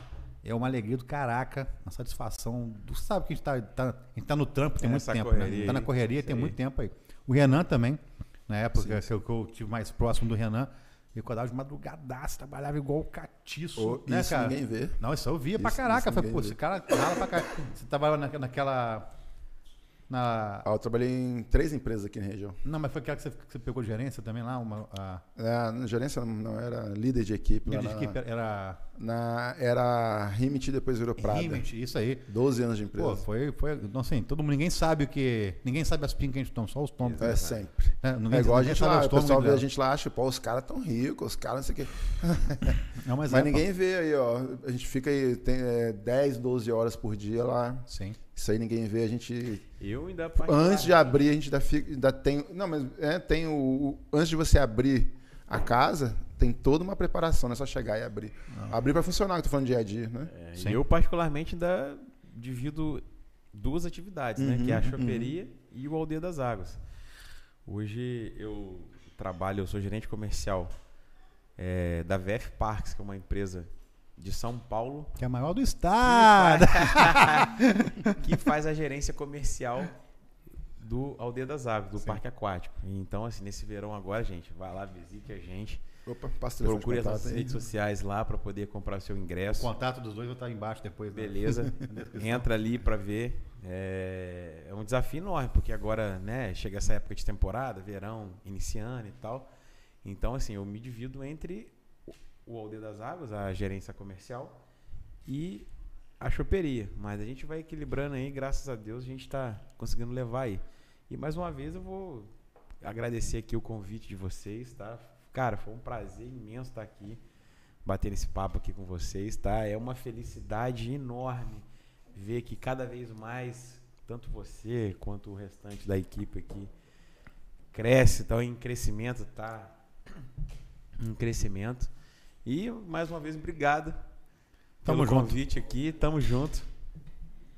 é uma alegria do caraca, uma satisfação. Tu sabe que a gente tá, tá- a gente tá no trampo tem muito Essa tempo, correria né? Tá na correria tem aí. muito tempo aí. O Renan também, na época que, eu, que eu tive mais próximo do Renan, eu acordava de madrugadaço, trabalhava igual catiço, Ô, né, isso cara? ninguém vê. Não, isso eu via pra Isso- caraca. isso Falei, pô, ninguém esse vê. cara rala pra caraca. Você tava na, naquela. Na. Ah, eu trabalhei em três empresas aqui na região. Não, mas foi aquela que você, que você pegou gerência também lá? Uma, a, É, gerência não, era líder de equipe. líder de na- equipe era. na- era Rimit e depois virou Prada. Rimit, isso aí. 12 anos de empresa. Pô, foi. foi não, assim, todo mundo, ninguém sabe o que. Ninguém sabe as pingas que a gente toma, só os tomos. é sempre. É, ninguém, É igual a gente lá, o pessoal vê a dela. gente lá, acha, pô, os caras tão ricos, os caras não sei o quê. Não, mas, Mas é, pô. ninguém vê aí, ó. A gente fica aí, tem é, 10, 12 horas por dia lá. Sim. Isso aí ninguém vê. A gente. Eu ainda Antes de abrir, a gente ainda, fica, ainda tem. Não, mas é, tem o, o- Antes de você abrir a casa, tem toda uma preparação, não é só chegar e abrir. Abrir pra funcionar, que eu tô falando dia a dia, né? É, Sim. eu, particularmente, ainda divido duas atividades, né? Que é a Uhum, choperia e o Aldeia das Águas. Hoje eu trabalho, eu sou gerente comercial é, da VF Parks, que é uma empresa de São Paulo Que é a maior do que estado. faz, que faz a gerência comercial do Aldeia das Águas, do Parque Aquático. Então, assim, nesse verão agora, gente, vai lá, visite a gente. Opa, o Procure as nossas aí. redes sociais lá para poder comprar o seu O ingresso. contato dos dois vai estar embaixo depois. né? Beleza. Entra ali para ver. É, é um desafio enorme, porque agora, né, chega essa época de temporada, verão, iniciando e tal. Então, assim, eu me divido entre o- Aldeia das Águas, a gerência comercial, e a choperia. Mas a gente vai equilibrando aí, graças a Deus, a gente está conseguindo levar aí. E mais uma vez eu vou agradecer aqui o convite de vocês, tá? Cara, foi um prazer imenso estar aqui, bater esse papo aqui com vocês, tá? É uma felicidade enorme ver que cada vez mais, tanto você quanto o restante da equipe aqui, cresce, tá em crescimento, tá em crescimento. E mais uma vez, obrigado Tamo pelo junto. convite aqui, tamo junto.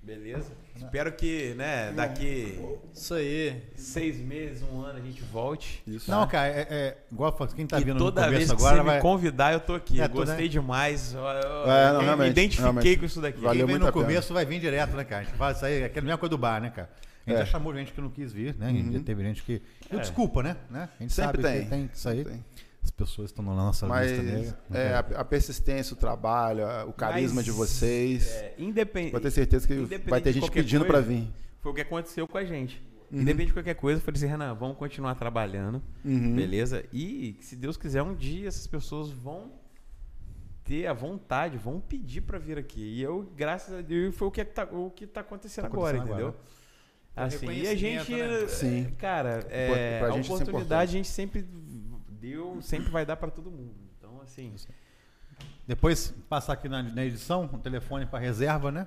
Beleza? Espero que, né, daqui Isso aí. seis meses, um ano a gente volte. Isso. Não, cara, é, é igual eu quem tá e vindo toda no vez começo que agora você vai... me convidar, eu tô aqui. É, Gostei né? demais. Eu, eu- É, não, eu me identifiquei realmente. com isso daqui. Valeu Quem vem no a pena. começo vai vir direto, né, cara? A gente fala isso aí, é aquela mesma coisa do bar, né, cara? A gente É. já chamou gente que não quis vir, né? Uhum. Já teve gente que. E É. desculpa, né? né? A gente Sempre sabe tem. que tem isso aí. Tem. As pessoas estão na nossa Mas lista negra. é, a, a persistência, o trabalho, a- o carisma Mas, de vocês. É, independ... Pode ter certeza que vai ter gente pedindo pra vir. Foi o que aconteceu com a gente. Uhum. Independente de qualquer coisa, eu falei assim, Renan, vamos continuar trabalhando, Uhum. beleza? E, se Deus quiser, um dia essas pessoas vão ter a vontade, vão pedir pra vir aqui. E eu, graças a Deus, foi o que tá, o que tá acontecendo, Tá agora, acontecendo entendeu? agora. Assim, e a gente, né? Sim. cara, é, pra a gente isso é oportunidade a gente sempre deu, sempre vai dar pra todo mundo. Então, assim, Depois passar aqui na, na edição, um telefone para reserva, né?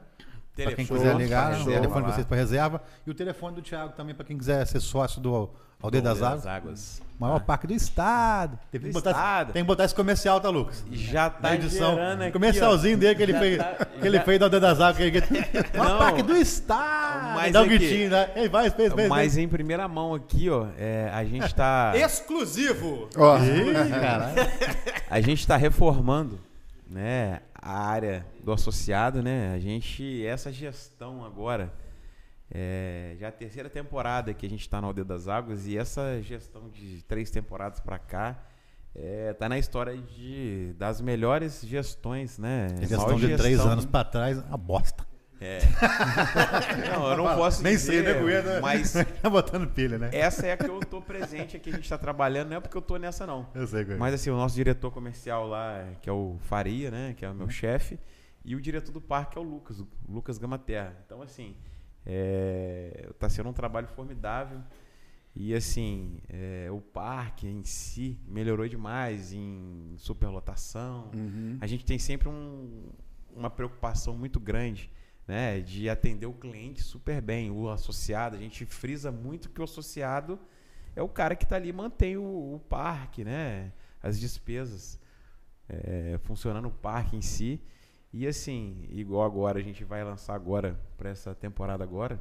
Para quem telefone, quiser ligar, o telefone de vocês para reserva. E o telefone do Thiago também para quem quiser ser sócio do Aldeia das Águas. Águas. Maior parque do estado. Tem que, Do botar, estado. tem que botar esse comercial, tá, Lucas? Já tá Na edição. aqui, comercialzinho ó. dele que ele fez, tá- que ele já- fez da Aldeia das Águas. Que ele... Maior parque do estado. mas Dá um aqui- gritinho, né? Vai, fez, fez. Mas em primeira mão aqui, ó, é, a gente tá. Exclusivo! Ó, Ih. A gente está reformando, né, a área do associado, né? A gente essa gestão agora é já a terceira temporada que a gente está na Aldeia das Águas e essa gestão de três temporadas para cá é, tá na história de das melhores gestões, né? Questão Maior de três gestão- anos para trás, uma bosta. É. Não, eu não posso Nem dizer, sei, né, Gueda? mas Tá botando pilha, né? essa é a que eu tô presente, a que a gente está trabalhando, não é porque eu tô nessa não. Eu sei, Gueda. Mas assim, o nosso diretor comercial lá, que é o Faria, né? Que é o meu chefe. E o diretor do parque é o Lucas, o Lucas Gamaterra. Então, assim, é, tá sendo um trabalho formidável. E assim, é, o parque em si melhorou demais em superlotação. Uhum. A gente tem sempre um- uma preocupação muito grande né, de atender o cliente super bem, o associado. A gente frisa muito que o associado é o cara que está ali mantém o, o parque, né, as despesas é, funcionando o parque em si. E assim, igual agora, a gente vai lançar agora, para essa temporada agora,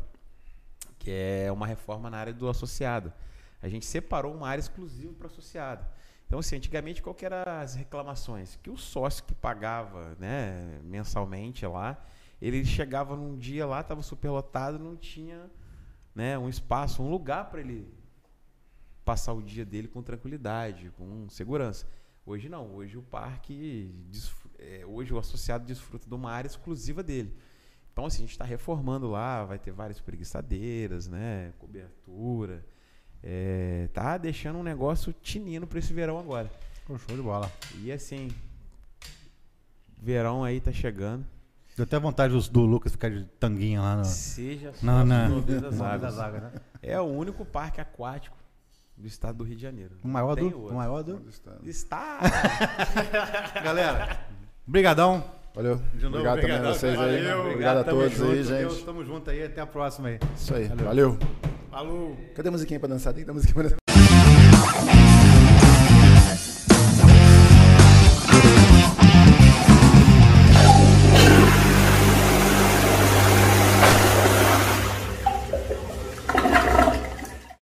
que é uma reforma na área do associado. A gente separou uma área exclusiva para associado. Então, assim, antigamente, qual que eram as reclamações? Que o sócio que pagava né, mensalmente lá, ele chegava num dia lá, estava superlotado, não tinha né, um espaço, um lugar para ele passar o dia dele com tranquilidade, com segurança. Hoje não, hoje o parque, é, hoje o associado desfruta de uma área exclusiva dele. Então, assim, a gente está reformando lá, vai ter várias preguiçadeiras, né, cobertura. É, tá deixando um negócio tinindo para esse verão agora. Show de bola. E assim, verão aí tá chegando. Deu até vontade do, do Lucas ficar de tanguinha lá no, Seja só na, na, das Águas. das Águas, né? É o único parque aquático do estado do Rio de Janeiro. O maior do. outro. O maior do. Está. Galera, brigadão. Valeu. De novo, Obrigado também a vocês cara. aí. Valeu. Obrigado a todos junto, aí, Deus, gente. tamo junto aí, até a próxima aí. Isso aí. Valeu. Falou! Cadê a musiquinha pra dançar? Tem que dar musiquinha pra dançar.